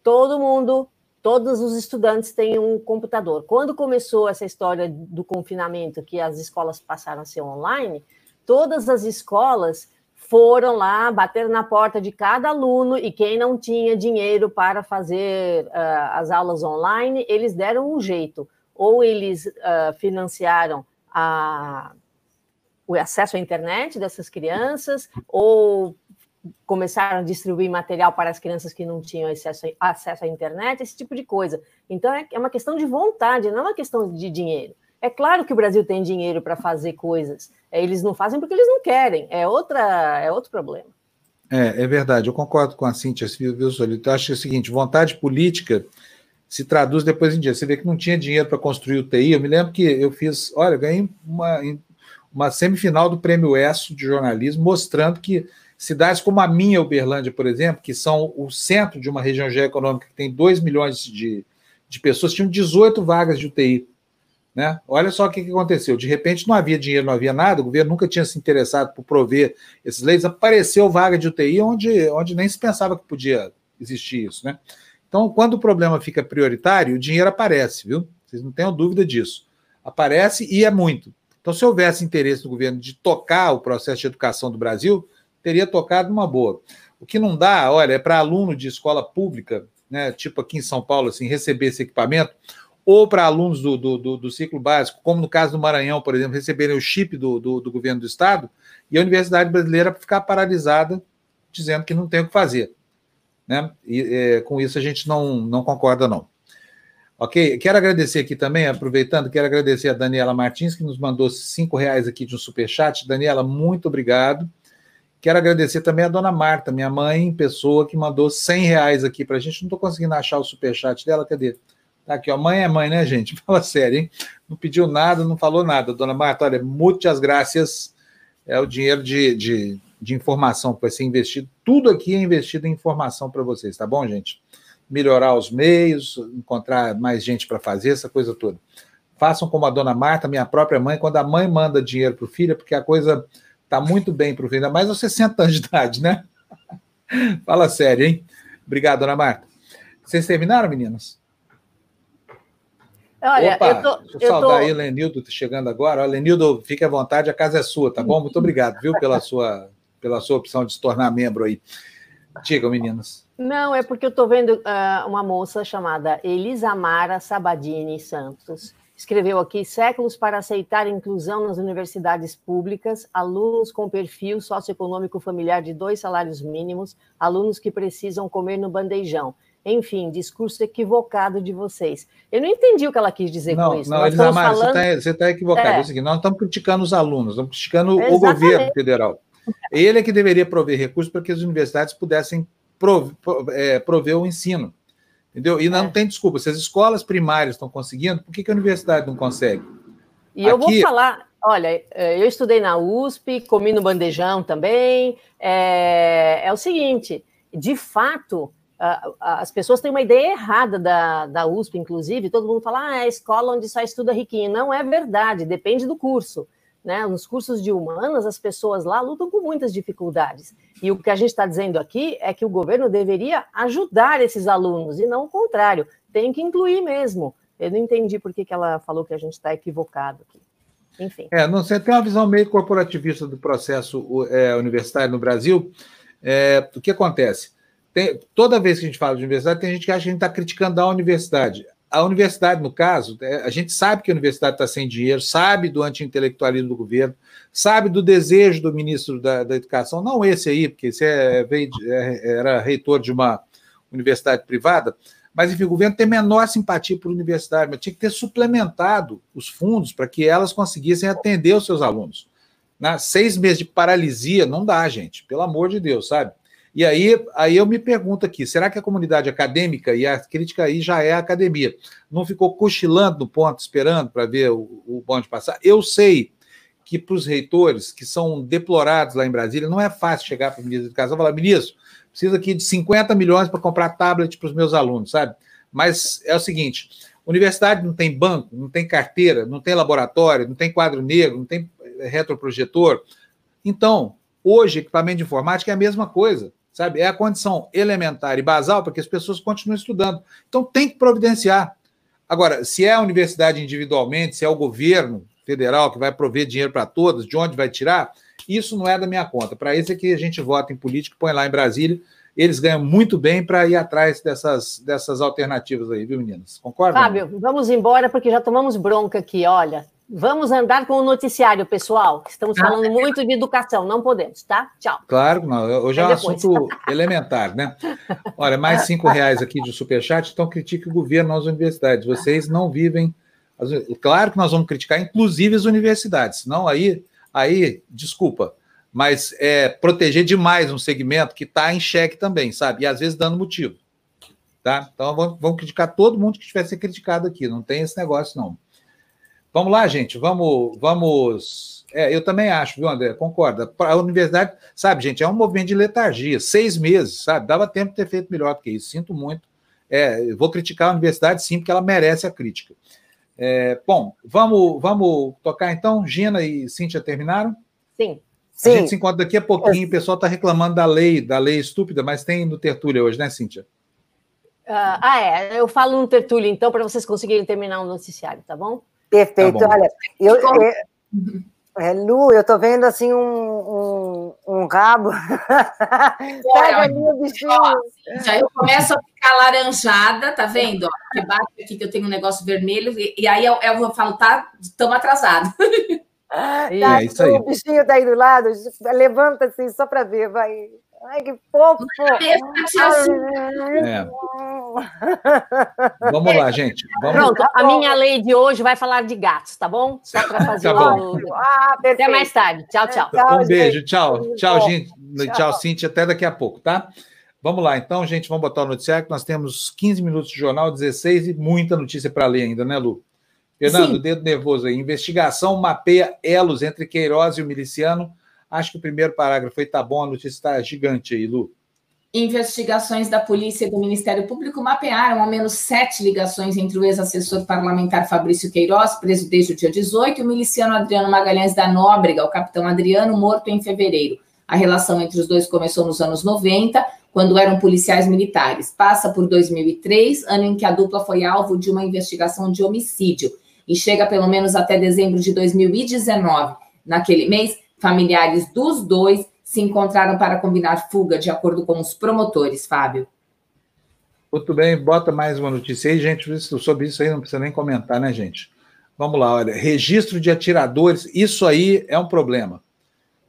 todo mundo todos os estudantes têm um computador. Quando começou essa história do confinamento, que as escolas passaram a ser online, todas as escolas foram lá bater na porta de cada aluno e quem não tinha dinheiro para fazer uh, as aulas online, eles deram um jeito. Ou eles uh, financiaram a, o acesso à internet dessas crianças, ou começaram a distribuir material para as crianças que não tinham acesso, acesso à internet, esse tipo de coisa. Então, é, é uma questão de vontade, não é uma questão de dinheiro. É claro que o Brasil tem dinheiro para fazer coisas, é, eles não fazem porque eles não querem, é, outra, é outro problema.
É, é verdade, eu concordo com a Cíntia, viu, Solito? Eu acho que é o seguinte: vontade política se traduz depois em dia. Você vê que não tinha dinheiro para construir o TI. Eu me lembro que eu fiz, olha, ganhei uma, uma semifinal do Prêmio ESSO de jornalismo, mostrando que Cidades como a minha, Uberlândia, por exemplo, que são o centro de uma região geoeconômica que tem 2 milhões de, de pessoas, tinham 18 vagas de UTI. Né? Olha só o que, aconteceu. De repente não havia dinheiro, não havia nada, o governo nunca tinha se interessado por prover esses leitos, apareceu vaga de UTI onde, onde nem se pensava que podia existir isso. Né? Então, quando o problema fica prioritário, o dinheiro aparece, viu? Vocês não tenham dúvida disso. Aparece e é muito. Então, se houvesse interesse do governo de tocar o processo de educação do Brasil, teria tocado numa boa. O que não dá, olha, é para aluno de escola pública, né, tipo aqui em São Paulo, assim, receber esse equipamento, ou para alunos do, do, do, do, ciclo básico, como no caso do Maranhão, por exemplo, receberem o chip do, do, do governo do Estado, e a Universidade Brasileira ficar paralisada, dizendo que não tem o que fazer. Né? E é, com isso a gente não, não concorda, não. Ok? Quero agradecer aqui também, aproveitando, quero agradecer a Daniela Martins, que nos mandou cinco reais aqui de um superchat. Daniela, muito obrigado. Quero agradecer também a dona Marta, minha mãe, pessoa que mandou 100 reais aqui para a gente. Não estou conseguindo achar o superchat dela, cadê? Tá aqui, ó. Mãe é mãe, né, gente? Fala sério, hein? Não pediu nada, não falou nada. Dona Marta, olha, muitas graças. É o dinheiro de, de, de informação que vai ser investido. Tudo aqui é investido em informação para vocês, tá bom, gente? Melhorar os meios, encontrar mais gente para fazer, essa coisa toda. Façam como a dona Marta, minha própria mãe, quando a mãe manda dinheiro para o filho, é porque a coisa Está muito bem para o ainda mais aos 60 anos de idade, né? Fala sério, hein? Obrigado, dona Marta. Vocês terminaram, meninas? Olha, Opa, eu tô, deixa eu, eu saudar tô... aí, Lenildo, tá chegando agora. Lenildo, fique à vontade, a casa é sua, tá bom? Muito obrigado, viu, pela sua, pela sua opção de se tornar membro aí. Diga, meninas.
Não, é porque eu estou vendo uh, uma moça chamada Elisamara Sabadini Santos. Escreveu aqui: séculos para aceitar inclusão nas universidades públicas, alunos com perfil socioeconômico familiar de dois salários mínimos, alunos que precisam comer no bandejão. Enfim, discurso equivocado de vocês. Eu não entendi o que ela quis dizer
não,
com isso.
Não, Elisamara, falando... você está tá equivocado. É. é o seguinte, nós não estamos criticando os alunos, estamos criticando Exatamente. o governo federal. Ele é que deveria prover recursos para que as universidades pudessem prover, é, prover o ensino. Entendeu? E não é. tem desculpa. Se as escolas primárias estão conseguindo, por que, que a universidade não consegue?
E Aqui... eu vou falar, olha, é, eu estudei na USP, comi no bandejão também. É, é o seguinte, de fato, as pessoas têm uma ideia errada da, da USP, inclusive, todo mundo fala, ah, é a escola onde só estuda riquinho. Não é verdade, depende do curso. Né? Nos cursos de humanas, as pessoas lá lutam com muitas dificuldades. E o que a gente está dizendo aqui é que o governo deveria ajudar esses alunos, e não o contrário, tem que incluir mesmo. Eu não entendi por que, que ela falou que a gente está equivocado aqui. Enfim.
É, não, você tem uma visão meio corporativista do processo é, universitário no Brasil. É, o que acontece? Tem, toda vez que a gente fala de universidade, tem gente que acha que a gente está criticando a universidade a universidade, no caso, é, a gente sabe que a universidade está sem dinheiro, sabe do anti-intelectualismo do governo, sabe do desejo do ministro da, da Educação, não esse aí, porque esse é, veio, é, era reitor de uma universidade privada, mas, enfim, o governo tem menor simpatia por universidade, mas tinha que ter suplementado os fundos para que elas conseguissem atender os seus alunos. Na, seis meses de paralisia não dá, gente, pelo amor de Deus, sabe? E aí, aí eu me pergunto aqui: será que a comunidade acadêmica, e a crítica aí já é a academia, não ficou cochilando no ponto, esperando para ver o, o bonde passar? Eu sei que para os reitores, que são deplorados lá em Brasília, não é fácil chegar para o ministro de Educação e falar: ministro, preciso aqui de 50 milhões para comprar tablet para os meus alunos, sabe? Mas é o seguinte: universidade não tem banco, não tem carteira, não tem laboratório, não tem quadro negro, não tem retroprojetor. Então, hoje, equipamento de informática é a mesma coisa sabe? É a condição elementar e basal para que as pessoas continuem estudando. Então tem que providenciar. Agora, se é a universidade individualmente, se é o governo federal que vai prover dinheiro para todos, de onde vai tirar, isso não é da minha conta. Para isso é que a gente vota em política, põe lá em Brasília, eles ganham muito bem para ir atrás dessas, dessas alternativas aí, viu, meninas? Concorda?
Fábio, vamos embora porque já tomamos bronca aqui, olha. Vamos andar com o noticiário, pessoal. Estamos ah, falando ah, muito de educação, não podemos, tá? Tchau.
Claro, não. Hoje é um assunto elementar, né? Olha, mais cinco reais aqui de superchat, então critique o governo nas universidades. Vocês não vivem. Claro que nós vamos criticar, inclusive, as universidades. Não, aí, aí, desculpa, mas é proteger demais um segmento que está em xeque também, sabe? E às vezes dando motivo. Tá? Então vamos, vamos criticar todo mundo que estiver sendo criticado aqui. Não tem esse negócio, não. Vamos lá, gente, vamos. vamos... É, eu também acho, viu, André? Concorda. A universidade, sabe, gente, é um movimento de letargia, seis meses, sabe? Dava tempo de ter feito melhor do que isso. Sinto muito. É, vou criticar a universidade, sim, porque ela merece a crítica. É, bom, vamos, vamos tocar então. Gina e Cíntia terminaram?
Sim.
A gente se encontra daqui a pouquinho. O pessoal está reclamando da lei, da lei estúpida, mas tem no Tertúlia hoje, né, Cíntia?
Uh, ah, é. Eu falo no Tertúlia, então, para vocês conseguirem terminar o noticiário, tá bom?
Perfeito. Tá Olha, eu, eu, é, Lu, eu tô vendo assim um, um, um rabo.
Pega ali o bichinho. já eu começo a ficar laranjada, tá vendo? que bate aqui que eu tenho um negócio vermelho, e, e aí eu, eu falo, tá, estamos atrasados.
Tá, é isso aí. O bichinho tá aí do lado, levanta assim só para ver, vai. Ai, que fofo!
É. Vamos lá, gente. Vamos...
Pronto, a minha lei de hoje vai falar de gatos, tá bom? Só para fazer tá o. Ah, até mais tarde. Tchau, tchau.
Um beijo, tchau. Tchau, gente. Tchau, tchau Cintia. Até daqui a pouco, tá? Vamos lá, então, gente, vamos botar o noticiário, que nós temos 15 minutos de jornal, 16 e muita notícia para ler ainda, né, Lu? Fernando, Sim. dedo nervoso aí. Investigação mapeia elos entre Queiroz e o miliciano Acho que o primeiro parágrafo foi tá bom, a notícia está gigante aí, Lu.
Investigações da polícia e do Ministério Público mapearam ao menos sete ligações entre o ex-assessor parlamentar Fabrício Queiroz, preso desde o dia 18, e o miliciano Adriano Magalhães da Nóbrega, o capitão Adriano, morto em fevereiro. A relação entre os dois começou nos anos 90, quando eram policiais militares. Passa por 2003, ano em que a dupla foi alvo de uma investigação de homicídio, e chega pelo menos até dezembro de 2019. Naquele mês, Familiares dos dois se encontraram para combinar fuga, de acordo com os promotores, Fábio.
Muito bem, bota mais uma notícia aí, gente. Sobre isso aí não precisa nem comentar, né, gente? Vamos lá, olha. Registro de atiradores, isso aí é um problema.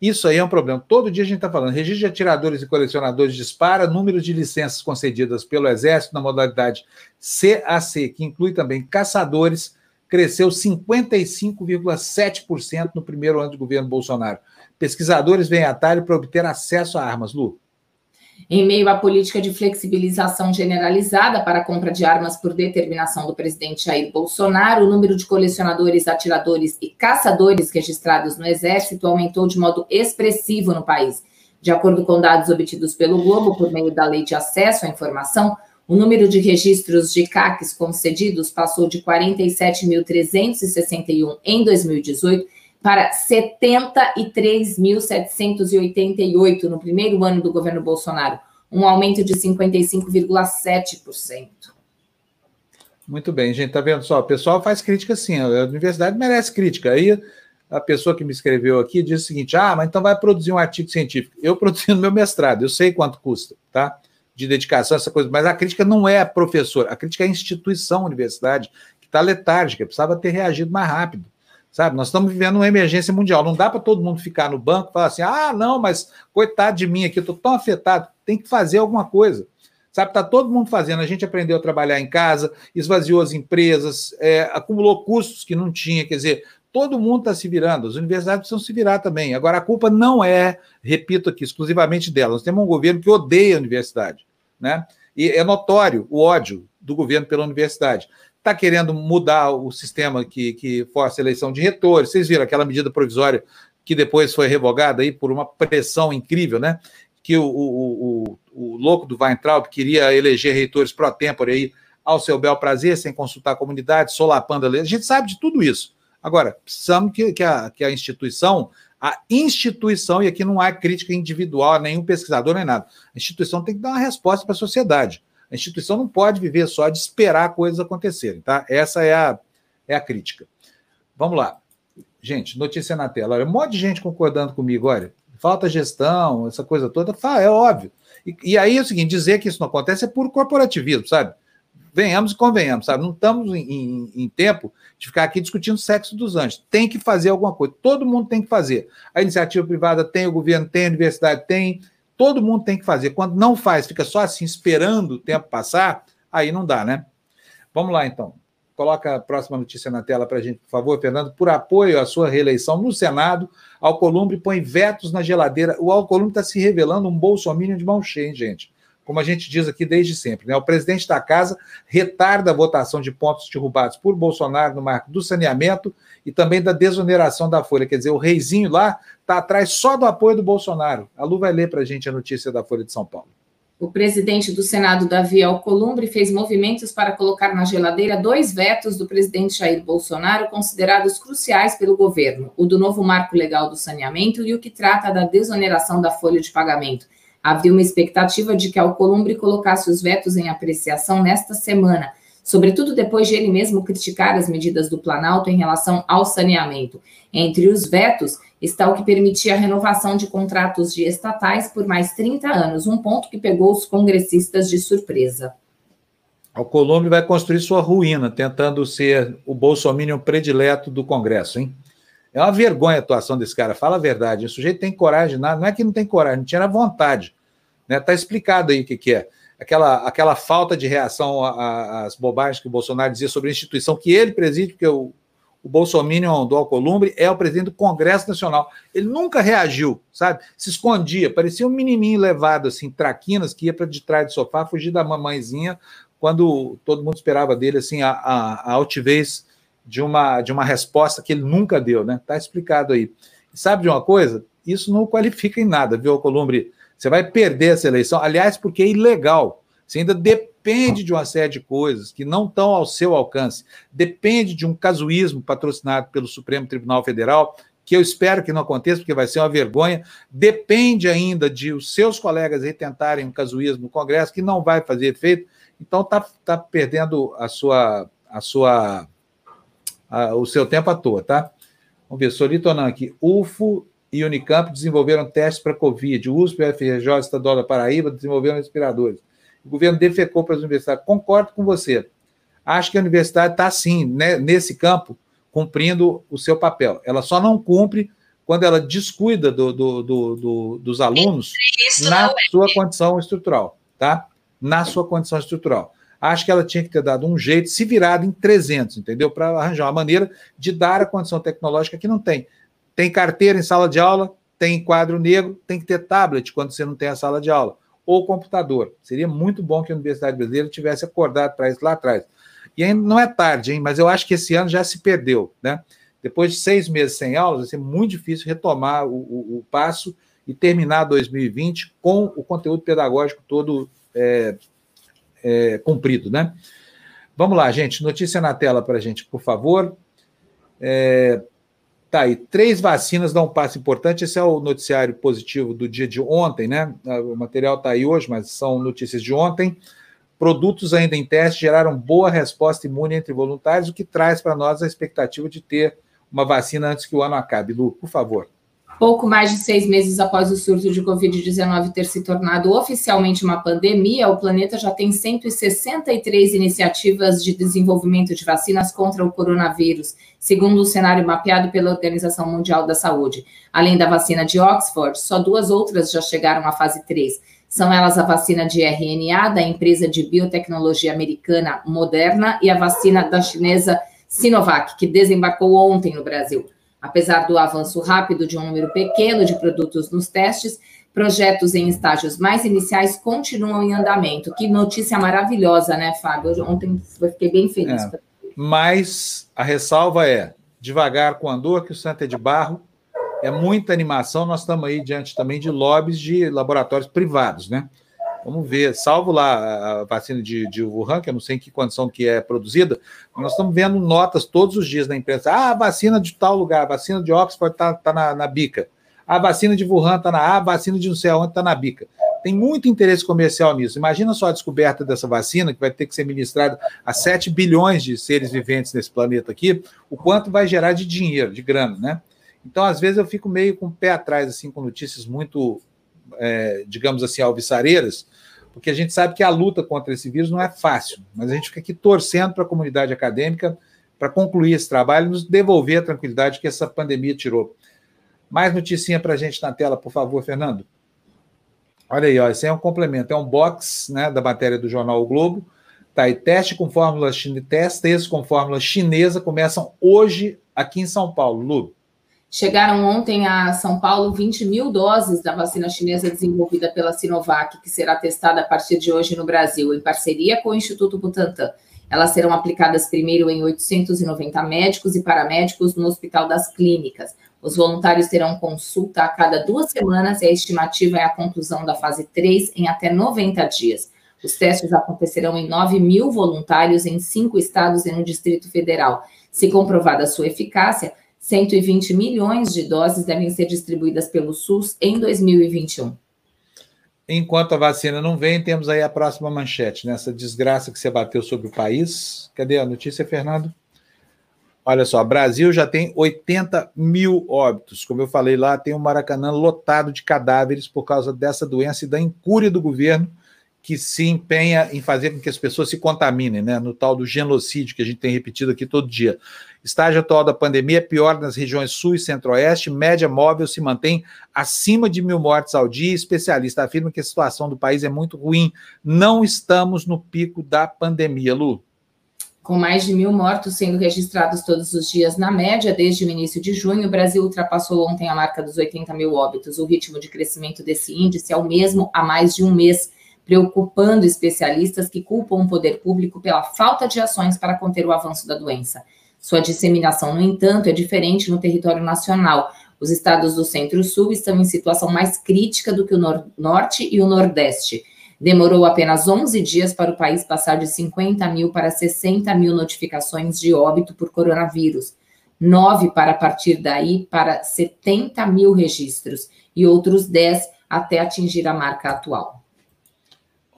Isso aí é um problema. Todo dia a gente está falando. Registro de atiradores e colecionadores dispara, número de licenças concedidas pelo Exército na modalidade CAC, que inclui também caçadores, cresceu 55,7% no primeiro ano do governo Bolsonaro. Pesquisadores vêm atalho para obter acesso a armas, Lu.
Em meio à política de flexibilização generalizada para a compra de armas por determinação do presidente Jair Bolsonaro, o número de colecionadores, atiradores e caçadores registrados no Exército aumentou de modo expressivo no país. De acordo com dados obtidos pelo Globo por meio da Lei de Acesso à Informação, o número de registros de CACs concedidos passou de 47.361 em 2018 para 73.788 no primeiro ano do governo Bolsonaro, um aumento de 55,7%.
Muito bem, gente, tá vendo só? O pessoal faz crítica sim, a universidade merece crítica. Aí a pessoa que me escreveu aqui diz o seguinte: ah, mas então vai produzir um artigo científico. Eu produzi no meu mestrado, eu sei quanto custa, tá? De dedicação, essa coisa, mas a crítica não é a professor, a crítica é a instituição, a universidade, que está letárgica, precisava ter reagido mais rápido. Sabe, nós estamos vivendo uma emergência mundial. Não dá para todo mundo ficar no banco e falar assim: ah, não, mas coitado de mim aqui, estou tão afetado. Tem que fazer alguma coisa. Sabe, está todo mundo fazendo. A gente aprendeu a trabalhar em casa, esvaziou as empresas, é, acumulou custos que não tinha. Quer dizer, todo mundo está se virando. As universidades precisam se virar também. Agora, a culpa não é, repito aqui, exclusivamente delas. Nós temos um governo que odeia a universidade. Né? E é notório o ódio do governo pela universidade está querendo mudar o sistema que, que força a eleição de retores. Vocês viram aquela medida provisória que depois foi revogada aí por uma pressão incrível, né? Que o, o, o, o louco do Weintraub queria eleger reitores pro tempore aí ao seu bel prazer, sem consultar a comunidade, solapando a lei. A gente sabe de tudo isso. Agora, precisamos que, que, a, que a instituição, a instituição, e aqui não há crítica individual a nenhum pesquisador nem nada, a instituição tem que dar uma resposta para a sociedade. A instituição não pode viver só de esperar coisas acontecerem, tá? Essa é a, é a crítica. Vamos lá. Gente, notícia na tela. Olha, um monte de gente concordando comigo, olha. Falta gestão, essa coisa toda. É óbvio. E, e aí é o seguinte: dizer que isso não acontece é puro corporativismo, sabe? Venhamos e convenhamos, sabe? Não estamos em, em, em, tempo de ficar aqui discutindo sexo dos anjos. Tem que fazer alguma coisa. Todo mundo tem que fazer. A iniciativa privada tem, o governo tem, a universidade tem, Todo mundo tem que fazer. Quando não faz, fica só assim esperando o tempo passar, aí não dá, né? Vamos lá, então. Coloca a próxima notícia na tela para a gente, por favor, Fernando. Por apoio à sua reeleição no Senado, Alcolumbre põe vetos na geladeira. O Alcolumbre está se revelando um bolsominion de mão cheia, hein, gente como a gente diz aqui desde sempre. Né? O presidente da casa retarda a votação de pontos derrubados por Bolsonaro no marco do saneamento e também da desoneração da Folha. Quer dizer, o reizinho lá está atrás só do apoio do Bolsonaro. A Lu vai ler para a gente a notícia da Folha de São Paulo.
O presidente do Senado, Davi Alcolumbre, fez movimentos para colocar na geladeira dois vetos do presidente Jair Bolsonaro considerados cruciais pelo governo: o do novo marco legal do saneamento e o que trata da desoneração da folha de pagamento. Havia uma expectativa de que Alcolumbre colocasse os vetos em apreciação nesta semana, sobretudo depois de ele mesmo criticar as medidas do Planalto em relação ao saneamento. Entre os vetos está o que permitia a renovação de contratos de estatais por mais 30 anos, um ponto que pegou os congressistas de surpresa.
Alcolumbre vai construir sua ruína, tentando ser o bolsominion predileto do Congresso, hein? É uma vergonha a atuação desse cara, fala a verdade. O sujeito tem coragem, não é que não tem coragem, não tinha vontade. Né? Tá explicado aí o que, que é. Aquela, aquela falta de reação às bobagens que o Bolsonaro dizia sobre a instituição que ele preside, porque o, o Bolsonaro do Alcolumbre é o presidente do Congresso Nacional. Ele nunca reagiu, sabe? Se escondia, parecia um menininho levado, assim, traquinas, que ia para de trás do sofá, fugir da mamãezinha, quando todo mundo esperava dele, assim, a, a, a altivez de uma, de uma resposta que ele nunca deu, né? Tá explicado aí. E sabe de uma coisa? Isso não qualifica em nada, viu, Alcolumbre? Você vai perder essa eleição, aliás, porque é ilegal. Você ainda depende de uma série de coisas que não estão ao seu alcance. Depende de um casuísmo patrocinado pelo Supremo Tribunal Federal, que eu espero que não aconteça, porque vai ser uma vergonha. Depende ainda de os seus colegas aí tentarem um casuísmo no Congresso, que não vai fazer efeito. Então está tá perdendo a sua, a sua, a, o seu tempo à toa, tá? Vamos ver, Solitonã aqui. UFO e Unicamp desenvolveram testes para Covid. O USP FRJ Estadual da Paraíba desenvolveram respiradores. O governo defecou para as universidades. Concordo com você. Acho que a universidade está, sim, né, nesse campo, cumprindo o seu papel. Ela só não cumpre quando ela descuida do, do, do, dos alunos na sua condição estrutural, tá? Na sua condição estrutural. Acho que ela tinha que ter dado um jeito, se virado em 300, entendeu? Para arranjar uma maneira de dar a condição tecnológica que não tem. Tem carteira em sala de aula, tem quadro negro, tem que ter tablet quando você não tem a sala de aula, ou computador. Seria muito bom que a Universidade Brasileira tivesse acordado para isso lá atrás. E ainda não é tarde, hein? Mas eu acho que esse ano já se perdeu, né? Depois de seis meses sem aulas, vai ser muito difícil retomar o, o, o passo e terminar 2020 com o conteúdo pedagógico todo é, é, cumprido, né? Vamos lá, gente. Notícia na tela para a gente, por favor. É, tá aí. Três vacinas dão um passo importante. Esse é o noticiário positivo do dia de ontem, né? O material está aí hoje, mas são notícias de ontem. Produtos ainda em teste geraram boa resposta imune entre voluntários, o que traz para nós a expectativa de ter uma vacina antes que o ano acabe. Lu, por favor.
Pouco mais de seis meses após o surto de Covid-19 ter se tornado oficialmente uma pandemia, o planeta já tem 163 iniciativas de desenvolvimento de vacinas contra o coronavírus, segundo o cenário mapeado pela Organização Mundial da Saúde. Além da vacina de Oxford, só duas outras já chegaram à fase 3. São elas a vacina de RNA da empresa de biotecnologia americana Moderna e a vacina da chinesa Sinovac, que desembarcou ontem no Brasil. Apesar do avanço rápido de um número pequeno de produtos nos testes, projetos em estágios mais iniciais continuam em andamento. Que notícia maravilhosa, né, Fábio? Ontem eu fiquei bem feliz. É,
mas a ressalva é: devagar com andor, que o santo é de barro, é muita animação. Nós estamos aí diante também de lobbies de laboratórios privados, né? Vamos ver, salvo lá a vacina de, de Wuhan, que eu não sei em que condição que é produzida, nós estamos vendo notas todos os dias na imprensa. Ah, a vacina de tal lugar, a vacina de Oxford está tá na, na bica. A vacina de Wuhan está na A, a vacina de não sei aonde está na bica. Tem muito interesse comercial nisso. Imagina só a descoberta dessa vacina, que vai ter que ser ministrada a 7 bilhões de seres viventes nesse planeta aqui, o quanto vai gerar de dinheiro, de grana, né? Então, às vezes, eu fico meio com o pé atrás, assim, com notícias muito é, digamos assim, alvissareiras, porque a gente sabe que a luta contra esse vírus não é fácil, mas a gente fica aqui torcendo para a comunidade acadêmica para concluir esse trabalho e nos devolver a tranquilidade que essa pandemia tirou. Mais noticinha para a gente na tela, por favor, Fernando. Olha aí, ó, esse é um complemento, é um box né, da matéria do jornal o Globo. Tá aí, teste com fórmula chinesa, testes com fórmula chinesa começam hoje aqui em São Paulo, Lu.
Chegaram ontem a São Paulo 20 mil doses da vacina chinesa desenvolvida pela Sinovac, que será testada a partir de hoje no Brasil, em parceria com o Instituto Butantan. Elas serão aplicadas primeiro em 890 médicos e paramédicos no Hospital das Clínicas. Os voluntários terão consulta a cada duas semanas e a estimativa é a conclusão da fase 3 em até 90 dias. Os testes acontecerão em 9 mil voluntários em cinco estados e no Distrito Federal. Se comprovada a sua eficácia, 120 milhões de doses devem ser distribuídas pelo SUS em 2021.
Enquanto a vacina não vem, temos aí a próxima manchete, nessa né? desgraça que se abateu sobre o país. Cadê a notícia, Fernando? Olha só, Brasil já tem 80 mil óbitos. Como eu falei lá, tem o um Maracanã lotado de cadáveres por causa dessa doença e da incúria do governo que se empenha em fazer com que as pessoas se contaminem, né? No tal do genocídio que a gente tem repetido aqui todo dia. Estágio atual da pandemia é pior nas regiões sul e centro-oeste, média móvel se mantém acima de mil mortes ao dia. Especialista afirma que a situação do país é muito ruim. Não estamos no pico da pandemia, Lu.
Com mais de mil mortos sendo registrados todos os dias na média desde o início de junho, o Brasil ultrapassou ontem a marca dos 80 mil óbitos. O ritmo de crescimento desse índice é o mesmo há mais de um mês preocupando especialistas que culpam o poder público pela falta de ações para conter o avanço da doença. Sua disseminação, no entanto, é diferente no território nacional. Os estados do Centro-Sul estão em situação mais crítica do que o nor Norte e o Nordeste. Demorou apenas 11 dias para o país passar de 50 mil para 60 mil notificações de óbito por coronavírus. Nove para partir daí para 70 mil registros e outros 10 até atingir a marca atual.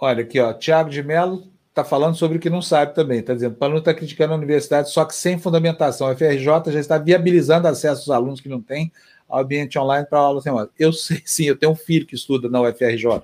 Olha aqui, ó, Tiago de Mello está falando sobre o que não sabe também. Está dizendo, para não estar criticando a universidade, só que sem fundamentação. A FRJ já está viabilizando acesso aos alunos que não têm ambiente online para aulas remotas. Eu sei sim, eu tenho um filho que estuda na UFRJ,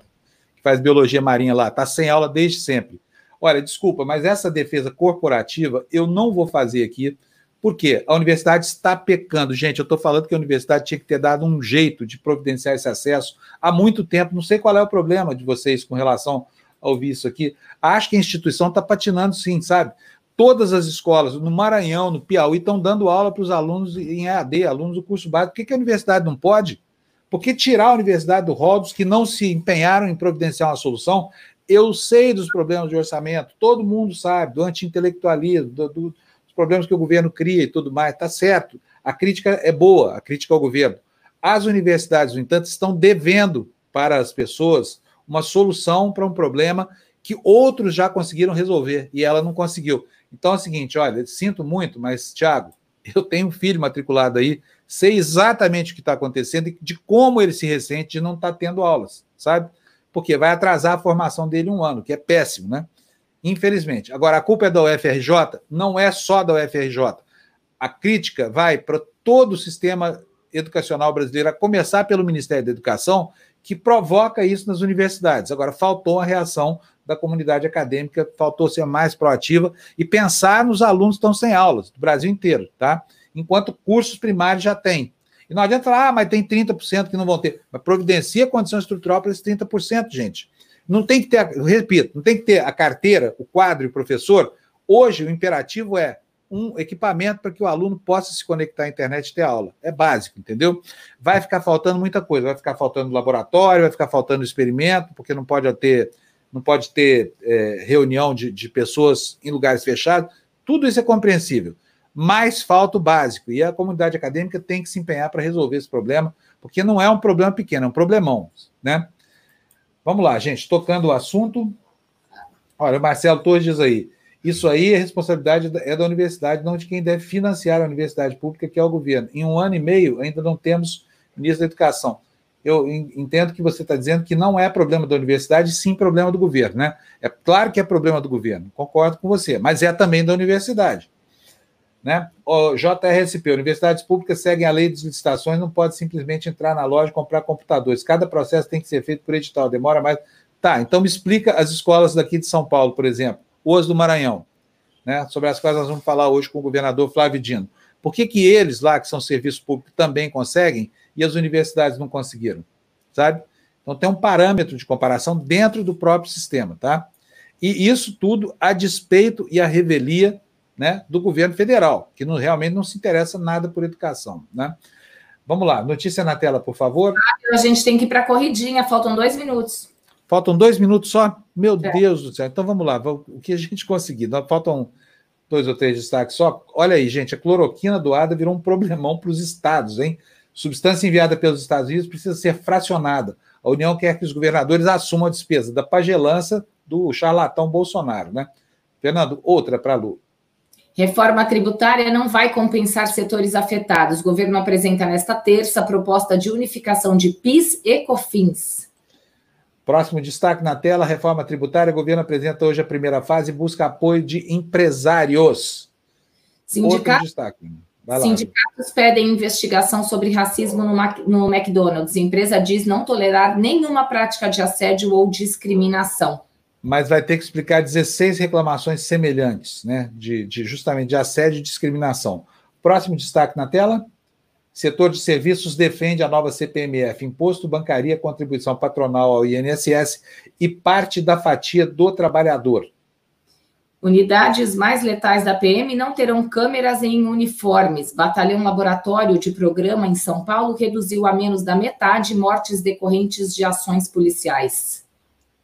que faz biologia marinha lá, está sem aula desde sempre. Olha, desculpa, mas essa defesa corporativa eu não vou fazer aqui, porque a universidade está pecando. Gente, eu estou falando que a universidade tinha que ter dado um jeito de providenciar esse acesso há muito tempo. Não sei qual é o problema de vocês com relação a ouvir isso aqui. Acho que a instituição está patinando sim, sabe? Todas as escolas, no Maranhão, no Piauí, estão dando aula para os alunos em EAD, alunos do curso básico. Por que, que a universidade não pode? Por que tirar a universidade do rol dos que não se empenharam em providenciar uma solução? Eu sei dos problemas de orçamento, todo mundo sabe, do anti-intelectualismo, do, do, dos problemas que o governo cria e tudo mais, está certo. A crítica é boa, a crítica ao governo. As universidades, no entanto, estão devendo para as pessoas uma solução para um problema que outros já conseguiram resolver e ela não conseguiu. Então é o seguinte, olha, sinto muito, mas, Tiago, eu tenho um filho matriculado aí, sei exatamente o que está acontecendo e de como ele se ressente de não estar tá tendo aulas, sabe? Porque vai atrasar a formação dele um ano, que é péssimo, né? Infelizmente. Agora, a culpa é da UFRJ? Não é só da UFRJ. A crítica vai para todo o sistema educacional brasileiro, a começar pelo Ministério da Educação, que provoca isso nas universidades. Agora, faltou a reação da comunidade acadêmica, faltou ser mais proativa e pensar nos alunos que estão sem aulas, do Brasil inteiro, tá? Enquanto cursos primários já tem. E não adianta falar, ah, mas tem 30% que não vão ter. Mas providencia condição estrutural para esses 30%, gente. Não tem que ter, repito, não tem que ter a carteira, o quadro e o professor. Hoje, o imperativo é um equipamento para que o aluno possa se conectar à internet e ter aula. É básico, entendeu? Vai ficar faltando muita coisa, vai ficar faltando laboratório, vai ficar faltando experimento, porque não pode ter, não pode ter é, reunião de, de pessoas em lugares fechados. Tudo isso é compreensível. Mas falta o básico, e a comunidade acadêmica tem que se empenhar para resolver esse problema, porque não é um problema pequeno, é um problemão, né? Vamos lá, gente, tocando o assunto. Olha, o Marcelo Torres diz aí, isso aí é responsabilidade é da universidade, não de quem deve financiar a universidade pública, que é o governo. Em um ano e meio, ainda não temos ministro da Educação. Eu entendo que você está dizendo que não é problema da universidade, sim problema do governo, né? É claro que é problema do governo, concordo com você, mas é também da universidade. Né? O JRSP, universidades públicas seguem a lei de licitações, não pode simplesmente entrar na loja e comprar computadores. Cada processo tem que ser feito por edital, demora mais. Tá, então me explica as escolas daqui de São Paulo, por exemplo os do Maranhão, né, sobre as quais nós vamos falar hoje com o governador Flávio Dino. Por que, que eles lá, que são serviços públicos, também conseguem e as universidades não conseguiram? Sabe? Então tem um parâmetro de comparação dentro do próprio sistema, tá? E isso tudo a despeito e a revelia né, do governo federal, que não, realmente não se interessa nada por educação, né? Vamos lá, notícia na tela, por favor.
A gente tem que ir para a corridinha, faltam dois minutos.
Faltam dois minutos só? Meu é. Deus do céu. Então vamos lá, o que a gente conseguir? Faltam dois ou três destaques só. Olha aí, gente, a cloroquina doada virou um problemão para os estados, hein? Substância enviada pelos Estados Unidos precisa ser fracionada. A União quer que os governadores assumam a despesa da pagelança do charlatão Bolsonaro, né? Fernando, outra para a Lu.
Reforma tributária não vai compensar setores afetados. O governo apresenta nesta terça a proposta de unificação de PIS e COFINS.
Próximo destaque na tela: reforma tributária. O governo apresenta hoje a primeira fase e busca apoio de empresários.
Sindicatos, sindicatos pedem investigação sobre racismo no, no McDonald's. A empresa diz não tolerar nenhuma prática de assédio ou discriminação.
Mas vai ter que explicar 16 reclamações semelhantes, né? De, de justamente de assédio e discriminação. Próximo destaque na tela. Setor de serviços defende a nova CPMF, imposto, bancaria, contribuição patronal ao INSS e parte da fatia do trabalhador.
Unidades mais letais da PM não terão câmeras em uniformes. Batalhão Laboratório de Programa em São Paulo reduziu a menos da metade mortes decorrentes de ações policiais.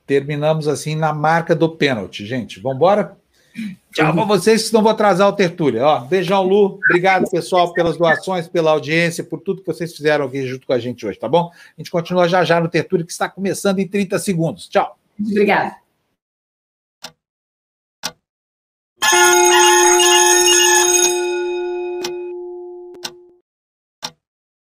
Terminamos assim na marca do pênalti, gente. Vamos embora? Tchau para vocês, senão vou atrasar o Tertúlia. Ó, beijão, Lu. Obrigado, pessoal, pelas doações, pela audiência, por tudo que vocês fizeram aqui junto com a gente hoje, tá bom? A gente continua já já no Tertúlia, que está começando em 30 segundos. Tchau.
Obrigada.